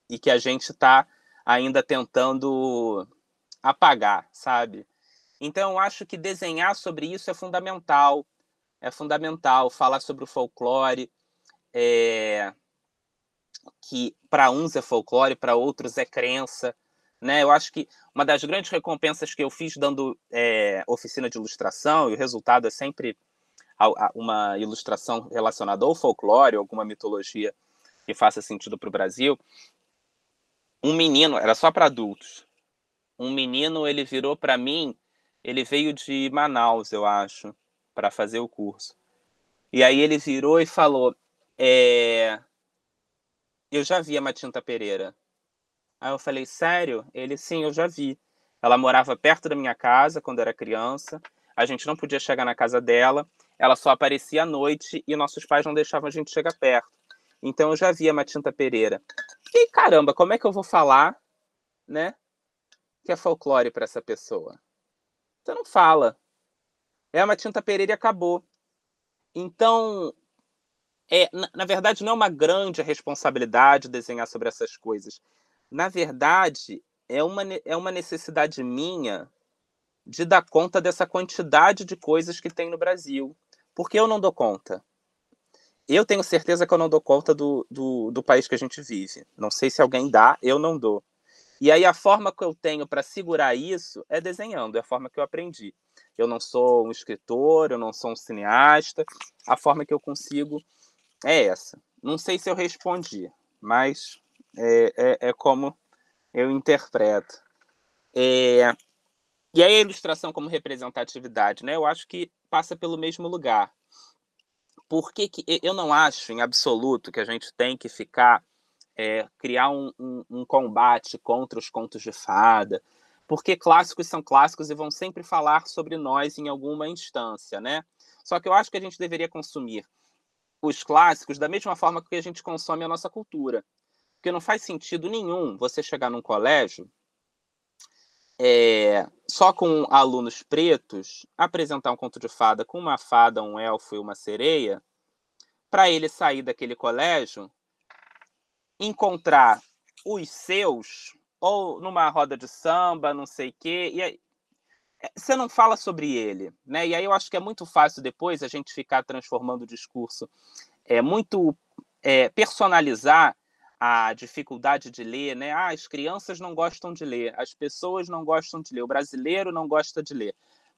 e que a gente está ainda tentando apagar, sabe? Então eu acho que desenhar sobre isso é fundamental, é fundamental falar sobre o folclore, é... que para uns é folclore, para outros é crença, né? Eu acho que uma das grandes recompensas que eu fiz dando é, oficina de ilustração, e o resultado é sempre uma ilustração relacionada ao folclore, alguma mitologia que faça sentido para o Brasil. Um menino, era só para adultos. Um menino, ele virou para mim, ele veio de Manaus, eu acho, para fazer o curso. E aí ele virou e falou: é... Eu já vi a Matinta Pereira. Aí eu falei, sério? Ele, sim, eu já vi. Ela morava perto da minha casa quando era criança. A gente não podia chegar na casa dela. Ela só aparecia à noite e nossos pais não deixavam a gente chegar perto. Então eu já vi a Matinta Pereira. E caramba, como é que eu vou falar, né? Que é folclore para essa pessoa? Você não fala. É a Matinta Pereira e acabou. Então, é, na, na verdade, não é uma grande responsabilidade desenhar sobre essas coisas na verdade, é uma, é uma necessidade minha de dar conta dessa quantidade de coisas que tem no Brasil. Porque eu não dou conta. Eu tenho certeza que eu não dou conta do, do, do país que a gente vive. Não sei se alguém dá, eu não dou. E aí a forma que eu tenho para segurar isso é desenhando, é a forma que eu aprendi. Eu não sou um escritor, eu não sou um cineasta. A forma que eu consigo é essa. Não sei se eu respondi, mas é, é, é como eu interpreto. É, e aí a ilustração como representatividade, né? Eu acho que passa pelo mesmo lugar. Por que, que eu não acho em absoluto que a gente tem que ficar é, criar um, um, um, combate contra os contos de fada, porque clássicos são clássicos e vão sempre falar sobre nós em alguma instância, né? Só que eu acho que a gente deveria consumir os clássicos da mesma forma que a gente consome a nossa cultura. Porque não faz sentido nenhum você chegar num colégio é, só com alunos pretos, apresentar um conto de fada com uma fada, um elfo e uma sereia, para ele sair daquele colégio, encontrar os seus, ou numa roda de samba, não sei o quê, e aí, é, você não fala sobre ele, né? E aí eu acho que é muito fácil depois a gente ficar transformando o discurso, é muito é, personalizar a dificuldade de ler, né? Ah, as crianças não gostam de ler, as pessoas não gostam de ler, o brasileiro não gosta de ler.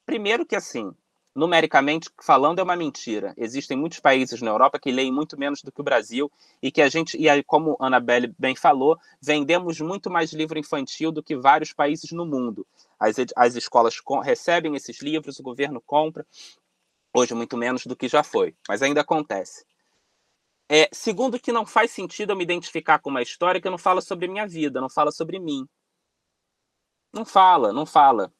Primeiro que assim, numericamente falando é uma mentira. Existem muitos países na Europa que leem muito menos do que o Brasil e que a gente, e aí como a Annabelle bem falou, vendemos muito mais livro infantil do que vários países no mundo. As, as escolas recebem esses livros, o governo compra, hoje muito menos do que já foi, mas ainda acontece. É, segundo, que não faz sentido eu me identificar com uma história que não fala sobre minha vida, não fala sobre mim. Não fala, não fala.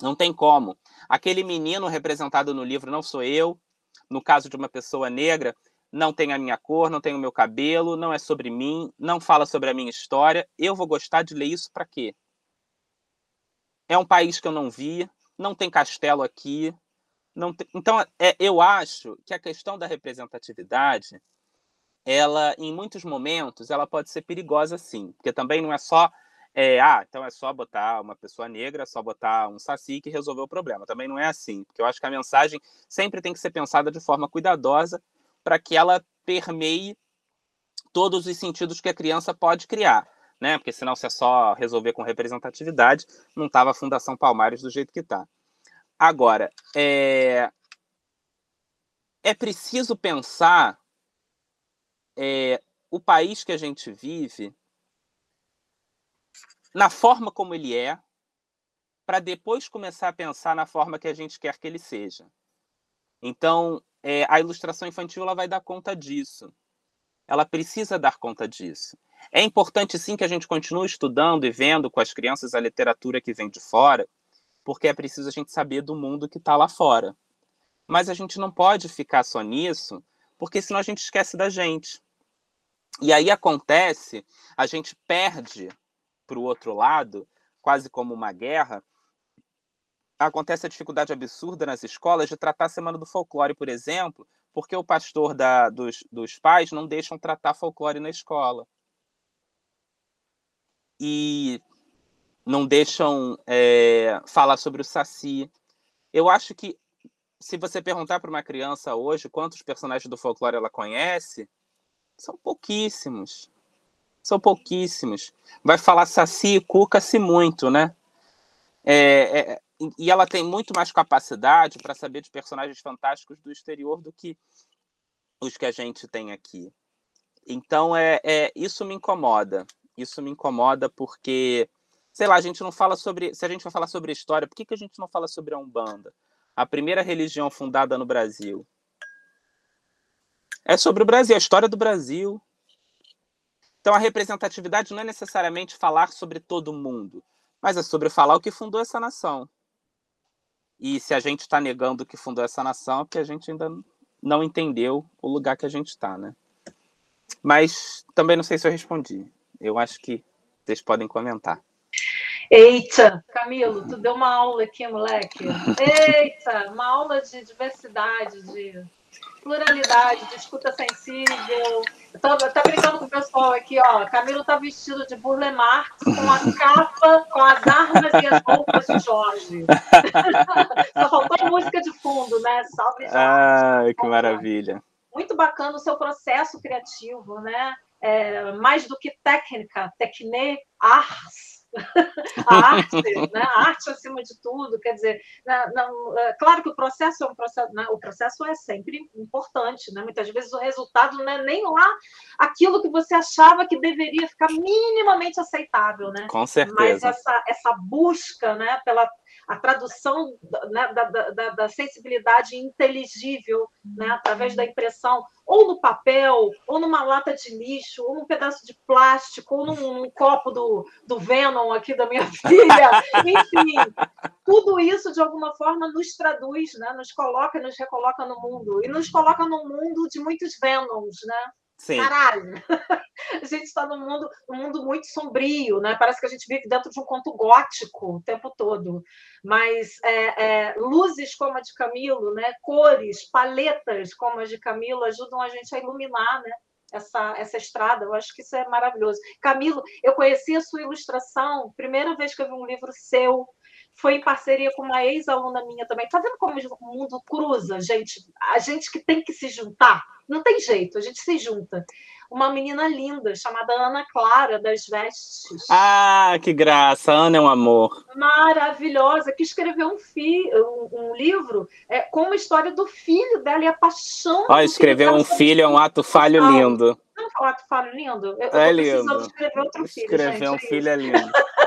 Não tem como. Aquele menino representado no livro não sou eu. No caso de uma pessoa negra, não tem a minha cor, não tem o meu cabelo, não é sobre mim, não fala sobre a minha história. Eu vou gostar de ler isso para quê? É um país que eu não vi, não tem castelo aqui. Não tem... Então, é, eu acho que a questão da representatividade ela, em muitos momentos, ela pode ser perigosa sim, porque também não é só, é, ah, então é só botar uma pessoa negra, só botar um saci que resolveu o problema. Também não é assim, porque eu acho que a mensagem sempre tem que ser pensada de forma cuidadosa para que ela permeie todos os sentidos que a criança pode criar, né? Porque senão se é só resolver com representatividade, não estava a Fundação Palmares do jeito que está. Agora, é, é preciso pensar é, o país que a gente vive na forma como ele é, para depois começar a pensar na forma que a gente quer que ele seja. Então, é, a ilustração infantil ela vai dar conta disso. Ela precisa dar conta disso. É importante, sim, que a gente continue estudando e vendo com as crianças a literatura que vem de fora, porque é preciso a gente saber do mundo que está lá fora. Mas a gente não pode ficar só nisso, porque senão a gente esquece da gente. E aí acontece, a gente perde para o outro lado, quase como uma guerra, acontece a dificuldade absurda nas escolas de tratar a Semana do Folclore, por exemplo, porque o pastor da, dos, dos pais não deixam tratar folclore na escola. E não deixam é, falar sobre o Saci. Eu acho que se você perguntar para uma criança hoje quantos personagens do folclore ela conhece, são pouquíssimos. São pouquíssimos. Vai falar Saci e Cuca-se muito, né? É, é, e ela tem muito mais capacidade para saber de personagens fantásticos do exterior do que os que a gente tem aqui. Então, é, é isso me incomoda. Isso me incomoda porque, sei lá, a gente não fala sobre. Se a gente vai falar sobre história, por que, que a gente não fala sobre a Umbanda? A primeira religião fundada no Brasil. É sobre o Brasil, a história do Brasil. Então, a representatividade não é necessariamente falar sobre todo mundo, mas é sobre falar o que fundou essa nação. E se a gente está negando o que fundou essa nação, é porque a gente ainda não entendeu o lugar que a gente está, né? Mas também não sei se eu respondi. Eu acho que vocês podem comentar. Eita, Camilo, tu deu uma aula aqui, moleque. Eita, uma aula de diversidade, de pluralidade, de escuta sensível. Tô, tô brincando com o pessoal aqui, ó. Camilo tá vestido de Burle Marx com a capa, com as armas e as roupas de Jorge. Só faltou música de fundo, né? Salve, Jorge. Ah, que maravilha. Muito bacana o seu processo criativo, né? É, mais do que técnica, tecne, ars, a arte, né? a arte acima de tudo, quer dizer, não, não, é, claro que o processo é um processo, né? o processo é sempre importante, né? muitas vezes o resultado não é nem lá aquilo que você achava que deveria ficar minimamente aceitável, né? Com certeza. Mas essa, essa busca, né, pela a tradução né, da, da, da, sensibilidade inteligível né, através da impressão, ou no papel, ou numa lata de lixo, ou num pedaço de plástico, ou num, num copo do, do Venom aqui da minha filha. Enfim, tudo isso, de alguma forma, nos traduz, né, nos coloca, nos recoloca no mundo. E nos coloca num mundo de muitos Venoms, né? Sim. Caralho! A gente está num mundo, num mundo muito sombrio, né? Parece que a gente vive dentro de um conto gótico o tempo todo. Mas é, é, luzes como a de Camilo, né? cores, paletas como a de Camilo ajudam a gente a iluminar né? essa, essa estrada. Eu acho que isso é maravilhoso. Camilo, eu conheci a sua ilustração, primeira vez que eu vi um livro seu, foi em parceria com uma ex-aluna minha também. Tá vendo como o mundo cruza, gente? A gente que tem que se juntar não tem jeito, a gente se junta. Uma menina linda chamada Ana Clara das Vestes. Ah, que graça! Ana é um amor. Maravilhosa, que escreveu um, fi, um, um livro é, com uma história do filho dela e a paixão. Ó, escrever um filho é um ato falho lindo. Não um ato falho lindo? Eu, é eu lindo. escrever outro filho. Escrever gente, um é filho é lindo.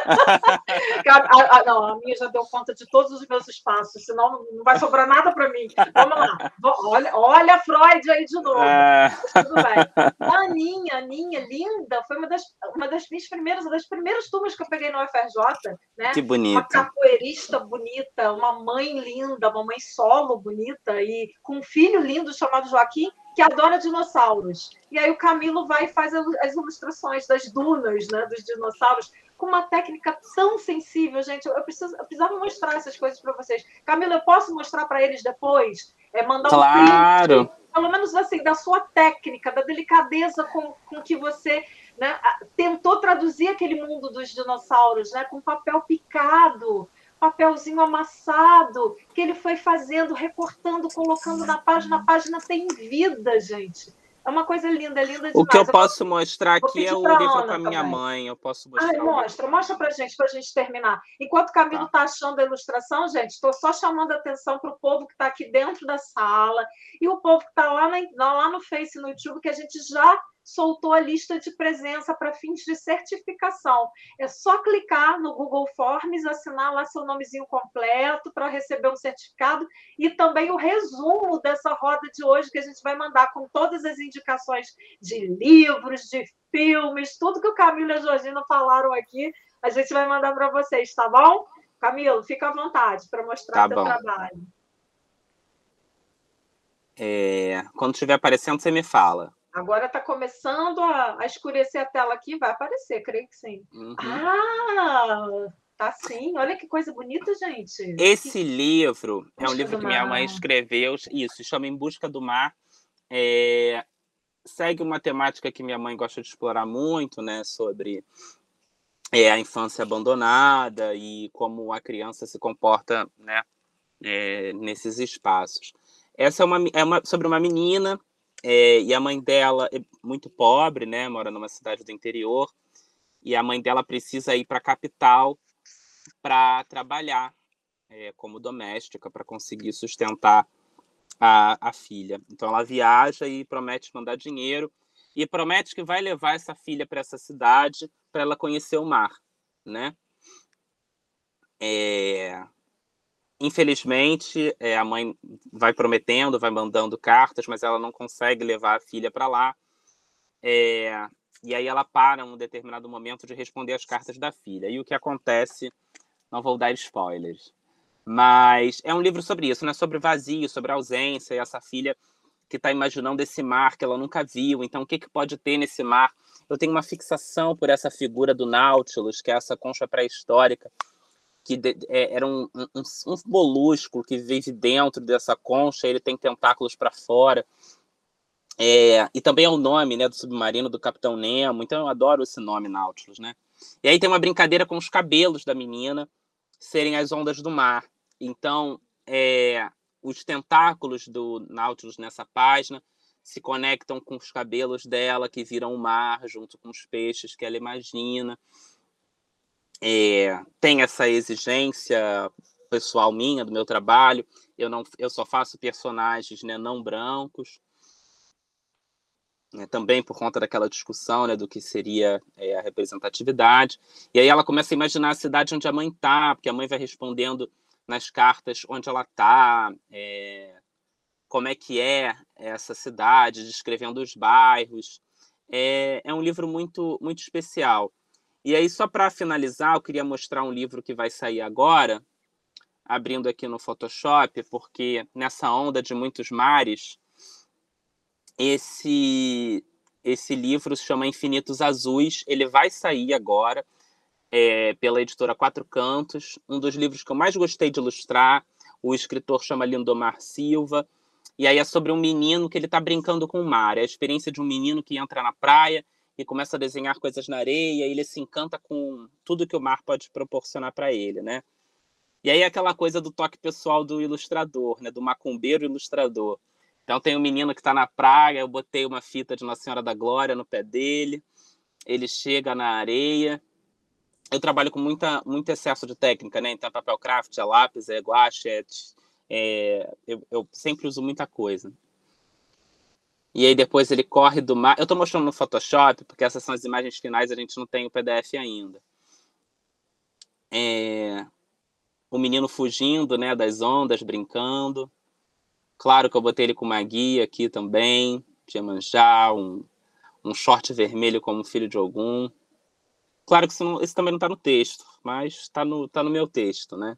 a, a, não, a minha já deu conta de todos os meus espaços, senão não vai sobrar nada para mim. Vamos lá. Olha, olha Freud aí de novo. É... Tudo bem. A Aninha, Aninha, linda, foi uma das, uma das minhas primeiras, uma das primeiras turmas que eu peguei no UFRJ. Né? Que bonita. Uma capoeirista bonita, uma mãe linda, uma mãe solo bonita, e com um filho lindo chamado Joaquim, que adora dinossauros. E aí o Camilo vai e faz as ilustrações das dunas, né, dos dinossauros, com uma técnica tão sensível, gente. Eu, preciso, eu precisava mostrar essas coisas para vocês. Camilo, eu posso mostrar para eles depois? É mandar claro. um print, pelo menos assim, da sua técnica, da delicadeza com, com que você né, tentou traduzir aquele mundo dos dinossauros, né, com papel picado, papelzinho amassado que ele foi fazendo, recortando, colocando na página. A página tem vida, gente. É uma coisa linda, linda demais. O que eu posso mostrar aqui é o livro com a minha também. mãe. Eu posso mostrar. Ai, mostra, mostra pra gente, pra gente terminar. Enquanto o Camilo está tá achando a ilustração, gente, estou só chamando a atenção para o povo que está aqui dentro da sala e o povo que está lá, lá no Face, no YouTube, que a gente já soltou a lista de presença para fins de certificação. É só clicar no Google Forms, assinar lá seu nomezinho completo para receber um certificado e também o resumo dessa roda de hoje que a gente vai mandar com todas as indicações de livros, de filmes, tudo que o Camilo e a Georgina falaram aqui, a gente vai mandar para vocês, tá bom? Camilo, fica à vontade para mostrar tá seu bom. trabalho. É, quando estiver aparecendo, você me fala. Agora está começando a, a, escurecer a tela aqui, vai aparecer, creio que sim. Uhum. Ah, tá sim. Olha que coisa bonita, gente. Esse que... livro é um livro que minha mãe escreveu, isso, chama Em Busca do Mar. É, segue uma temática que minha mãe gosta de explorar muito, né, sobre é, a infância abandonada e como a criança se comporta, né, é, nesses espaços. Essa é uma, é uma sobre uma menina é, e a mãe dela é muito pobre, né? Mora numa cidade do interior. E a mãe dela precisa ir para a capital para trabalhar é, como doméstica, para conseguir sustentar a, a filha. Então ela viaja e promete mandar dinheiro e promete que vai levar essa filha para essa cidade para ela conhecer o mar, né? É, Infelizmente, é, a mãe vai prometendo, vai mandando cartas, mas ela não consegue levar a filha para lá. É, e aí ela para um determinado momento de responder as cartas da filha. E o que acontece, não vou dar spoilers. Mas é um livro sobre isso, né? Sobre vazio, sobre ausência, e essa filha que está imaginando esse mar que ela nunca viu. Então, o que, que pode ter nesse mar? Eu tenho uma fixação por essa figura do Nautilus, que é essa concha pré-histórica, que de, é, era um, um, um, molusco que vive dentro dessa concha, ele tem tentáculos para fora. É, e também é o nome né, do submarino do Capitão Nemo, então eu adoro esse nome, Nautilus. Né? E aí tem uma brincadeira com os cabelos da menina serem as ondas do mar. Então, é, os tentáculos do Nautilus nessa página se conectam com os cabelos dela, que viram o mar, junto com os peixes que ela imagina é, tem essa exigência pessoal minha do meu trabalho. Eu não, eu só faço personagens né, não brancos. Né, também por conta daquela discussão né, do que seria é, a representatividade. E aí ela começa a imaginar a cidade onde a mãe está, porque a mãe vai respondendo nas cartas onde ela está, é, como é que é essa cidade, descrevendo os bairros. É, é um livro muito, muito especial. E aí, só para finalizar, eu queria mostrar um livro que vai sair agora, abrindo aqui no Photoshop, porque nessa onda de muitos mares, esse esse livro se chama Infinitos Azuis. Ele vai sair agora é, pela editora Quatro Cantos. Um dos livros que eu mais gostei de ilustrar. O escritor chama Lindomar Silva. E aí é sobre um menino que ele está brincando com o mar. É a experiência de um menino que entra na praia e começa a desenhar coisas na areia, ele se encanta com tudo que o mar pode proporcionar para ele, né? E aí aquela coisa do toque pessoal do ilustrador, né, do macumbeiro ilustrador. Então tem um menino que está na praia, eu botei uma fita de Nossa Senhora da Glória no pé dele, ele chega na areia. Eu trabalho com muita, muito excesso de técnica, né? Então, é papel craft, é lápis, é guache, é, é eu, eu sempre uso muita coisa. E aí depois ele corre do mar. Eu estou mostrando no Photoshop, porque essas são as imagens finais, a gente não tem o PDF ainda. É... O menino fugindo né, das ondas, brincando. Claro que eu botei ele com uma guia aqui também, Iemanjá, um, um short vermelho como filho de algum. Claro que isso, não, isso também não está no texto, mas está no, tá no meu texto, né?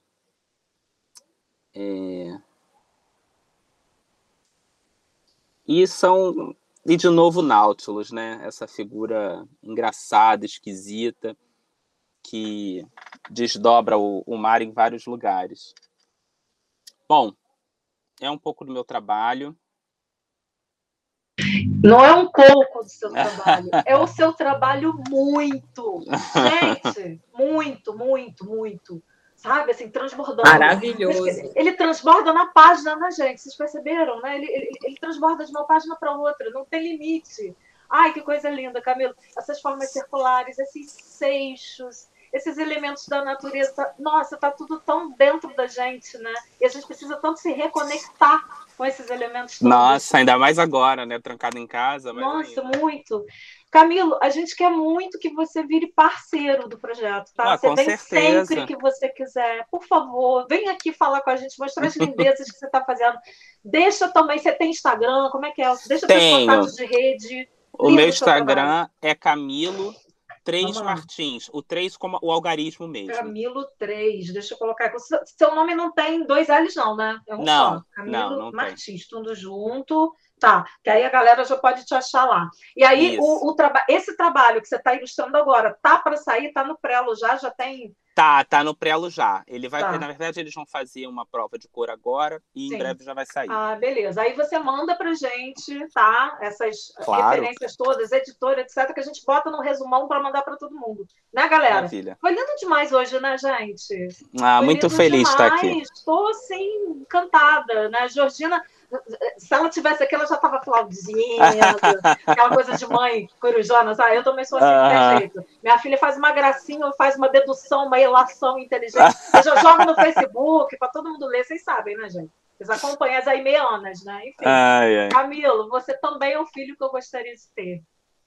É... E são e de novo Nautilus, né? Essa figura engraçada, esquisita, que desdobra o, o, mar em vários lugares. Bom, é um pouco do meu trabalho. Não é um pouco do seu trabalho, é o seu trabalho muito. Gente, muito, muito, muito sabe, assim, transbordando. Maravilhoso. Ele transborda na página, né, gente? Vocês perceberam, né? Ele, ele, ele transborda de uma página para outra, não tem limite. Ai, que coisa linda, Camilo. Essas formas circulares, esses seixos, esses elementos da natureza, nossa, tá tudo tão dentro da gente, né? E a gente precisa tanto se reconectar com esses elementos. Todos. Nossa, ainda mais agora, né? Trancado em casa. Nossa, ainda. muito. Camilo, a gente quer muito que você vire parceiro do projeto, tá? Ah, você vem certeza. sempre que você quiser. Por favor, vem aqui falar com a gente, mostrar as lindezas que você está fazendo. Deixa também, você tem Instagram, como é que é? Deixa Tenho. contatos de rede. O meu Instagram é Camilo 3 Martins. O 3 como o algarismo mesmo. Camilo 3, deixa eu colocar aqui. Seu nome não tem dois L's, não, né? É um não, só. Camilo não, não Martins, tem. tudo junto. Tá, que aí a galera já pode te achar lá. E aí, o, o traba esse trabalho que você está ilustrando agora, tá para sair, tá no prelo já, já tem. Tá, tá no prelo já. Ele vai, tá. na verdade, eles vão fazer uma prova de cor agora e Sim. em breve já vai sair. Ah, beleza. Aí você manda pra gente, tá? Essas claro. referências todas, editora, etc, que a gente bota no resumão para mandar para todo mundo. Né, galera? Maravilha. Foi lindo demais hoje, né, gente? Ah, Foi muito feliz de estar aqui. Estou assim encantada, né? Georgina se ela tivesse aqui, ela já estava aplaudindo, aquela coisa de mãe corujona, sabe? Eu também sou assim, uh -huh. jeito. Minha filha faz uma gracinha, faz uma dedução, uma relação inteligente. Eu já jogo no Facebook para todo mundo ler, vocês sabem, né, gente? Vocês acompanham as Aimeanas, né? Enfim. Ai, ai. Camilo, você também é o filho que eu gostaria de ter.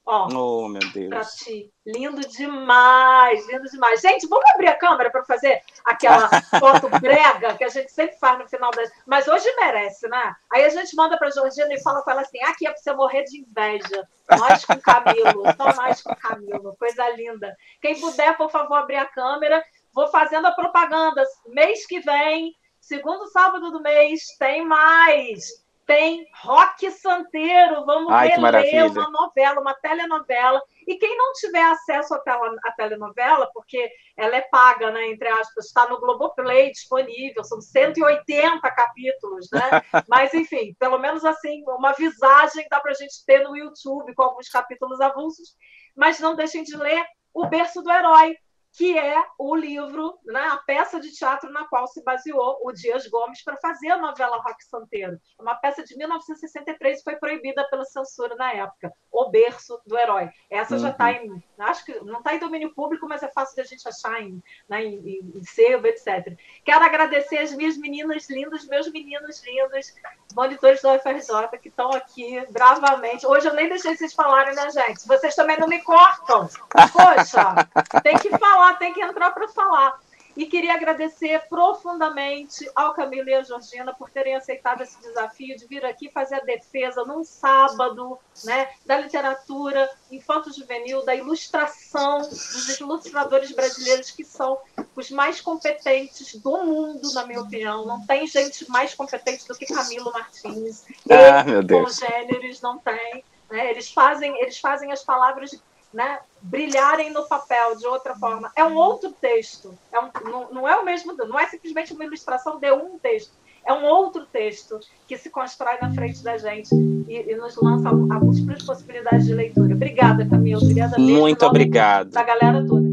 Ó, oh, meu Deus. Pra ti. Lindo demais, lindo demais. Gente, vamos abrir a câmera para fazer aquela foto brega que a gente sempre faz no final das. Mas hoje merece, né? Aí a gente manda para Georgina e fala com ela assim: aqui é para você morrer de inveja. Nós com Camilo, só nós com Camilo. Coisa linda. Quem puder, por favor, abrir a câmera. Vou fazendo a propaganda. Mês que vem, segundo sábado do mês, tem mais tem Rock Santeiro, vamos Ai, reler uma novela, uma telenovela. E quem não tiver acesso à, à telenovela, porque ela é paga, né, entre aspas, está no Globoplay disponível, são 180 capítulos, né? Mas, enfim, pelo menos assim, uma visagem dá para a gente ter no YouTube com alguns capítulos avulsos. Mas não deixem de ler O Berço do Herói, que é o livro, né, a peça de teatro na qual se baseou o Dias Gomes para fazer a novela Rock Santeiro. Uma peça de 1963 e foi proibida pela censura na época. O Berço do Herói. Essa uhum. já está em. Acho que não está em domínio público, mas é fácil de a gente achar em, né, em, em, sebo, etc. Quero agradecer as minhas meninas lindas, meus meninos lindos, monitores do UFRJ, que estão aqui bravamente. Hoje eu nem deixei vocês falarem, né, gente? Vocês também não me cortam. Poxa, tem que falar, tem que entrar para falar. E queria agradecer profundamente ao Camilo e à Georgina por terem aceitado esse desafio de vir aqui fazer a defesa num sábado né, da literatura infanto-juvenil, da ilustração, dos ilustradores brasileiros que são os mais competentes do mundo, na minha opinião. Não tem gente mais competente do que Camilo Martins. Ah, meu Deus. Congêneres não tem. Né? Eles, fazem, eles fazem as palavras né, brilharem no papel de outra forma. É um outro texto. É um, não, não, é o mesmo, não é simplesmente uma ilustração de um texto. É um outro texto que se constrói na frente da gente e, e nos lança a, múltiplas possibilidades de leitura. Obrigada, Camila. Obrigada mesmo. Muito obrigado. Da galera toda.